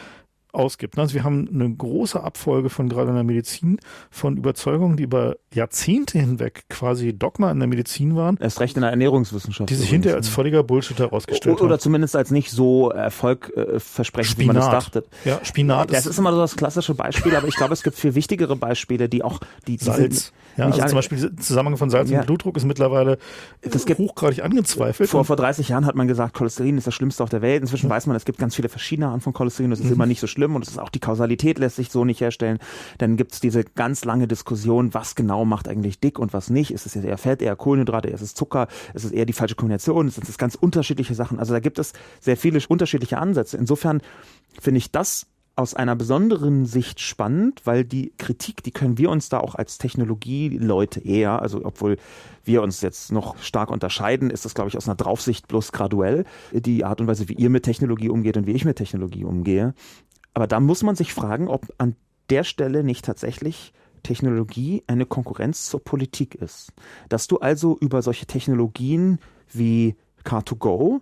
ausgibt. Also wir haben eine große Abfolge von gerade in der Medizin von Überzeugungen, die über Jahrzehnte hinweg quasi Dogma in der Medizin waren. Erst recht in der Ernährungswissenschaft. Die sich hinterher als völliger Bullshit herausgestellt haben. Oder zumindest als nicht so erfolgversprechend, wie man das dachte. Ja, Spinat. Das ist, ist immer so das klassische Beispiel, aber ich glaube, es gibt viel wichtigere Beispiele, die auch die, die Salz. Ja, also zum Beispiel der Zusammenhang von Salz ja. und Blutdruck ist mittlerweile das gibt, hochgradig angezweifelt. Vor, vor 30 Jahren hat man gesagt, Cholesterin ist das Schlimmste auf der Welt. Inzwischen ja. weiß man, es gibt ganz viele verschiedene Arten von Cholesterin. Das ist mhm. immer nicht so schlimm und es ist auch die Kausalität lässt sich so nicht herstellen. Dann gibt es diese ganz lange Diskussion, was genau macht eigentlich dick und was nicht. Ist es eher Fett, eher Kohlenhydrate, ist es Zucker, ist es eher die falsche Kombination, ist es ganz unterschiedliche Sachen. Also da gibt es sehr viele unterschiedliche Ansätze. Insofern finde ich das aus einer besonderen Sicht spannend, weil die Kritik, die können wir uns da auch als Technologieleute eher, also obwohl wir uns jetzt noch stark unterscheiden, ist das, glaube ich, aus einer Draufsicht bloß graduell, die Art und Weise, wie ihr mit Technologie umgeht und wie ich mit Technologie umgehe. Aber da muss man sich fragen, ob an der Stelle nicht tatsächlich Technologie eine Konkurrenz zur Politik ist. Dass du also über solche Technologien wie Car2Go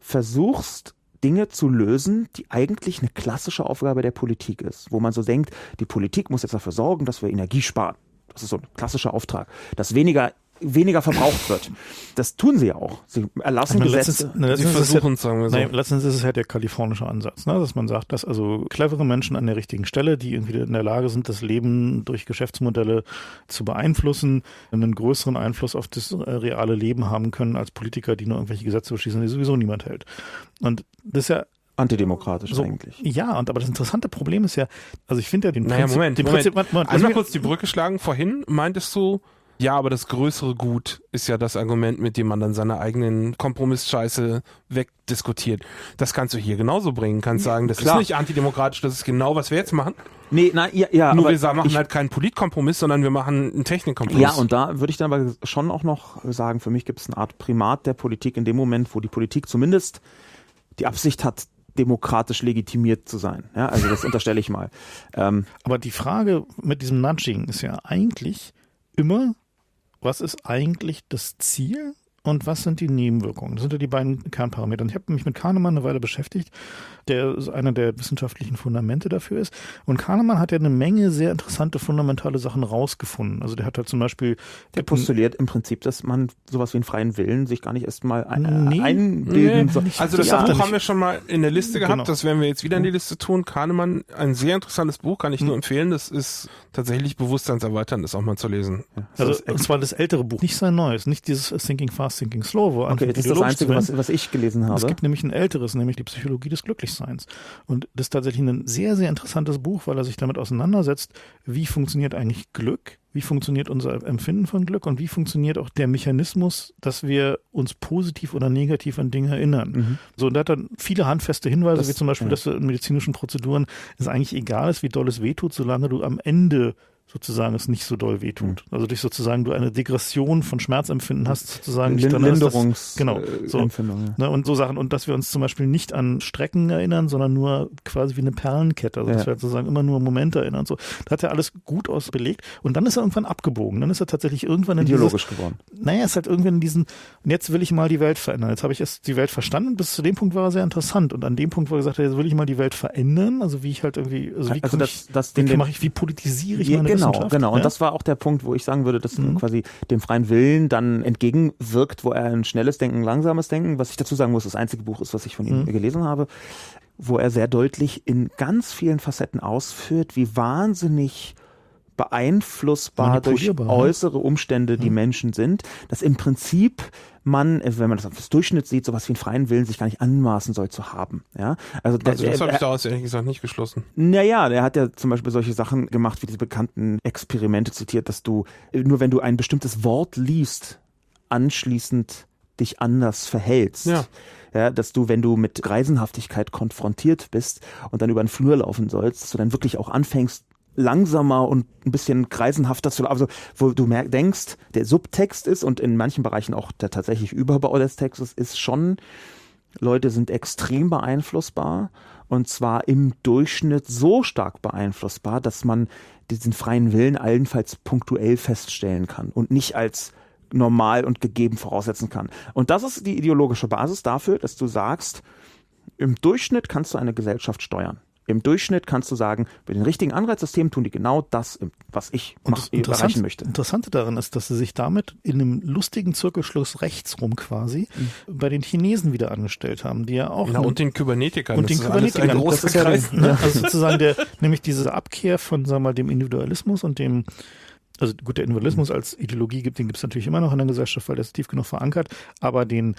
versuchst, Dinge zu lösen, die eigentlich eine klassische Aufgabe der Politik ist, wo man so denkt, die Politik muss jetzt dafür sorgen, dass wir Energie sparen. Das ist so ein klassischer Auftrag. Dass weniger weniger verbraucht wird. Das tun sie ja auch. Sie erlassen meine, Gesetze. Letztens, ne, Sie versuchen es, sagen wir so. Nein, letztens ist es halt der kalifornische Ansatz, ne? dass man sagt, dass also clevere Menschen an der richtigen Stelle, die irgendwie in der Lage sind, das Leben durch Geschäftsmodelle zu beeinflussen, einen größeren Einfluss auf das äh, reale Leben haben können als Politiker, die nur irgendwelche Gesetze beschließen, die sowieso niemand hält. Und das ist ja Antidemokratisch so, eigentlich. Ja, und aber das interessante Problem ist ja, also ich finde ja den Naja, Prinzip, Moment, den Moment. Prinzip, Moment, Also mal kurz die Brücke schlagen. Vorhin meintest du, ja, aber das größere Gut ist ja das Argument, mit dem man dann seine eigenen Kompromissscheiße wegdiskutiert. Das kannst du hier genauso bringen. Kannst sagen, das Klar. ist nicht antidemokratisch, das ist genau, was wir jetzt machen. Nee, na, ja, ja Nur aber wir machen ich, halt keinen Politkompromiss, sondern wir machen einen Technikkompromiss. Ja, und da würde ich dann aber schon auch noch sagen, für mich gibt es eine Art Primat der Politik in dem Moment, wo die Politik zumindest die Absicht hat, demokratisch legitimiert zu sein. Ja, also das unterstelle ich mal. *laughs* Ähm, Aber die Frage mit diesem Nudging ist ja eigentlich immer, was ist eigentlich das Ziel und was sind die Nebenwirkungen? Das sind ja die beiden Kernparameter. Und ich habe mich mit Kahnemann eine Weile beschäftigt, der einer der wissenschaftlichen Fundamente dafür ist. Und Kahnemann hat ja eine Menge sehr interessante fundamentale Sachen rausgefunden. Also der hat halt zum Beispiel der postuliert im Prinzip, dass man sowas wie einen freien Willen sich gar nicht erst mal ein, äh, Nee. einbilden Nee, soll. also das Ja. Buch haben wir schon mal in der Liste gehabt, Genau. das werden wir jetzt wieder in die Liste tun. Kahnemann, ein sehr interessantes Buch, kann ich nur empfehlen. Das ist tatsächlich bewusstseinserweiternd, das auch mal zu lesen. Das Also, und zwar das ältere Buch, nicht sein neues, nicht dieses Thinking Fast, Thinking Slow, wo Okay, das ist das Einzige, was, was ich gelesen habe. Es gibt nämlich ein älteres, nämlich die Psychologie des Glücklichseins. Und das ist tatsächlich ein sehr, sehr interessantes Buch, weil er sich damit auseinandersetzt, wie funktioniert eigentlich Glück, wie funktioniert unser Empfinden von Glück und wie funktioniert auch der Mechanismus, dass wir uns positiv oder negativ an Dinge erinnern. Mhm. So, und da hat dann viele handfeste Hinweise, Das- wie zum Beispiel, ja. dass in medizinischen Prozeduren es eigentlich egal ist, wie doll es wehtut, solange du am Ende sozusagen es nicht so doll wehtut. Also durch sozusagen du eine Degression von Schmerzempfinden hast, sozusagen nicht Lin- drin ist, dass- Linderungs genau, äh, so. Empfindung, ja. Ne, und so Sachen. Und dass wir uns zum Beispiel nicht an Strecken erinnern, sondern nur quasi wie eine Perlenkette. Also, dass Ja. wir sozusagen immer nur Momente erinnern und so. Da hat er alles gut aus belegt. Und dann ist er irgendwann abgebogen. Dann ist er tatsächlich irgendwann in Ideologisch geworden. dieses, naja, ist halt irgendwann in diesen, und jetzt will ich mal die Welt verändern. Jetzt habe ich erst die Welt verstanden. Bis zu dem Punkt war er sehr interessant. Und an dem Punkt, wo er gesagt hat, jetzt will ich mal die Welt verändern. Also wie ich halt irgendwie, also wie, Also das- ich, das- wie den- mache ich, wie politisiere ich meine genau, genau. Und ja? das war auch der Punkt, wo ich sagen würde, dass Mhm. quasi dem freien Willen dann entgegenwirkt, wo er ein schnelles Denken, langsames Denken, was ich dazu sagen muss, das einzige Buch ist, was ich von ihm Mhm. gelesen habe, wo er sehr deutlich in ganz vielen Facetten ausführt, wie wahnsinnig beeinflussbar durch äußere Umstände die. Menschen sind, dass im Prinzip man, wenn man das auf das Durchschnitt sieht, sowas wie einen freien Willen sich gar nicht anmaßen soll zu haben. Ja, also, der- Also das der- habe ich daraus ehrlich gesagt nicht geschlossen. naja, der hat ja zum Beispiel solche Sachen gemacht, wie diese bekannten Experimente zitiert, dass du nur wenn du ein bestimmtes Wort liest, anschließend dich anders verhältst. Ja. Ja, dass du, wenn du mit Greisenhaftigkeit konfrontiert bist und dann über den Flur laufen sollst, dass du dann wirklich auch anfängst, langsamer und ein bisschen greisenhafter zu. Also, wo du merk, denkst, der Subtext ist und in manchen Bereichen auch der tatsächlich Überbau des Textes ist schon, Leute sind extrem beeinflussbar und zwar im Durchschnitt so stark beeinflussbar, dass man diesen freien Willen allenfalls punktuell feststellen kann und nicht als normal und gegeben voraussetzen kann. Und das ist die ideologische Basis dafür, dass du sagst, im Durchschnitt kannst du eine Gesellschaft steuern. Im Durchschnitt kannst du sagen, bei den richtigen Anreizsystemen tun die genau das, was ich mach, das Interessante, erreichen möchte. Interessante daran ist, dass sie sich damit in einem lustigen Zirkelschluss rechtsrum quasi Mhm. bei den Chinesen wieder angestellt haben, die ja auch Ja, und den Kybernetikern. und das den ein Kybernetikern. großer Das ist ja Kreis. der- Ne? Also *laughs* sozusagen der, nämlich diese Abkehr von, sagen wir mal, dem Individualismus und dem, also gut, der Individualismus als Ideologie gibt, den gibt es natürlich immer noch in der Gesellschaft, weil der ist tief genug verankert, aber den,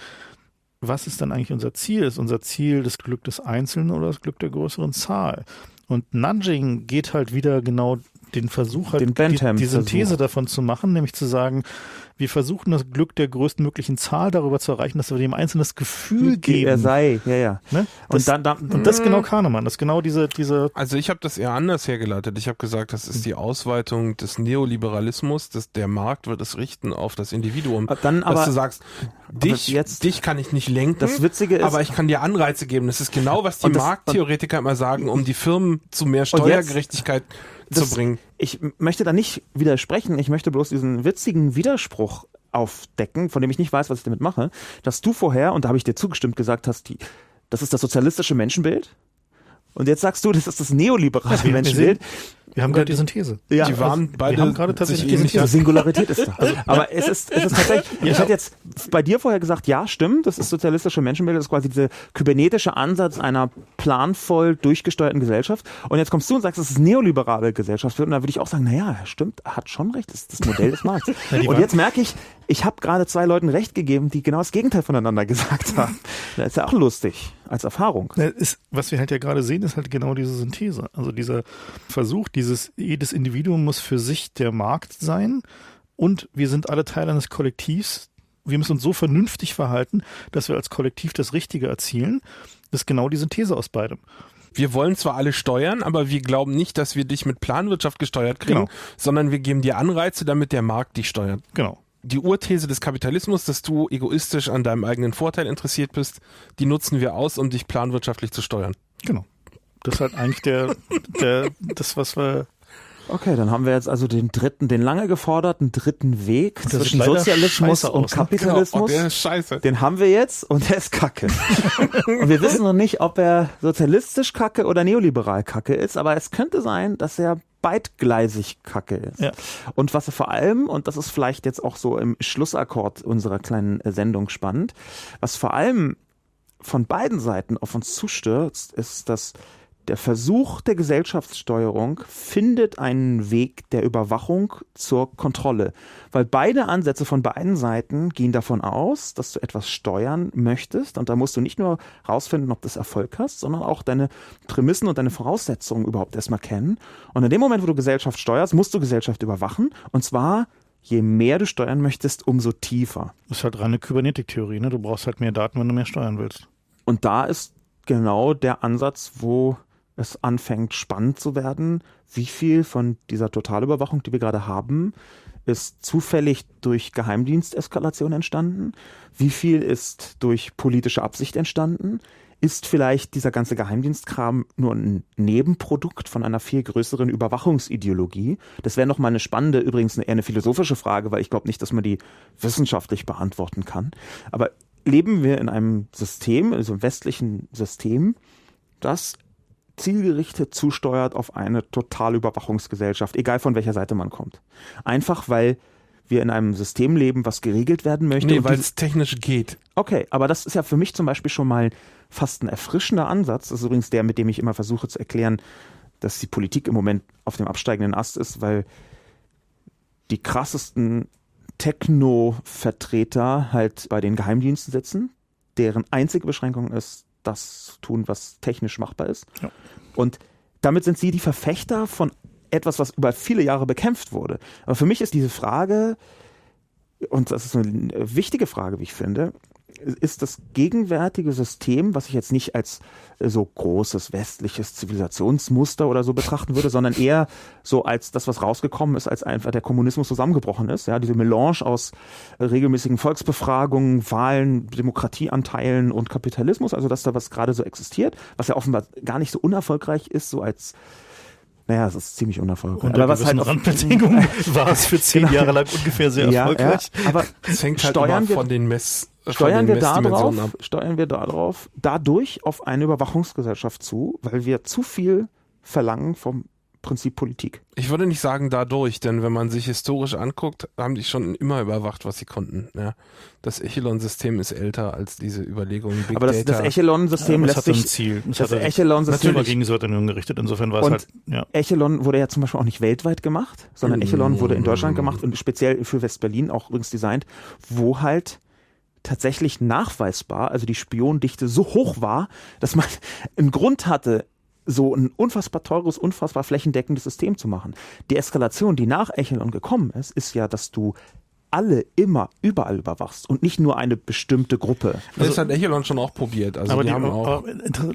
was ist dann eigentlich unser Ziel? Ist unser Ziel das Glück des Einzelnen oder das Glück der größeren Zahl? Und Nudging geht halt wieder genau den Versuch, halt Den die, Bentham die Synthese Versuch. davon zu machen, nämlich zu sagen, wir versuchen das Glück der größtmöglichen Zahl darüber zu erreichen, dass wir dem Einzelnen das Gefühl geben. Er sei, ja, ja. Ne? Das, Und dann, dann und das ist genau Kahnemann, das ist genau diese, diese Also ich habe das eher anders hergeleitet. Ich habe gesagt, das ist die Ausweitung des Neoliberalismus, dass der Markt wird es richten auf das Individuum. dann dass aber du sagst, dich, jetzt- dich kann ich nicht lenken, das Witzige ist, aber ich kann dir Anreize geben. Das ist genau, was die Und das- Markttheoretiker immer sagen, um die Firmen zu mehr jetzt- Steuergerechtigkeit zu das- bringen. ich möchte da nicht widersprechen, ich möchte bloß diesen witzigen Widerspruch aufdecken, von dem ich nicht weiß, was ich damit mache, dass du vorher, und da habe ich dir zugestimmt, gesagt hast, die das ist das sozialistische Menschenbild. Und jetzt sagst du, das ist das neoliberale Menschenbild. Wir haben gerade die Synthese. Ja, die waren also, beide wir haben gerade tatsächlich die Synthese. Singularität ist da. Also, aber es ist, es ist *laughs* tatsächlich, ja. ich hatte jetzt bei dir vorher gesagt, ja, stimmt, das ist sozialistische Menschenbild, das ist quasi dieser kybernetische Ansatz einer planvoll durchgesteuerten Gesellschaft. Und jetzt kommst du und sagst, das ist neoliberale Gesellschaft. Und da würde ich auch sagen, naja, stimmt, hat schon recht, das ist das Modell des Markts. *laughs* Und jetzt merke ich, ich habe gerade zwei Leuten recht gegeben, die genau das Gegenteil voneinander *laughs* gesagt haben. *laughs* Das ist ja auch lustig als Erfahrung. Ist, was wir halt ja gerade sehen, ist halt genau diese Synthese. Also dieser Versuch, dieses, jedes Individuum muss für sich der Markt sein und wir sind alle Teil eines Kollektivs. Wir müssen uns so vernünftig verhalten, dass wir als Kollektiv das Richtige erzielen. Das ist genau die Synthese aus beidem. Wir wollen zwar alle steuern, aber wir glauben nicht, dass wir dich mit Planwirtschaft gesteuert kriegen, genau. sondern wir geben dir Anreize, damit der Markt dich steuert. Genau die Urthese des Kapitalismus, dass du egoistisch an deinem eigenen Vorteil interessiert bist, die nutzen wir aus, um dich planwirtschaftlich zu steuern. Genau. Das ist halt eigentlich der, der, das, was wir Okay, dann haben wir jetzt also den dritten, den lange geforderten dritten Weg das zwischen Sozialismus und aus, ne? Kapitalismus. Genau. Oh, der ist scheiße. Den haben wir jetzt und der ist kacke. *laughs* und wir wissen noch nicht, ob er sozialistisch kacke oder neoliberal kacke ist, aber es könnte sein, dass er beidgleisig kacke ist. Ja. Und was er vor allem, und das ist vielleicht jetzt auch so im Schlussakkord unserer kleinen Sendung spannend, was vor allem von beiden Seiten auf uns zustürzt, ist, dass der Versuch der Gesellschaftssteuerung findet einen Weg der Überwachung zur Kontrolle, weil beide Ansätze von beiden Seiten gehen davon aus, dass du etwas steuern möchtest und da musst du nicht nur rausfinden, ob du Erfolg hast, sondern auch deine Prämissen und deine Voraussetzungen überhaupt erstmal kennen. Und in dem Moment, wo du Gesellschaft steuerst, musst du Gesellschaft überwachen und zwar je mehr du steuern möchtest, umso tiefer. Das ist halt reine Kybernetik-Theorie, ne? Du brauchst halt mehr Daten, wenn du mehr steuern willst. Und da ist genau der Ansatz, wo es anfängt spannend zu werden, wie viel von dieser Totalüberwachung, die wir gerade haben, ist zufällig durch Geheimdiensteskalation entstanden? Wie viel ist durch politische Absicht entstanden? Ist vielleicht dieser ganze Geheimdienstkram nur ein Nebenprodukt von einer viel größeren Überwachungsideologie? Das wäre nochmal eine spannende, übrigens eher eine philosophische Frage, weil ich glaube nicht, dass man die wissenschaftlich beantworten kann. Aber leben wir in einem System, also einem westlichen System, das zielgerichtet zusteuert auf eine Totalüberwachungsgesellschaft, egal von welcher Seite man kommt. Einfach weil wir in einem System leben, was geregelt werden möchte. Nee, weil es technisch geht. Okay, aber das ist ja für mich zum Beispiel schon mal fast ein erfrischender Ansatz. Das ist übrigens der, mit dem ich immer versuche zu erklären, dass die Politik im Moment auf dem absteigenden Ast ist, weil die krassesten Techno-Vertreter halt bei den Geheimdiensten sitzen, deren einzige Beschränkung ist, das tun, was technisch machbar ist. Ja. Und damit sind sie die Verfechter von etwas, was über viele Jahre bekämpft wurde. Aber für mich ist diese Frage, und das ist eine wichtige Frage, wie ich finde, ist das gegenwärtige System, was ich jetzt nicht als äh, so großes westliches Zivilisationsmuster oder so betrachten würde, sondern eher so als das, was rausgekommen ist, als einfach der Kommunismus zusammengebrochen ist. Ja, diese Melange aus regelmäßigen Volksbefragungen, Wahlen, Demokratieanteilen und Kapitalismus, also dass da was gerade so existiert, was ja offenbar gar nicht so unerfolgreich ist, so als naja, es ist ziemlich unerfolgreich. Unter aber was halt Randbedingungen *laughs* war es für zehn Jahre lang ungefähr sehr erfolgreich. Ja, aber es hängt halt steuern wir, von den Mess steuern wir da drauf, steuern wir da drauf, dadurch auf eine Überwachungsgesellschaft zu, weil wir zu viel verlangen vom Prinzip Politik. Ich würde nicht sagen dadurch, denn wenn man sich historisch anguckt, haben die schon immer überwacht, was sie konnten. Ja. Das Echelon-System ist älter als diese Überlegungen. Big Aber das, das Echelon-System ja, lässt sich. Ein Ziel. Das, das Echelon-System war gegen Sowjetunion gerichtet. Insofern war es halt. Ja. Echelon wurde ja zum Beispiel auch nicht weltweit gemacht, sondern Echelon wurde in Deutschland gemacht und speziell für West-Berlin auch übrigens designt, wo halt tatsächlich nachweisbar, also die Spiondichte so hoch war, dass man *laughs* einen Grund hatte, so ein unfassbar teures, unfassbar flächendeckendes System zu machen. Die Eskalation, die nach Echelon gekommen ist, ist ja, dass du alle immer überall überwachst und nicht nur eine bestimmte Gruppe. Also, das hat Echelon schon auch probiert. Also aber die, die haben auch.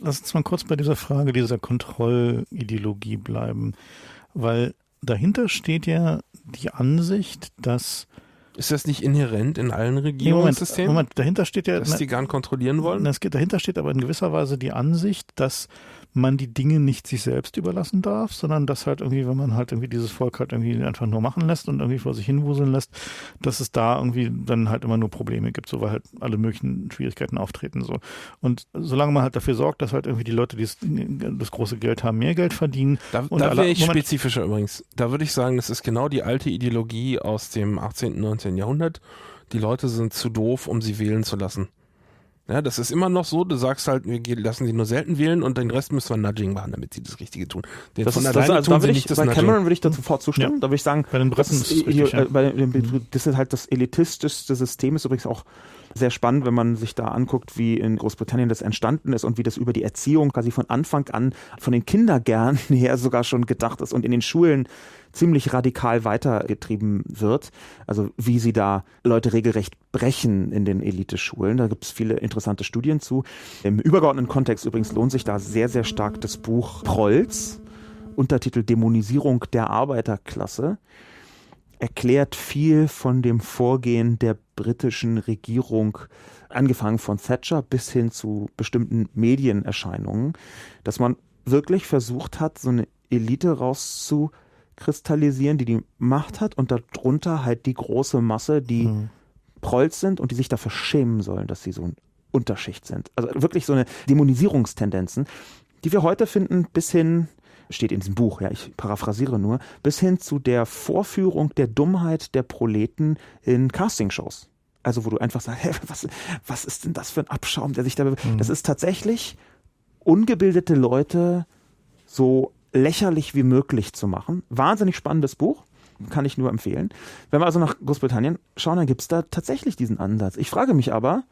lass uns mal kurz bei dieser Frage dieser Kontrollideologie bleiben, weil dahinter steht ja die Ansicht, dass ist das nicht inhärent in allen Regierungssystemen? Moment, Moment, dahinter steht ja, dass die gern kontrollieren wollen. Das, dahinter steht aber in gewisser Weise die Ansicht, dass man die Dinge nicht sich selbst überlassen darf, sondern dass halt irgendwie, wenn man halt irgendwie dieses Volk halt irgendwie einfach nur machen lässt und irgendwie vor sich hinwuseln lässt, dass es da irgendwie dann halt immer nur Probleme gibt, so weil halt alle möglichen Schwierigkeiten auftreten so. Und solange man halt dafür sorgt, dass halt irgendwie die Leute, die das, das große Geld haben, mehr Geld verdienen. Da, und da wäre ich Moment. spezifischer übrigens. Da würde ich sagen, das ist genau die alte Ideologie aus dem 18., 19. Jahrhundert. Die Leute sind zu doof, um sie wählen zu lassen. Ja, das ist immer noch so, du sagst halt, wir lassen sie nur selten wählen und den Rest müssen wir Nudging machen, damit sie das Richtige tun. Den Das von ist, das, also, tun da sie würde ich, bei Nudging. Cameron würde ich da sofort zustimmen. Ja. Da würde ich sagen, Bei den das Briten ist, hier, ja. äh, bei dem, das ist halt das elitistischste System, ist übrigens auch sehr spannend, wenn man sich da anguckt, wie in Großbritannien das entstanden ist und wie das über die Erziehung quasi von Anfang an von den Kindergärten *laughs* her sogar schon gedacht ist und in den Schulen ziemlich radikal weitergetrieben wird. Also wie sie da Leute regelrecht brechen in den Eliteschulen. Da gibt es viele interessante Studien zu. Im übergeordneten Kontext übrigens lohnt sich da sehr, sehr stark das Buch Prolls, Untertitel Dämonisierung der Arbeiterklasse erklärt viel von dem Vorgehen der britischen Regierung, angefangen von Thatcher bis hin zu bestimmten Medienerscheinungen, dass man wirklich versucht hat, so eine Elite rauszukristallisieren, die die Macht hat und darunter halt die große Masse, die Mhm. Prolls sind und die sich dafür schämen sollen, dass sie so eine Unterschicht sind. Also wirklich so eine Dämonisierungstendenzen, die wir heute finden, bis hin, steht in diesem Buch, ja, ich paraphrasiere nur, bis hin zu der Vorführung der Dummheit der Proleten in Castingshows. Also wo du einfach sagst, *laughs* hä, was, was ist denn das für ein Abschaum, der sich da... Mhm. Das ist tatsächlich ungebildete Leute so lächerlich wie möglich zu machen. Wahnsinnig spannendes Buch, kann ich nur empfehlen. Wenn wir also nach Großbritannien schauen, dann gibt's da tatsächlich diesen Ansatz. Ich frage mich aber,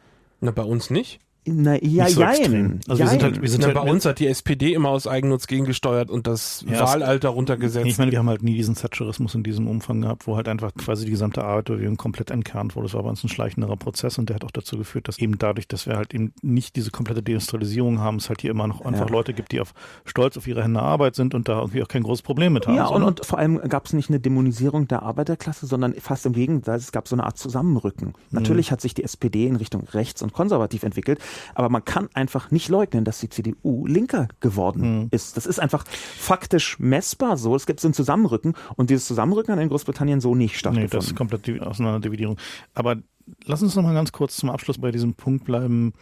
Na, bei uns nicht. Na, ja, so jein. Also wir sind jein. halt, wir sind Na, halt bei uns hat die SPD immer aus Eigennutz gegengesteuert und das Ja, Wahlalter runtergesetzt. Ich meine, wir haben halt nie diesen Thatcherismus in diesem Umfang gehabt, wo halt einfach quasi die gesamte Arbeiterbewegung komplett entkernt wurde. Das war bei uns ein schleichenderer Prozess und der hat auch dazu geführt, dass eben dadurch, dass wir halt eben nicht diese komplette Deindustrialisierung haben, es halt hier immer noch einfach Ja. Leute gibt, die auf stolz auf ihre Hände Arbeit sind und da irgendwie auch kein großes Problem mit haben. Ja, und, und vor allem gab es nicht eine Dämonisierung der Arbeiterklasse, sondern fast im Gegenteil, es gab so eine Art Zusammenrücken. Natürlich hat sich die SPD in Richtung rechts und konservativ entwickelt, aber man kann einfach nicht leugnen, dass die CDU linker geworden ist. Das ist einfach faktisch messbar so. Es gibt so ein Zusammenrücken und dieses Zusammenrücken hat in Großbritannien so nicht Nee, stattgefunden. das ist komplett die Auseinanderdividierung. Aber lass uns noch mal ganz kurz zum Abschluss bei diesem Punkt bleiben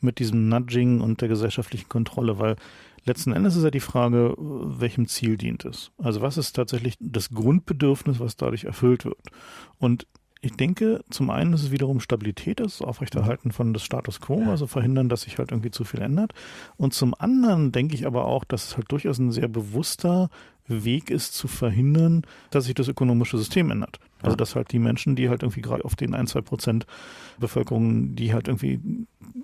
mit diesem Nudging und der gesellschaftlichen Kontrolle, weil letzten Endes ist ja die Frage, welchem Ziel dient es? Also was ist tatsächlich das Grundbedürfnis, was dadurch erfüllt wird? Und ich denke, zum einen ist es wiederum Stabilität, das Aufrechterhalten von des Status quo, also verhindern, dass sich halt irgendwie zu viel ändert. Und zum anderen denke ich aber auch, dass es halt durchaus ein sehr bewusster Weg ist, zu verhindern, dass sich das ökonomische System ändert. Also Ja. dass halt die Menschen, die halt irgendwie gerade auf den ein, zwei Prozent Bevölkerung, die halt irgendwie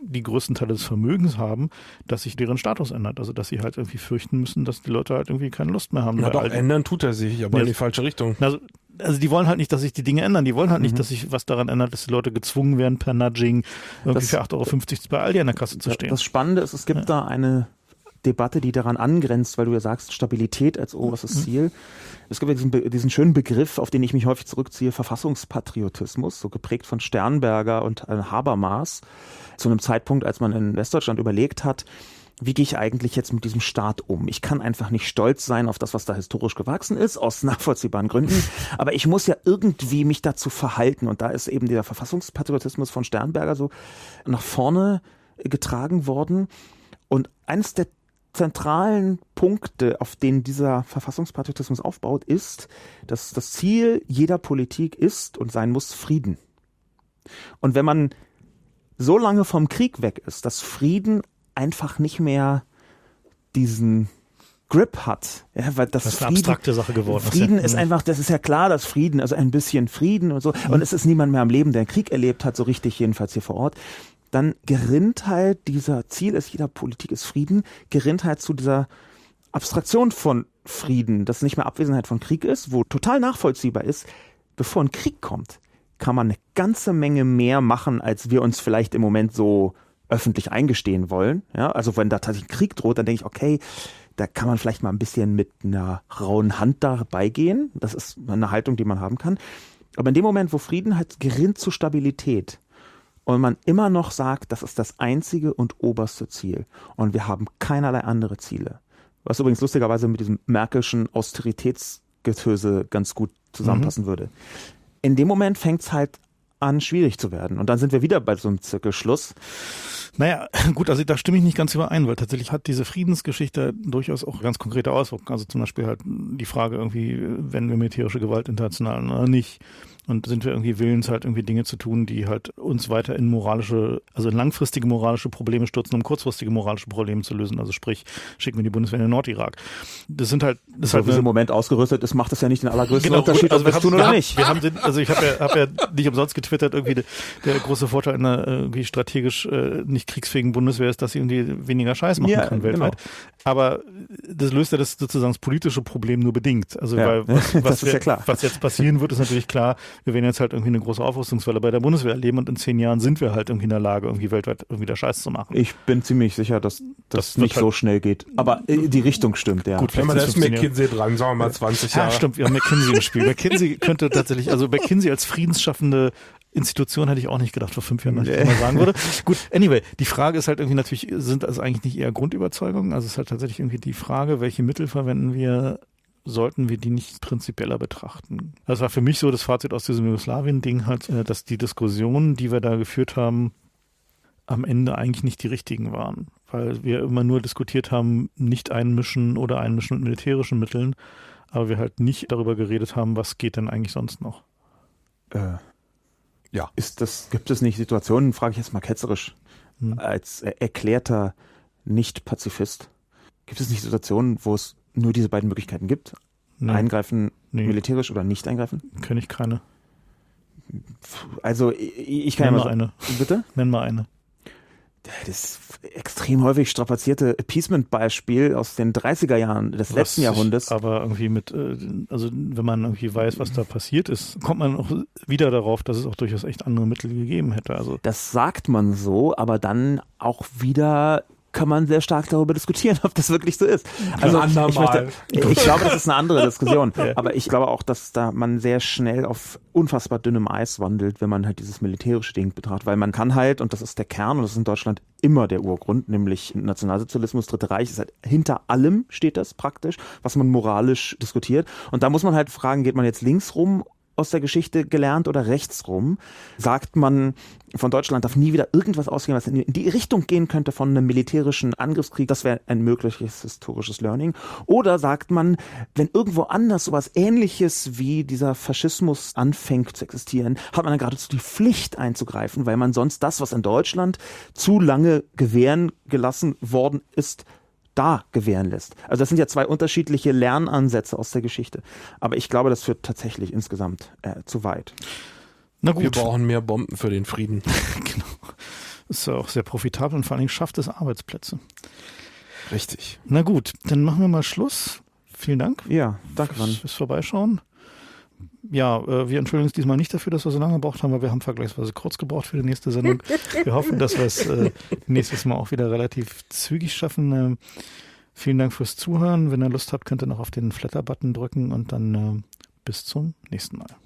die größten Teile des Vermögens haben, dass sich deren Status ändert. Also dass sie halt irgendwie fürchten müssen, dass die Leute halt irgendwie keine Lust mehr haben. Weil doch, ändern tut er sich, aber Ja, in die falsche Richtung. also, also die wollen halt nicht, dass sich die Dinge ändern. Die wollen halt nicht, Mhm. dass sich was daran ändert, dass die Leute gezwungen werden per Nudging irgendwie Das- für 8,50 Euro bei Aldi an der Kasse zu stehen. Das Spannende ist, es gibt Ja. da eine Debatte, die daran angrenzt, weil du ja sagst, Stabilität als oberstes Mhm. Ziel. Es gibt ja diesen, diesen schönen Begriff, auf den ich mich häufig zurückziehe, Verfassungspatriotismus, so geprägt von Sternberger und äh, Habermas, zu einem Zeitpunkt, als man in Westdeutschland überlegt hat, wie gehe ich eigentlich jetzt mit diesem Staat um? Ich kann einfach nicht stolz sein auf das, was da historisch gewachsen ist, aus *laughs* nachvollziehbaren Gründen. Aber ich muss ja irgendwie mich dazu verhalten. Und da ist eben der Verfassungspatriotismus von Sternberger so nach vorne getragen worden. Und eines der zentralen Punkte, auf denen dieser Verfassungspatriotismus aufbaut, ist, dass das Ziel jeder Politik ist und sein muss Frieden. Und wenn man so lange vom Krieg weg ist, dass Frieden einfach nicht mehr diesen Grip hat, ja, weil das, das ist eine Frieden, abstrakte Sache geworden. Frieden ja. ist einfach, das ist ja klar, dass Frieden, also ein bisschen Frieden und so, und es ist niemand mehr am Leben, der einen Krieg erlebt hat, so richtig jedenfalls hier vor Ort, dann gerinnt halt dieser Ziel ist jeder Politik ist Frieden, gerinnt halt zu dieser Abstraktion von Frieden, das nicht mehr Abwesenheit von Krieg ist, wo total nachvollziehbar ist, bevor ein Krieg kommt, kann man eine ganze Menge mehr machen, als wir uns vielleicht im Moment so öffentlich eingestehen wollen. Ja, also wenn da tatsächlich ein Krieg droht, dann denke ich, okay, da kann man vielleicht mal ein bisschen mit einer rauen Hand dabei gehen. Das ist eine Haltung, die man haben kann. Aber in dem Moment, wo Frieden halt gerinnt zu Stabilität, und man immer noch sagt, das ist das einzige und oberste Ziel und wir haben keinerlei andere Ziele. Was übrigens lustigerweise mit diesem Merkelschen Austeritätsgetöse ganz gut zusammenpassen mhm. würde. In dem Moment fängt es halt an, schwierig zu werden. Und dann sind wir wieder bei so einem Zirkelschluss. Naja, *clears throat* gut, also da stimme ich nicht ganz überein, weil tatsächlich hat diese Friedensgeschichte durchaus auch ganz konkrete Auswirkungen. Also zum Beispiel halt die Frage irgendwie, wenn wir militärische Gewalt international oder nicht, und sind wir irgendwie willens, halt irgendwie Dinge zu tun, die halt uns weiter in moralische, also in langfristige moralische Probleme stürzen, um kurzfristige moralische Probleme zu lösen. Also sprich, schicken wir die Bundeswehr in den Nordirak. Das sind halt, das so, halt wie sie im Moment ausgerüstet ist, macht das ja nicht den allergrößten genau, Unterschied, also ob wir tun oder nicht. Wir haben den, also ich habe ja, hab ja nicht umsonst getwittert, irgendwie der, der große Vorteil einer irgendwie strategisch äh, nicht kriegsfähigen Bundeswehr ist, dass sie irgendwie weniger Scheiß machen ja, kann weltweit. Genau. Aber das löst ja das sozusagen das politische Problem nur bedingt. Also ja, weil *laughs* was, was, wir, ja was jetzt passieren wird, ist natürlich klar, wir werden jetzt halt irgendwie eine große Aufrüstungswelle bei der Bundeswehr erleben und in zehn Jahren sind wir halt irgendwie in der Lage, irgendwie weltweit irgendwie da Scheiß zu machen. Ich bin ziemlich sicher, dass das, das nicht halt so schnell geht. Aber äh, die Richtung stimmt, ja. Gut, wenn man da ist McKinsey dran, sagen wir mal 20 Jahre. Ja, stimmt, wir haben McKinsey im Spiel. *laughs* McKinsey könnte tatsächlich, also McKinsey als friedensschaffende Institution hätte ich auch nicht gedacht vor fünf Jahren, dass ich das mal sagen würde. *laughs* Gut, anyway, die Frage ist halt irgendwie natürlich, sind das eigentlich nicht eher Grundüberzeugungen? Also es ist halt tatsächlich irgendwie die Frage, welche Mittel verwenden wir, sollten wir die nicht prinzipieller betrachten. Das war für mich so das Fazit aus diesem Jugoslawien-Ding halt, äh, dass die Diskussionen, die wir da geführt haben, am Ende eigentlich nicht die richtigen waren. Weil wir immer nur diskutiert haben, nicht einmischen oder einmischen mit militärischen Mitteln, aber wir halt nicht darüber geredet haben, was geht denn eigentlich sonst noch. Äh, ja. Ist das, gibt es nicht Situationen, frage ich jetzt mal ketzerisch, hm. als erklärter Nicht-Pazifist, gibt es nicht Situationen, wo es nur diese beiden Möglichkeiten gibt? Nee. Eingreifen nee. militärisch oder nicht eingreifen? Kenne ich keine. Also ich kann Nenn ja mal so, eine. Bitte? Nenn mal eine. Das extrem häufig strapazierte Appeasement-Beispiel aus den 30er Jahren des was letzten Jahrhunderts. Aber irgendwie mit, äh, also wenn man irgendwie weiß, was da passiert ist, kommt man auch wieder darauf, dass es auch durchaus echt andere Mittel gegeben hätte. Also das sagt man so, aber dann auch wieder kann man sehr stark darüber diskutieren, *laughs* ob das wirklich so ist. Also ich, möchte, ich glaube, das ist eine andere Diskussion. *laughs* Aber ich glaube auch, dass da man sehr schnell auf unfassbar dünnem Eis wandelt, wenn man halt dieses militärische Ding betrachtet. Weil man kann halt, und das ist der Kern, und das ist in Deutschland immer der Urgrund, nämlich Nationalsozialismus, Dritte Reich, ist halt hinter allem steht das praktisch, was man moralisch diskutiert. Und da muss man halt fragen, geht man jetzt links rum aus der Geschichte gelernt oder rechtsrum? Sagt man, von Deutschland darf nie wieder irgendwas ausgehen, was in die Richtung gehen könnte von einem militärischen Angriffskrieg? Das wäre ein mögliches historisches Learning. Oder sagt man, wenn irgendwo anders sowas ähnliches wie dieser Faschismus anfängt zu existieren, hat man dann geradezu die Pflicht einzugreifen, weil man sonst das, was in Deutschland zu lange gewähren gelassen worden ist, da gewähren lässt. Also das sind ja zwei unterschiedliche Lernansätze aus der Geschichte. Aber ich glaube, das führt tatsächlich insgesamt äh, zu weit. Na gut. Wir brauchen mehr Bomben für den Frieden. *laughs* genau. Ist ja auch sehr profitabel und vor allen Dingen schafft es Arbeitsplätze. Richtig. Na gut, dann machen wir mal Schluss. Vielen Dank. Ja, danke. Fürs, fürs Vorbeischauen ja, äh, wir entschuldigen uns diesmal nicht dafür, dass wir so lange gebraucht haben, weil wir haben vergleichsweise kurz gebraucht für die nächste Sendung. *laughs* Wir hoffen, dass wir es äh, nächstes Mal auch wieder relativ zügig schaffen. Äh, vielen Dank fürs Zuhören. Wenn ihr Lust habt, könnt ihr noch auf den Flatter-Button drücken und dann äh, bis zum nächsten Mal.